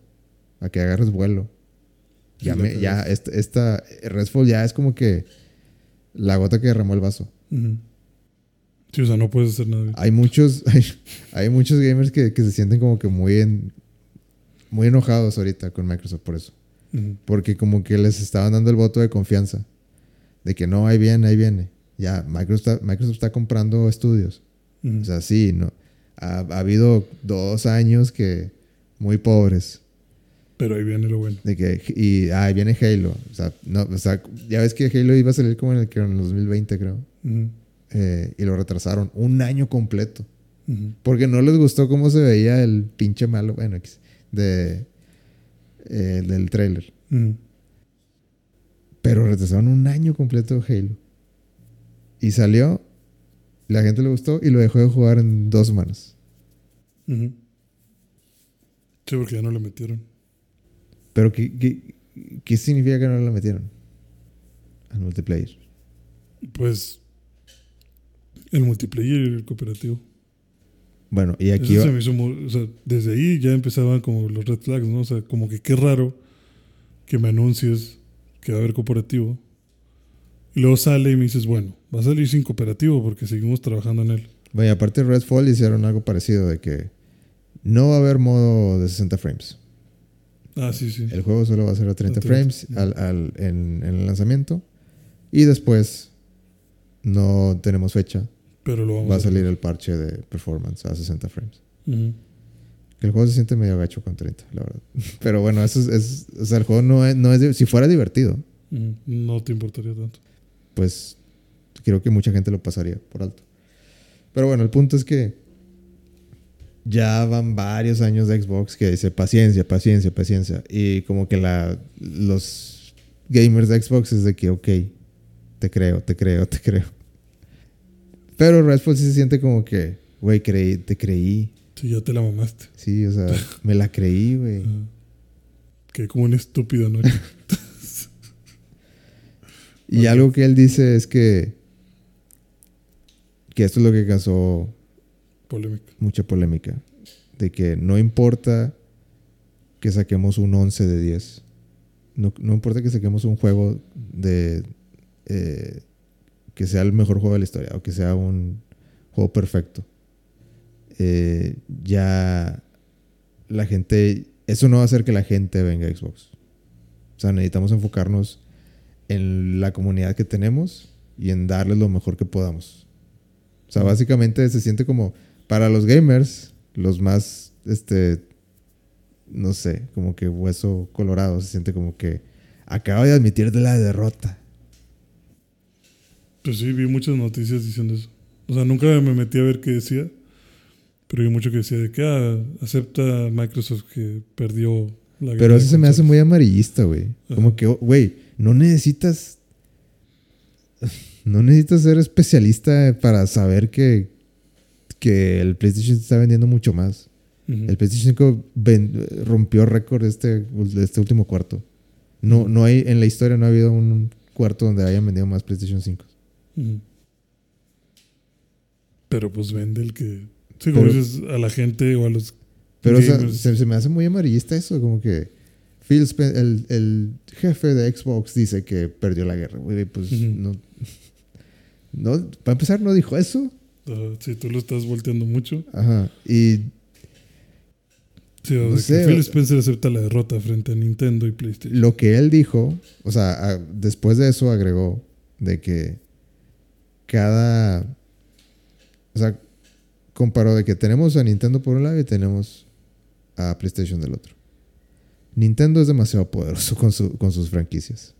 a que agarres vuelo. Ya, me, ya esta, esta Redfall ya es como que la gota que derramó el vaso. Sí, o sea, no puedes hacer nada. Hay muchos, hay, hay muchos gamers que, que se sienten como que muy en, muy enojados ahorita con Microsoft por eso. Porque como que les estaban dando el voto de confianza. De que no, ahí viene, ahí viene. Ya, Microsoft está, Microsoft está comprando estudios. O sea, sí, no. Ha, ha habido dos años que muy pobres. Pero ahí viene lo bueno. De que, y ah, ahí viene Halo. O sea, no, o sea, ya ves que Halo iba a salir como en el, que en el 2020, creo. Ujú. Eh, y lo retrasaron un año completo. Porque no les gustó cómo se veía el pinche malo, bueno, de, eh, del trailer. Pero retrasaron un año completo Halo. Y salió, la gente le gustó y lo dejó de jugar en dos. Ujú. Sí, porque ya no le metieron. Pero ¿qué, qué, qué significa que no lo metieron? Al multiplayer. Pues el multiplayer y el cooperativo. Bueno, y aquí Eso se va- me hizo muy- o sea, desde ahí ya empezaban como los red flags, ¿no? O sea, como que qué raro que me anuncies que va a haber cooperativo. Y luego sale y me dices, bueno, va a salir sin cooperativo porque seguimos trabajando en él. bueno, y aparte Redfall hicieron algo parecido de que no va a haber modo de 60 frames. Ah, sí, sí. El juego solo va a ser a 30 A 30, frames al- al- en, en el lanzamiento. Y después no tenemos fecha. Pero lo vamos Va a salir el parche de performance a 60 frames. Que el juego se siente medio gacho con 30, la verdad. Pero bueno, eso es, es- o sea, el juego no es, no es si fuera divertido. No te importaría tanto. pues creo que mucha gente lo pasaría por alto. Pero bueno, el punto es que ya van varios años de Xbox que dice paciencia, paciencia, paciencia. Y como que la, los gamers de Xbox es de que, ok, te creo, te creo, te creo. Pero Redfall sí se siente como que, güey, creí, te creí. Sí, ya te la mamaste. Sí, o sea, me la creí, güey. Ajá. Que como un estúpido, ¿no? Y algo que él dice es que que esto es lo que causó Polémica. mucha polémica, de que no importa que saquemos un 11 de 10, no, no importa que saquemos un juego de eh, que sea el mejor juego de la historia o que sea un juego perfecto, eh, ya la gente, eso no va a hacer que la gente venga a Xbox. O sea, necesitamos enfocarnos en la comunidad que tenemos y en darles lo mejor que podamos. O sea, básicamente se siente como para los gamers, los más, este, no sé, como que hueso colorado, se siente como que acaba de admitir de la derrota. Pues sí, vi muchas noticias diciendo eso. O sea, nunca me metí a ver qué decía. Pero vi mucho que decía de que ah, acepta Microsoft que perdió la Pero guerra eso de se me hace muy amarillista, güey. Como que, güey, no necesitas. No necesitas ser especialista para saber que, que el PlayStation está vendiendo mucho más. El PlayStation 5 ven- rompió récord este, este último cuarto. No, no hay, en la historia no ha habido un cuarto donde hayan vendido más PlayStation 5. Ujú. Pero pues vende el que. Sí, como Pero- dices, a la gente o a los. Pero o sea, se, se me hace muy amarillista eso, como que Phil Spen- el, el jefe de Xbox dice que perdió la guerra. Güey, pues no, no. Para empezar, no dijo eso. ah, si tú lo estás volteando mucho. Ajá. Y Sí, o No de sé, que Phil Spencer acepta la derrota frente a Nintendo y PlayStation. lo que él dijo, o sea, a- después de eso agregó de que cada. O sea, comparó de que tenemos a Nintendo por un lado y tenemos a PlayStation del otro. Nintendo es demasiado poderoso con, su- con sus franquicias.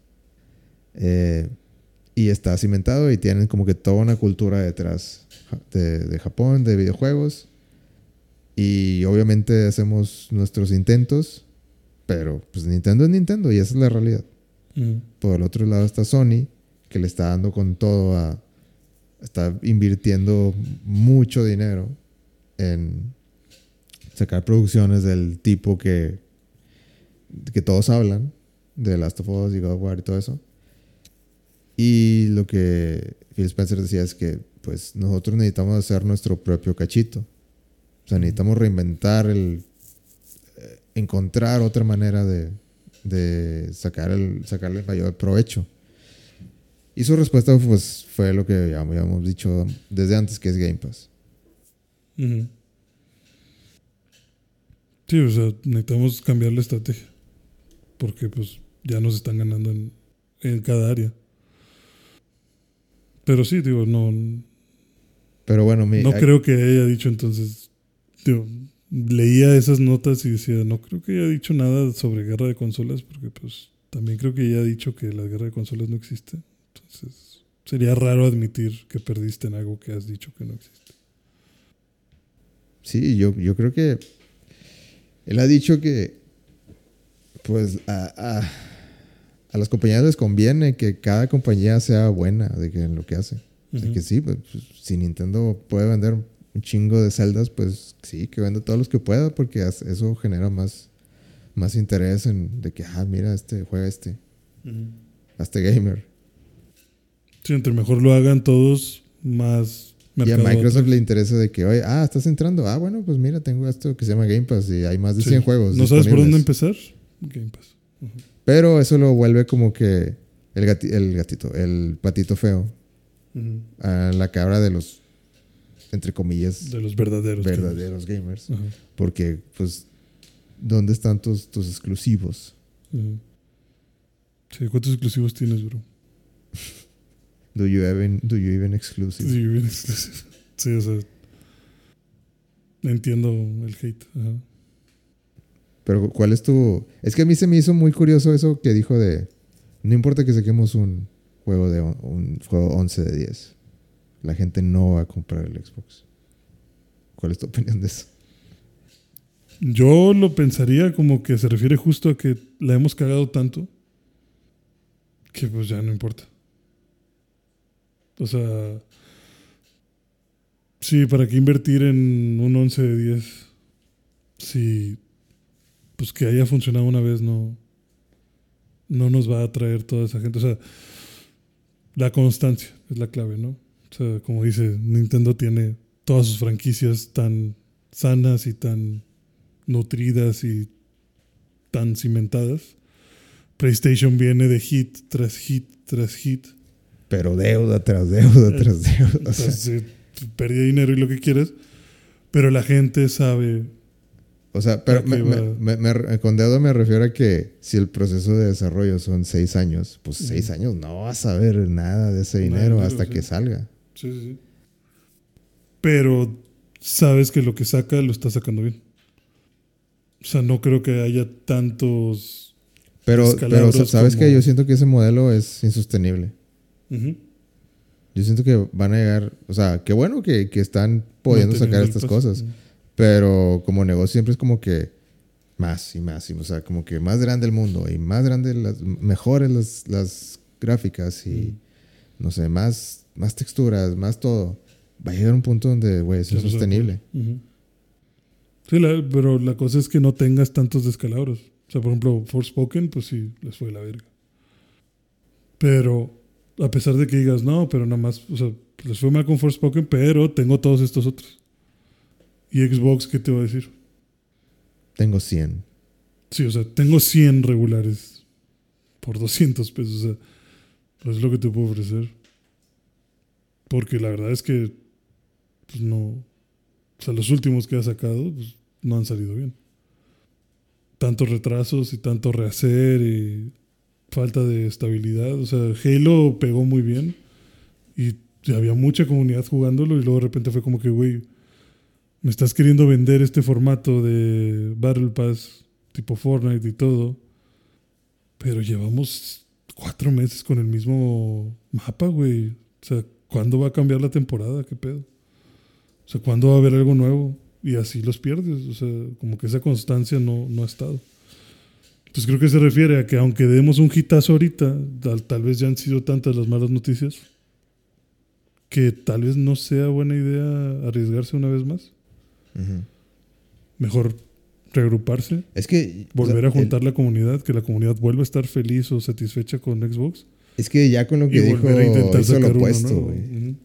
Eh, y está cimentado y tienen como que toda una cultura detrás de, de Japón, de videojuegos. Y obviamente hacemos nuestros intentos, pero pues Nintendo es Nintendo y esa es la realidad. Ujú. Por el otro lado está Sony, que le está dando con todo a... Está invirtiendo mucho dinero en sacar producciones del tipo que, que todos hablan, de Last of Us y God of War y todo eso. Y lo que Phil Spencer decía es que pues nosotros necesitamos hacer nuestro propio cachito. O sea, necesitamos reinventar el... eh, encontrar otra manera de, de sacar el, sacarle el mayor provecho. Y su respuesta pues, fue lo que ya habíamos dicho desde antes, que es Game Pass. Sí, o sea, necesitamos cambiar la estrategia. Porque pues ya nos están ganando en, en cada área. Pero sí, digo, no, Pero bueno, mi, no hay- creo que haya dicho entonces. Digo, leía esas notas y decía, no creo que haya dicho nada sobre guerra de consolas, porque pues también creo que ella ha dicho que la guerra de consolas no existe. Entonces, sería raro admitir que perdiste en algo que has dicho que no existe. sí, yo, yo creo que él ha dicho que pues a, a, a las compañías les conviene que cada compañía sea buena de que en lo que hace. O sea, que sí, pues, pues, si Nintendo puede vender un chingo de celdas, pues sí, que venda todos los que pueda, porque eso genera más, más interés en de que, ah, mira, este juega este, Ujú. a este gamer. Sí, entre mejor lo hagan todos, más Y a mercado Microsoft le interesa de que, oye, ah, estás entrando. Ah, bueno, pues mira, tengo esto que se llama Game Pass y hay más de Sí. 100 juegos. ¿No sabes por dónde empezar? Game Pass. Pero eso lo vuelve como que el, gati- el gatito, el patito feo, a la cabra de los, entre comillas, De los verdaderos. verdaderos gamers. Porque, pues, ¿dónde están tus, tus exclusivos? Sí, ¿cuántos exclusivos tienes, bro? Do you even, do you even exclusive? Sí, bien exclusivo. Sí, o sea. Entiendo el hate. Ajá. Pero, ¿cuál es tu...? Es que a mí se me hizo muy curioso eso que dijo de... No importa que saquemos un juego de on- un juego 11 de 10. La gente no va a comprar el Xbox. ¿Cuál es tu opinión de eso? Yo lo pensaría como que se refiere justo a que la hemos cagado tanto que pues ya no importa. O sea, sí, ¿para qué invertir en un 11 de 10? Si pues que haya funcionado una vez no, no nos va a atraer toda esa gente. O sea, la constancia es la clave, ¿no? O sea, como dice, Nintendo tiene todas sus franquicias tan sanas y tan nutridas y tan cimentadas. PlayStation viene de hit tras hit tras hit. Pero deuda tras deuda tras deuda. o sea, de dinero y lo que quieras. Pero la gente sabe. O sea, pero me- con deuda me refiero a que si el proceso de desarrollo son seis años, pues seis años no vas a ver nada de ese dinero hasta sí. que salga. Sí, sí, sí. Pero sabes que lo que saca lo está sacando bien. O sea, no creo que haya tantos. Pero, pero sabes que yo siento que ese modelo es insostenible. Yo siento que van a llegar, o sea, qué bueno que, que están pudiendo sacar estas cosas, pero como negocio siempre es como que más y más, y, o sea, como que más grande el mundo y más grande, las, mejores las, las gráficas y no sé, más, más texturas, más todo. Va a llegar un punto donde, güey, es. Ujú. Sí, la- pero la cosa es que no tengas tantos descalabros. O sea, por ejemplo, Forspoken, pues sí, les fue la verga. Pero, a pesar de que digas, no, pero nada más, o sea, les fue mal con Forspoken, pero tengo todos estos otros. ¿Y Xbox qué te va a decir? Tengo 100. Sí, o sea, tengo 100 regulares por 200 pesos. O sea, pues es lo que te puedo ofrecer. Porque la verdad es que, pues no. O sea, los últimos que ha sacado, pues no han salido bien. Tantos retrasos y tanto rehacer y falta de estabilidad. O sea, Halo pegó muy bien y había mucha comunidad jugándolo y luego de repente fue como que, güey, me estás queriendo vender este formato de Battle Pass tipo Fortnite y todo, pero llevamos cuatro meses con el mismo mapa, güey. O sea, ¿cuándo va a cambiar la temporada? ¿Qué pedo? O sea, ¿cuándo va a haber algo nuevo? Y así los pierdes. O sea, como que esa constancia no, no ha estado. Entonces creo que se refiere a que aunque demos un hitazo ahorita, tal, tal vez ya han sido tantas las malas noticias, que tal vez no sea buena idea arriesgarse una vez más. Ujú. Mejor reagruparse, Es que... volver o a sea, el- juntar la comunidad, que la comunidad vuelva a estar feliz o satisfecha con Xbox. es que ya con lo que dijo, a intentar hizo lo opuesto, güey. Ujú.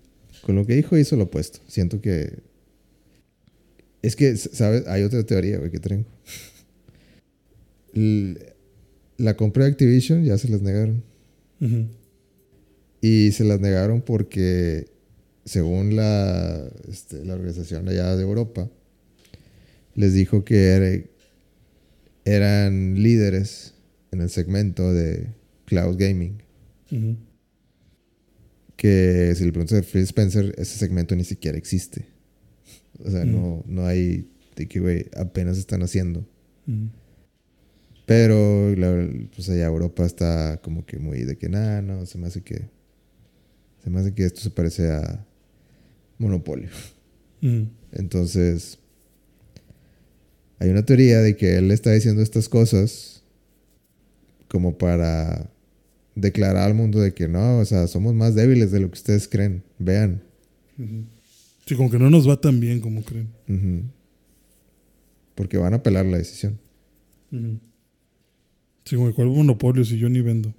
Con lo que dijo, hizo lo opuesto. Siento que. Es que, ¿sabes? Hay otra teoría, güey, que tengo. La compra de Activision ya se las negaron. Y se las negaron porque, según la, este, la organización allá de Europa, les dijo que era- eran líderes en el segmento de cloud gaming. Que si le preguntas a Phil Spencer, ese segmento ni siquiera existe. O sea, no, no hay de que, güey, apenas están haciendo. Pero, la- pues allá Europa está como que muy de que, nada, no, se me hace que, se me hace que esto se parece a monopolio. Ujú. Entonces, hay una teoría de que él está diciendo estas cosas como para declarar al mundo de que no, o sea, somos más débiles de lo que ustedes creen. Vean. Sí, como que no nos va tan bien como creen. Porque van a apelar la decisión. Ujú. Sí, como cuál monopolio si yo ni vendo.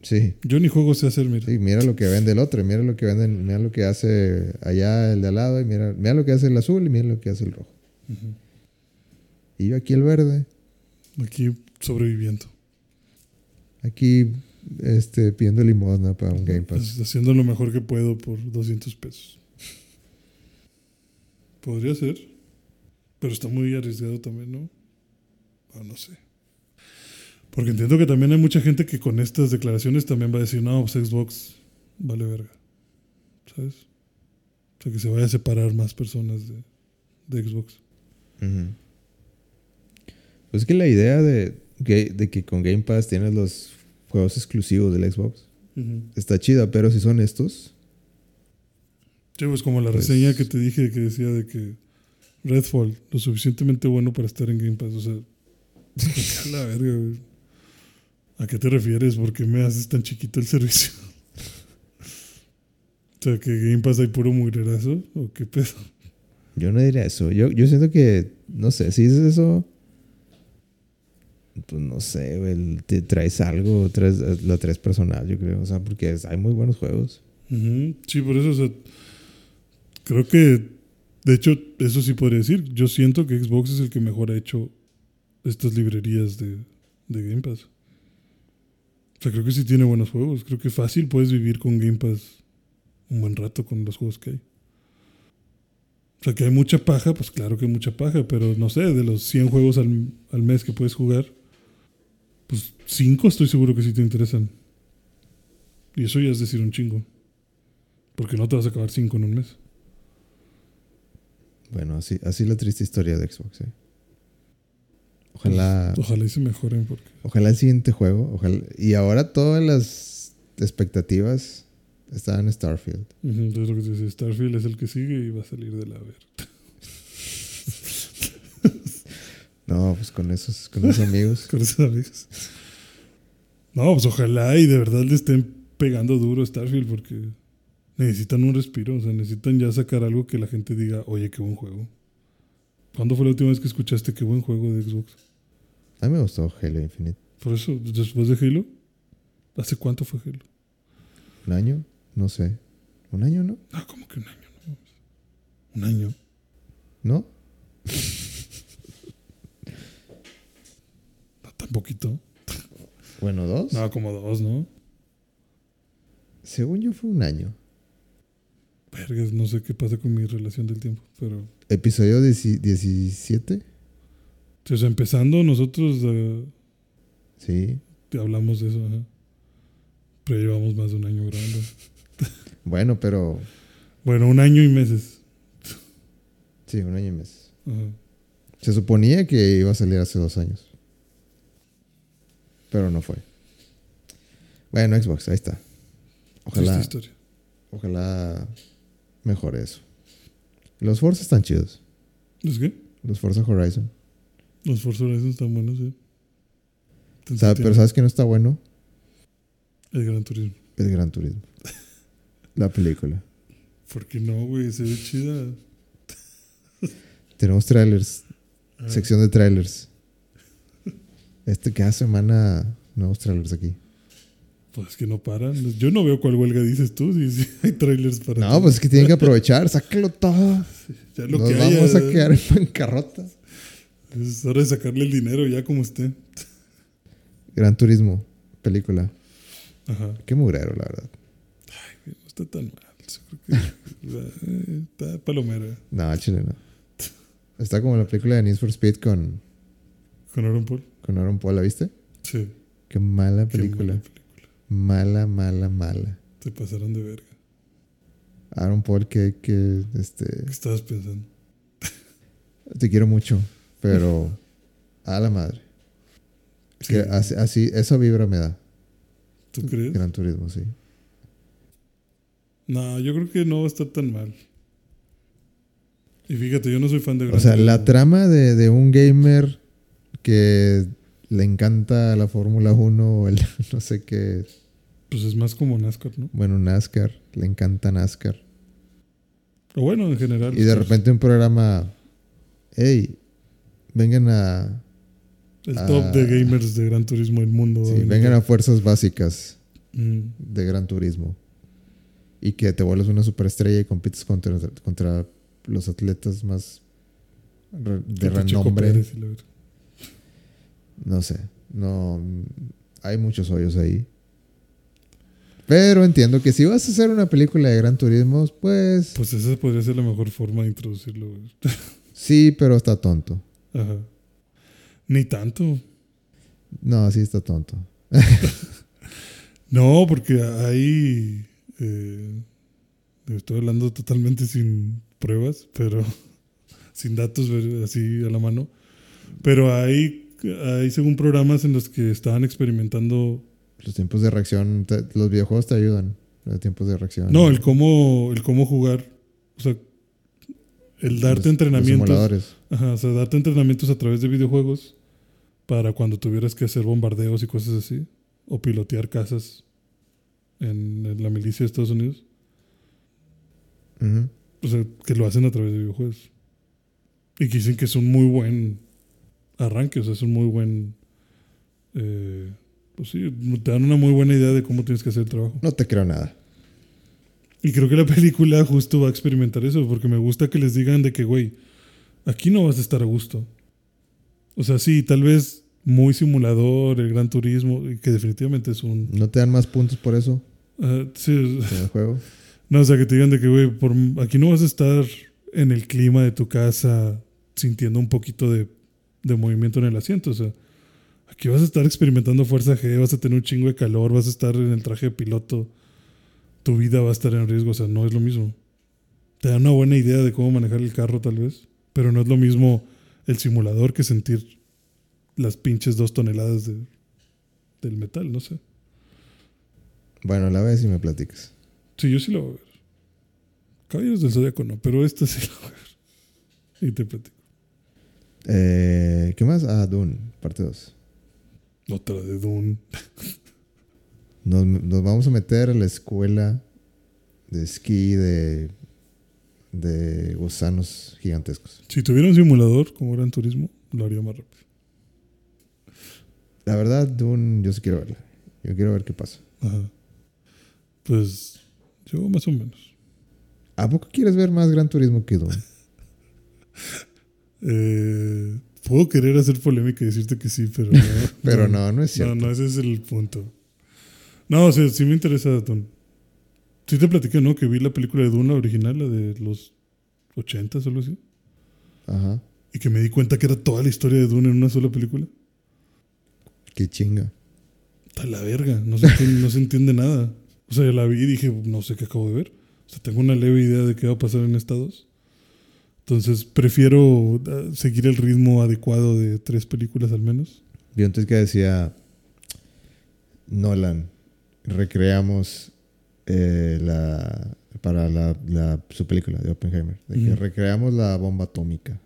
Sí. Yo ni juego sé hacer, mira. Sí, mira lo que vende el otro, mira lo que venden, mira lo que hace allá el de al lado, y mira, mira lo que hace el azul y mira lo que hace el rojo. Y yo aquí el verde, Aquí sobreviviendo. aquí este, pidiendo limosna para un Game Pass. Pues, haciendo lo mejor que puedo por 200 pesos. Podría ser. Pero está muy arriesgado también, ¿no? Ah, no sé. Porque entiendo que también hay mucha gente que con estas declaraciones también va a decir, no, pues Xbox vale verga. ¿Sabes? O sea, que se vaya a separar más personas de, de Xbox. Ujú. Pues es que la idea de, que- de que con Game Pass tienes los juegos exclusivos del Xbox está chida, pero si son estos, Sí, pues como la Pues- reseña que te dije que decía de que Redfall, lo suficientemente bueno para estar en Game Pass. O sea, la verga, güey. ¿A qué te refieres? ¿Por qué me haces tan chiquito el servicio? o sea, que Game Pass hay puro mugrerazo o qué pedo. yo no diría eso. Yo, yo siento que, no sé, si dices eso, pues no sé, te traes algo, traes, lo traes personal, yo creo. O sea, porque es- hay muy buenos juegos. Ujú. Sí, por eso, o sea, Creo que, de hecho, eso sí podría decir. Yo siento que Xbox es el que mejor ha hecho estas librerías de, de Game Pass. Sea, creo que sí tiene buenos juegos. Creo que fácil puedes vivir con Game Pass un buen rato con los juegos que hay. O sea, que hay mucha paja, pues claro que hay mucha paja, pero no sé, de los 100 juegos al, al mes que puedes jugar, pues 5 estoy seguro que sí te interesan. Y eso ya es decir un chingo. Porque no te vas a acabar 5 en un mes. Bueno, así, así la triste historia de Xbox. ¿eh? Ojalá, Pues, ojalá y se mejoren porque... ojalá el siguiente juego. Ojalá, y ahora todas las expectativas están en Starfield. Entonces lo que dice, Starfield es el que sigue y va a salir de la ver. No, pues con esos, con esos amigos. Con esos amigos. No, pues ojalá y de verdad le estén pegando duro a Starfield porque necesitan un respiro. O sea, necesitan ya sacar algo que la gente diga, oye, qué buen juego. ¿Cuándo fue la última vez que escuchaste qué buen juego de Xbox? A mí me gustó Halo Infinite. Por eso, después de Halo, ¿hace cuánto fue Halo? ¿Un año? No sé. ¿Un año, no? Ah, como que un año, ¿no? Un año. ¿No? No, tan poquito. Bueno, dos. No, como dos, ¿no? Según yo fue un año. Vergas, no sé qué pasa con mi relación del tiempo, pero... Episodio 10 17. O sea, empezando, nosotros eh, Sí. te hablamos de eso, ajá. Pero llevamos más de un año grabando. Bueno, pero Bueno, un año y meses. sí, un año y mes. Ajá. Se suponía que iba a salir hace dos años. Pero no fue. Bueno, Xbox, ahí está. Ojalá, ojalá mejore eso. Los Forza están chidos. ¿Es qué? Los Forza Horizon. Los Forza Horizon están buenos, sí. Sabe- pero. ¿sabes que no está bueno? El Gran Turismo. El Gran Turismo. La película. ¿Por qué no, güey? Se ve chida. Tenemos trailers. Sección de trailers. Este cada semana nuevos trailers aquí. Pues es que no paran. Yo no veo cuál huelga dices tú. Si, si hay trailers para. No, pues es que tienen que aprovechar. Sácalo todo. Ya lo Nos que vamos haya, a quedar en bancarrota. Es hora de sacarle el dinero ya como esté. Gran Turismo. Película. Ajá. Qué mugrero, la verdad. No está tan mal. Yo creo que eh, está palomera. No, chile no. Está como la película de Need for Speed con, ¿Con Aaron Paul? con Aaron Paul. ¿La viste? Sí. Qué mala Qué película. película. Mala, mala, mala. Te pasaron de verga. Aaron Paul, que, que este, ¿Qué estabas pensando? te quiero mucho, pero a la madre. Sí. Que así, así, esa vibra me da. ¿Tú crees? Gran Turismo, sí. No, yo creo que no va a estar tan mal. Y fíjate, yo no soy fan de O Gran sea, Turismo. la trama de, de un gamer que le encanta la Fórmula 1 o el no sé qué, Pues es más como NASCAR, ¿no? bueno, NASCAR, le encanta NASCAR. O bueno, en general. Y de pues, repente un programa, hey, vengan a, El top de gamers de Gran Turismo del mundo. sí, vengan a fuerzas básicas. Mm, de Gran Turismo. Y que te vuelves una superestrella y compites contra, contra los atletas más de renombre. Pérez. No sé, no hay muchos hoyos ahí. Pero entiendo que si vas a hacer una película de Gran Turismo, pues Pues esa podría ser la mejor forma de introducirlo. sí, pero está tonto. Ajá. Ni tanto. No, sí está tonto. No, porque hay. eh, estoy hablando totalmente sin pruebas, pero sin datos así a la mano. Pero hay, hay según programas en los que estaban experimentando. Los tiempos de reacción, te- los videojuegos te ayudan. Los tiempos de reacción. No, el cómo, el cómo jugar. O sea, el darte Los- los entrenamientos. simuladores. Ajá, o sea, darte entrenamientos a través de videojuegos para cuando tuvieras que hacer bombardeos y cosas así. O pilotear casas en, en la milicia de Estados Unidos. O sea, que lo hacen a través de videojuegos. Y que dicen que es un muy buen arranque, o sea, es un muy buen... eh, pues sí, te dan una muy buena idea de cómo tienes que hacer el trabajo. No te creo nada. Y creo que la película justo va a experimentar eso, porque me gusta que les digan de que, güey, aquí no vas a estar a gusto. O sea, sí, tal vez muy simulador, el gran turismo, que definitivamente es un... ¿No te dan más puntos por eso ah, sí, el juego? no, o sea, que te digan de que, güey, por, aquí no vas a estar en el clima de tu casa sintiendo un poquito de, de movimiento en el asiento. O sea, aquí vas a estar experimentando fuerza G, vas a tener un chingo de calor, vas a estar en el traje de piloto. Tu vida va a estar en riesgo, o sea, no es lo mismo. Te da una buena idea de cómo manejar el carro, tal vez, pero no es lo mismo el simulador que sentir las pinches dos toneladas de, del metal, no sé. Bueno, la ves y me platicas. Sí, yo sí lo voy a ver. Caballeros del Zodíaco no, pero esta sí lo voy a ver. Y te platico. Eh, ¿Qué más? Ah, Dune, parte 2. Otra de Dune. Nos, nos vamos a meter a la escuela de esquí de, de gusanos gigantescos. Si tuviera un simulador como Gran Turismo, lo haría más rápido. La verdad, Dune, yo sí quiero verla. Yo quiero ver qué pasa. Ajá. Pues yo más o menos. ¿A poco quieres ver más Gran Turismo que Dune? Eh, puedo querer hacer polémica y decirte que sí, pero no. Pero no, no es cierto. No, no, ese es el punto. No, o sea, sí me interesa Dune. Sí te platiqué, ¿no? Que vi la película de Dune, la original, la de los 80 o algo así. Ajá. Y que me di cuenta que era toda la historia de Dune en una sola película. Qué chinga. Está la verga, no se, entiende, no se entiende nada. O sea, la vi y dije, no sé qué acabo de ver. O sea, tengo una leve idea de qué va a pasar en Estados. Entonces, prefiero eh, seguir el ritmo adecuado de tres películas al menos. Yo antes que decía Nolan, recreamos eh, la para la, la- su película de Oppenheimer, de que recreamos la bomba atómica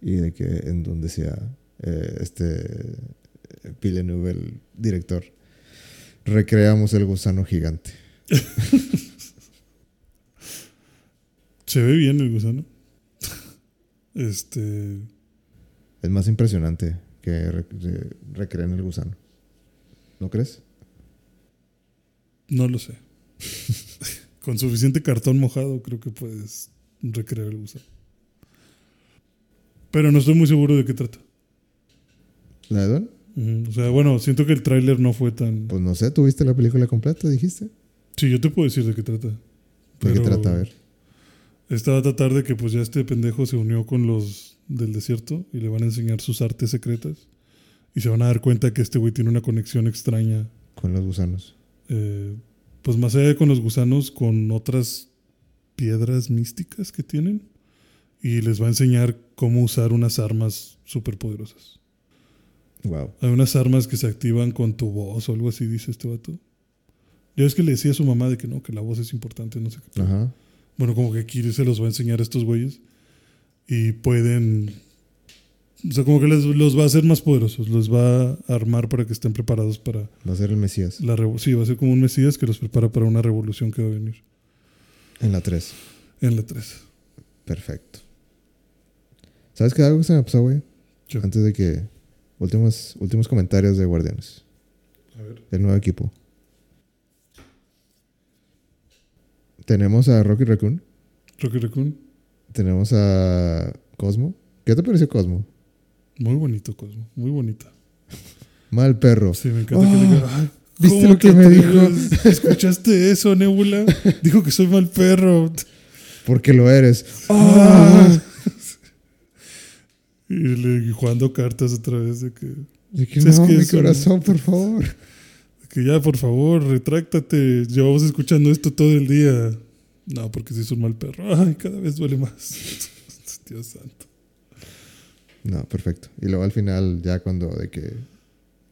y de que en donde decía eh, este Villeneuve, el director, recreamos el gusano gigante. Se ve bien el gusano. Este. Es más impresionante que re- re- recrean el gusano. ¿No crees? No lo sé. Con suficiente cartón mojado, creo que puedes recrear el gusano. Pero no estoy muy seguro de qué trata. ¿La de Don? O sea, bueno, siento que el tráiler no fue tan. Pues no sé, ¿tú viste la película completa, dijiste? Sí, yo te puedo decir de qué trata. ¿De qué trata? A ver. Esta va a tratar de que pues ya este pendejo se unió con los del desierto y le van a enseñar sus artes secretas. Y se van a dar cuenta que este güey tiene una conexión extraña. Con los gusanos. eh, pues más allá de con los gusanos, con otras piedras místicas que tienen. Y les va a enseñar cómo usar unas armas superpoderosas. Wow. Hay unas armas que se activan con tu voz o algo así, dice este vato. Ya es que le decía a su mamá de que no, que la voz es importante, no sé qué. Ajá. Bueno, como que Kiri se los va a enseñar a estos güeyes. Y pueden. O sea, como que les, los va a hacer más poderosos. Los va a armar para que estén preparados para Va a ser el Mesías. la. Sí, va a ser como un Mesías que los prepara para una revolución que va a venir En la 3. en la 3. Perfecto. ¿Sabes qué? Algo que se me pasó, güey. Antes de que. Últimos, últimos comentarios de Guardianes. A ver. El nuevo equipo. Tenemos a Rocky Raccoon. Rocky Raccoon. Tenemos a Cosmo. ¿Qué te pareció Cosmo? Muy bonito, Cosmo. Muy bonita. Mal perro. Sí, me encanta que Oh, le diga, "Ay, ¿viste ¿cómo lo que me atreves? ¿Escuchaste eso, Nebula? Dijo que soy mal perro. Porque lo eres. Ah. Y, le, y jugando cartas otra vez de que. De que no, que mi no- corazón, por favor. Que ya, por favor, retráctate. Llevamos escuchando esto todo el día. No, porque sí es un mal perro. Ay, cada vez duele más. Dios santo. No, perfecto. Y luego al final, ya cuando de que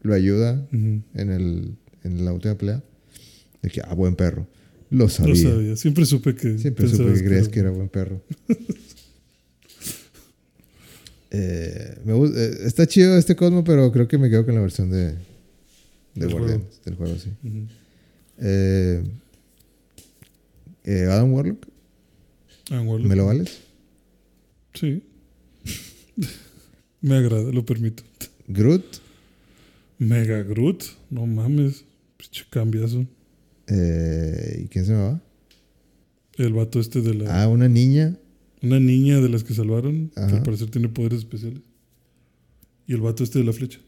lo ayuda en, el, en la última pelea, de que, ah, buen perro. Lo sabía. Lo sabía. Siempre supe que. Siempre supe que creías que era buen perro. Eh, me eh, está chido este Cosmo, pero creo que me quedo con la versión de Del Guardianes, del juego, sí. Eh, eh, Adam Warlock, Ah, Warlock. ¿me lo vales? Sí. Me agrada, lo permito. Groot, Mega Groot. No mames. Pinche cambiazo. eh, ¿y quién se me va? El vato este de la. Ah, una niña. Una niña de las que salvaron, que al parecer tiene poderes especiales. Y el vato este de la flecha.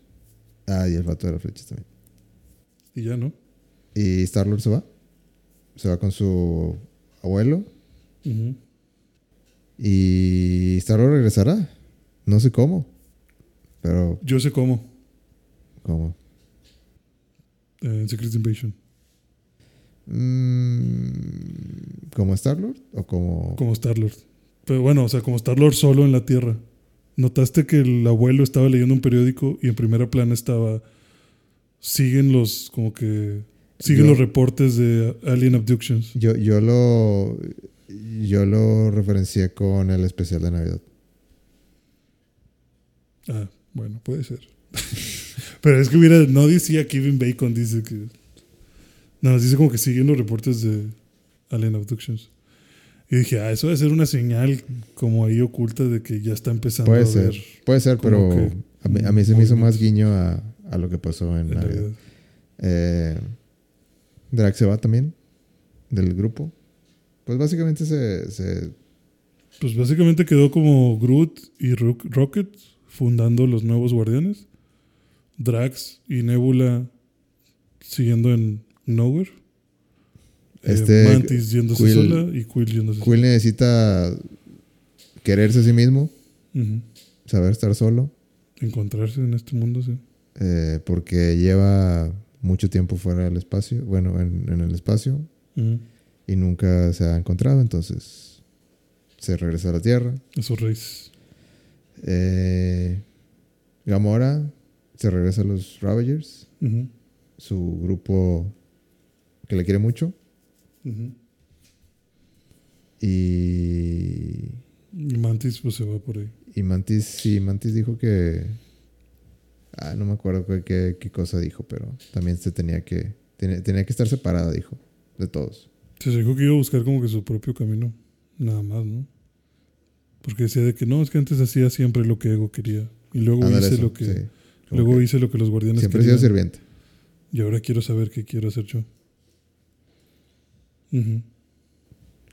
Ah, y el vato de las flechas también. Y ya, ¿no? Y Star-Lord se va. Se va con su abuelo. Y Star-Lord regresará. No sé cómo. Pero, Yo sé cómo. ¿cómo? eh, en Secret Invasion. Mm, ¿Como Star-Lord? ¿O como.? Como Star-Lord. Pero bueno, o sea, como Star-Lord solo en la Tierra. ¿Notaste que el abuelo estaba leyendo un periódico y en primera plana estaba. Siguen los. Como que. Siguen Yo- los reportes de Alien Abductions. Yo, yo lo. Yo lo referencié con el especial de Navidad. Ah, bueno, puede ser. Pero es que hubiera. No decía Kevin Bacon, dice que. No, dice como que siguen los reportes de Alien Abductions. Y dije, ah, eso debe ser una señal como ahí oculta de que ya está empezando Puede a ser. ver Puede ser, pero que a mí, a mí se me hizo más guiño a, a lo que pasó en en Navidad. realidad. Eh, Drax se va también del grupo. Pues básicamente se, se Pues básicamente quedó como Groot y Rock- Rocket fundando los nuevos guardianes. Drax y Nebula siguiendo en Nowhere. Eh, Este, Mantis yéndose Quill- sola y Quill yéndose Quill necesita quererse a sí mismo, saber estar solo, Encontrarse en este mundo, sí. Eh, porque lleva mucho tiempo fuera del espacio, bueno, en, en el espacio, y nunca se ha encontrado, entonces se regresa a la Tierra. Esos reyes. Eh, Gamora se regresa a los Ravagers, su grupo que le quiere mucho, y, Y Mantis pues se va por ahí. y Mantis, sí, Mantis dijo que... Ah, no me acuerdo qué, qué- qué cosa dijo, pero también se tenía que, tenía, tenía que estar separada, dijo, de todos. Se dijo que iba a buscar como que su propio camino. Nada más, ¿no? Porque decía de que no, es que antes hacía siempre lo que Ego quería. Y luego Ándale, hice eso, lo que... sí. Luego que hice lo que los guardianes siempre he sido querían. sirviente. Y ahora quiero saber qué quiero hacer yo.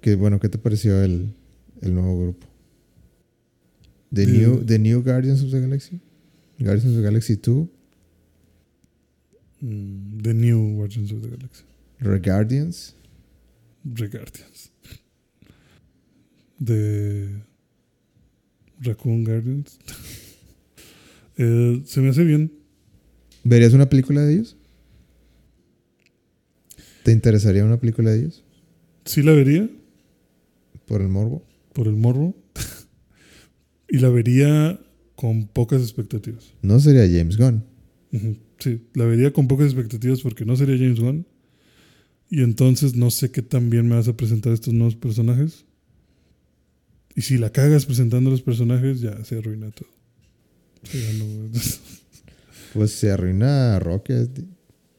Qué bueno, ¿qué te pareció el, el nuevo grupo? The, new, the New Guardians of the Galaxy. Guardians of the Galaxy 2. Mm, The New Guardians of the Galaxy. Reguardians. The Guardians. The Raccoon Guardians. Eh, se me hace bien. ¿Verías una película de ellos? ¿Te interesaría una película de ellos? Sí la vería Por el morbo. por el morro. y la vería con pocas expectativas. No sería James Gunn. Sí, la vería con pocas expectativas porque no sería James Gunn. Y entonces no sé qué tan bien me vas a presentar estos nuevos personajes. Y si la cagas presentando los personajes, ya se arruina todo. Ya no- Pues se arruina Rocket.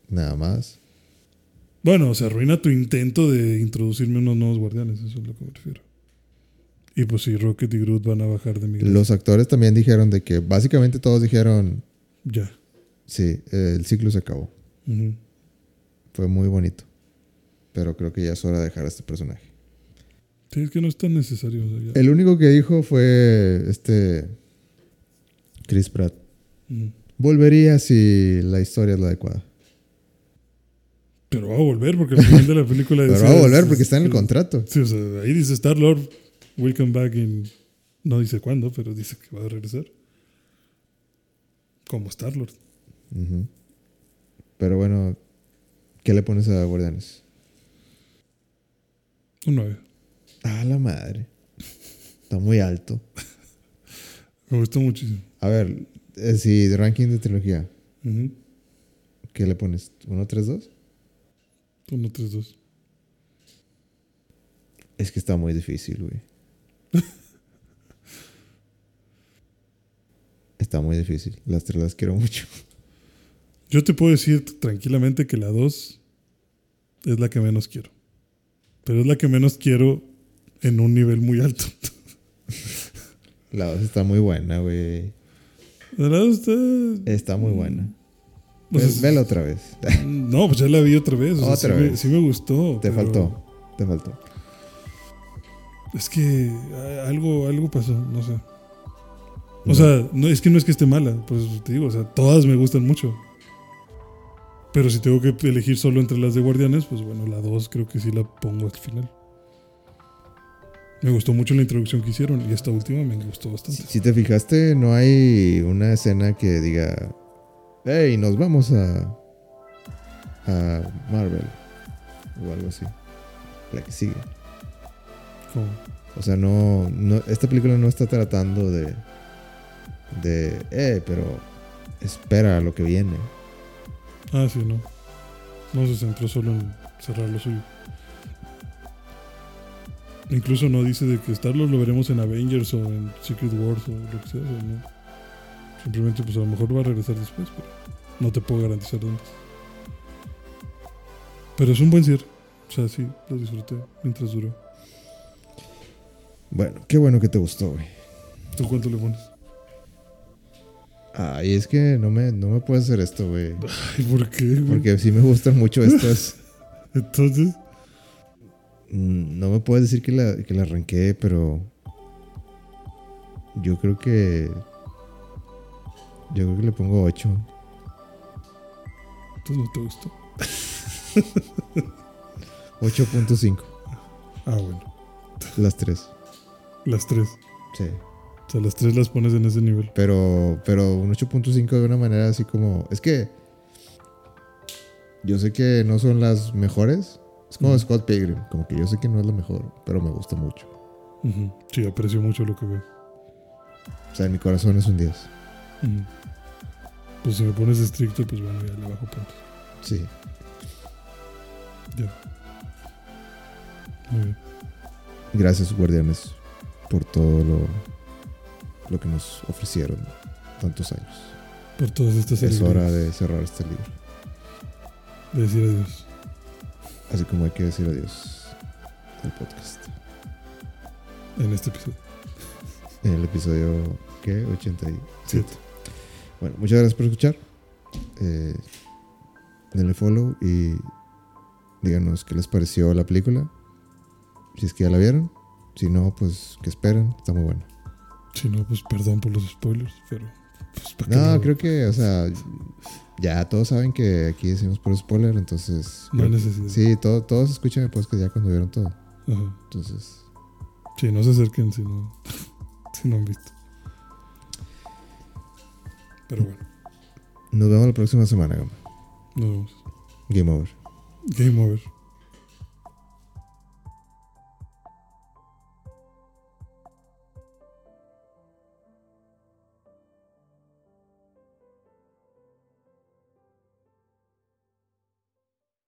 Nada más. bueno, se arruina tu intento de introducirme unos nuevos guardianes, eso es a lo que me refiero. Y pues si Rocket y Groot van a bajar de mi gracia, Los actores también dijeron de que básicamente todos dijeron, Ya. sí, el ciclo se acabó. Fue muy bonito. Pero creo que ya es hora de dejar a este personaje. Sí, es que no es tan necesario. o sea, ya. El único que dijo fue este Chris Pratt. Volvería si la historia es la adecuada. Pero va a volver porque al final de la película Pero va a volver porque está en el sí. contrato. Sí, o sea, ahí dice Star Lord, will come back in. No dice cuándo, pero dice que va a regresar. Como Star Lord. Ujú. Pero bueno, ¿qué le pones a Guardianes? Un 9. Ah, la madre. Está muy alto. Me gustó muchísimo. A ver, eh, si de ranking de trilogía. ¿qué le pones? ¿1, 3, 2? 1, 3, 2. Es que está muy difícil, güey. está muy difícil. Las tres las quiero mucho. Yo te puedo decir tranquilamente que la 2 es la que menos quiero. Pero es la que menos quiero en un nivel muy alto. La 2 está muy buena, güey. La 2 está. Está muy buena. Ve- Vela otra vez. No, pues ya la vi otra vez. o sea, Otra sí me- vez. sí me gustó. Te pero- faltó. Te faltó. Es que ah, algo, algo pasó, no sé. O sea, no, es que no es que esté mala, por eso te digo, o sea, todas me gustan mucho. Pero si tengo que elegir solo entre las de Guardianes, pues bueno, la 2 creo que sí la pongo al final. Me gustó mucho la introducción que hicieron y esta última me gustó bastante. Si te fijaste, no hay una escena que diga, hey, nos vamos a, a Marvel o algo así. La que sigue. O sea, no, no esta película no está tratando de, de, eh, pero espera lo que viene. Ah, sí, no. No se centró solo en cerrar lo suyo. Incluso no dice de que Star-Lord lo veremos en Avengers o en Secret Wars o lo que sea. o sea, no. Simplemente, pues a lo mejor va a regresar después, pero no te puedo garantizar dónde. Pero es un buen cierre. O sea, sí, lo disfruté mientras duró. Bueno, qué bueno que te gustó, güey. ¿Tú cuánto le pones? Ay, es que no me, no me puedes hacer esto, güey. Ay, ¿por qué? güey? Porque sí me gustan mucho estas. Entonces, Mm, No me puedes decir que la, que la arranqué, pero. Yo creo que. Yo creo que le pongo 8. entonces no te gustó. 8.5. Ah, bueno. Las tres. Las tres. Sí. O sea, las tres las pones en ese nivel. Pero, pero un 8.5 de una manera así como. Es que. Yo sé que no son las mejores. Es como. Scott Pilgrim. Como que yo sé que no es lo mejor, pero me gusta mucho. Sí, aprecio mucho lo que veo. O sea, en mi corazón es un 10. Ujú. Pues si me pones estricto, pues bueno, ya le bajo puntos. Sí. Ya. Muy bien. Gracias, guardianes, por todo lo, lo que nos ofrecieron tantos años. Por todas estas Es hora de cerrar este libro. de decir adiós. Así como hay que decir adiós al podcast. En este episodio. En el episodio, ¿qué? 87. Siete. Bueno, muchas gracias por escuchar. Eh, denle follow y díganos qué les pareció la película. Si es que ya la vieron. Si no, pues que esperen. Está muy buena. Si no, pues perdón por los spoilers, pero. Pues, ¿para No, lo- creo que, o sea, ya todos saben que aquí decimos por spoiler, entonces. No hay necesidad. Sí, todo- todos escuchan el podcast ya cuando vieron todo. Ajá. Entonces, Sí, no se acerquen si no, si no han visto. Pero bueno, nos vemos la próxima semana, Gama. nos vemos. Game over. Game over.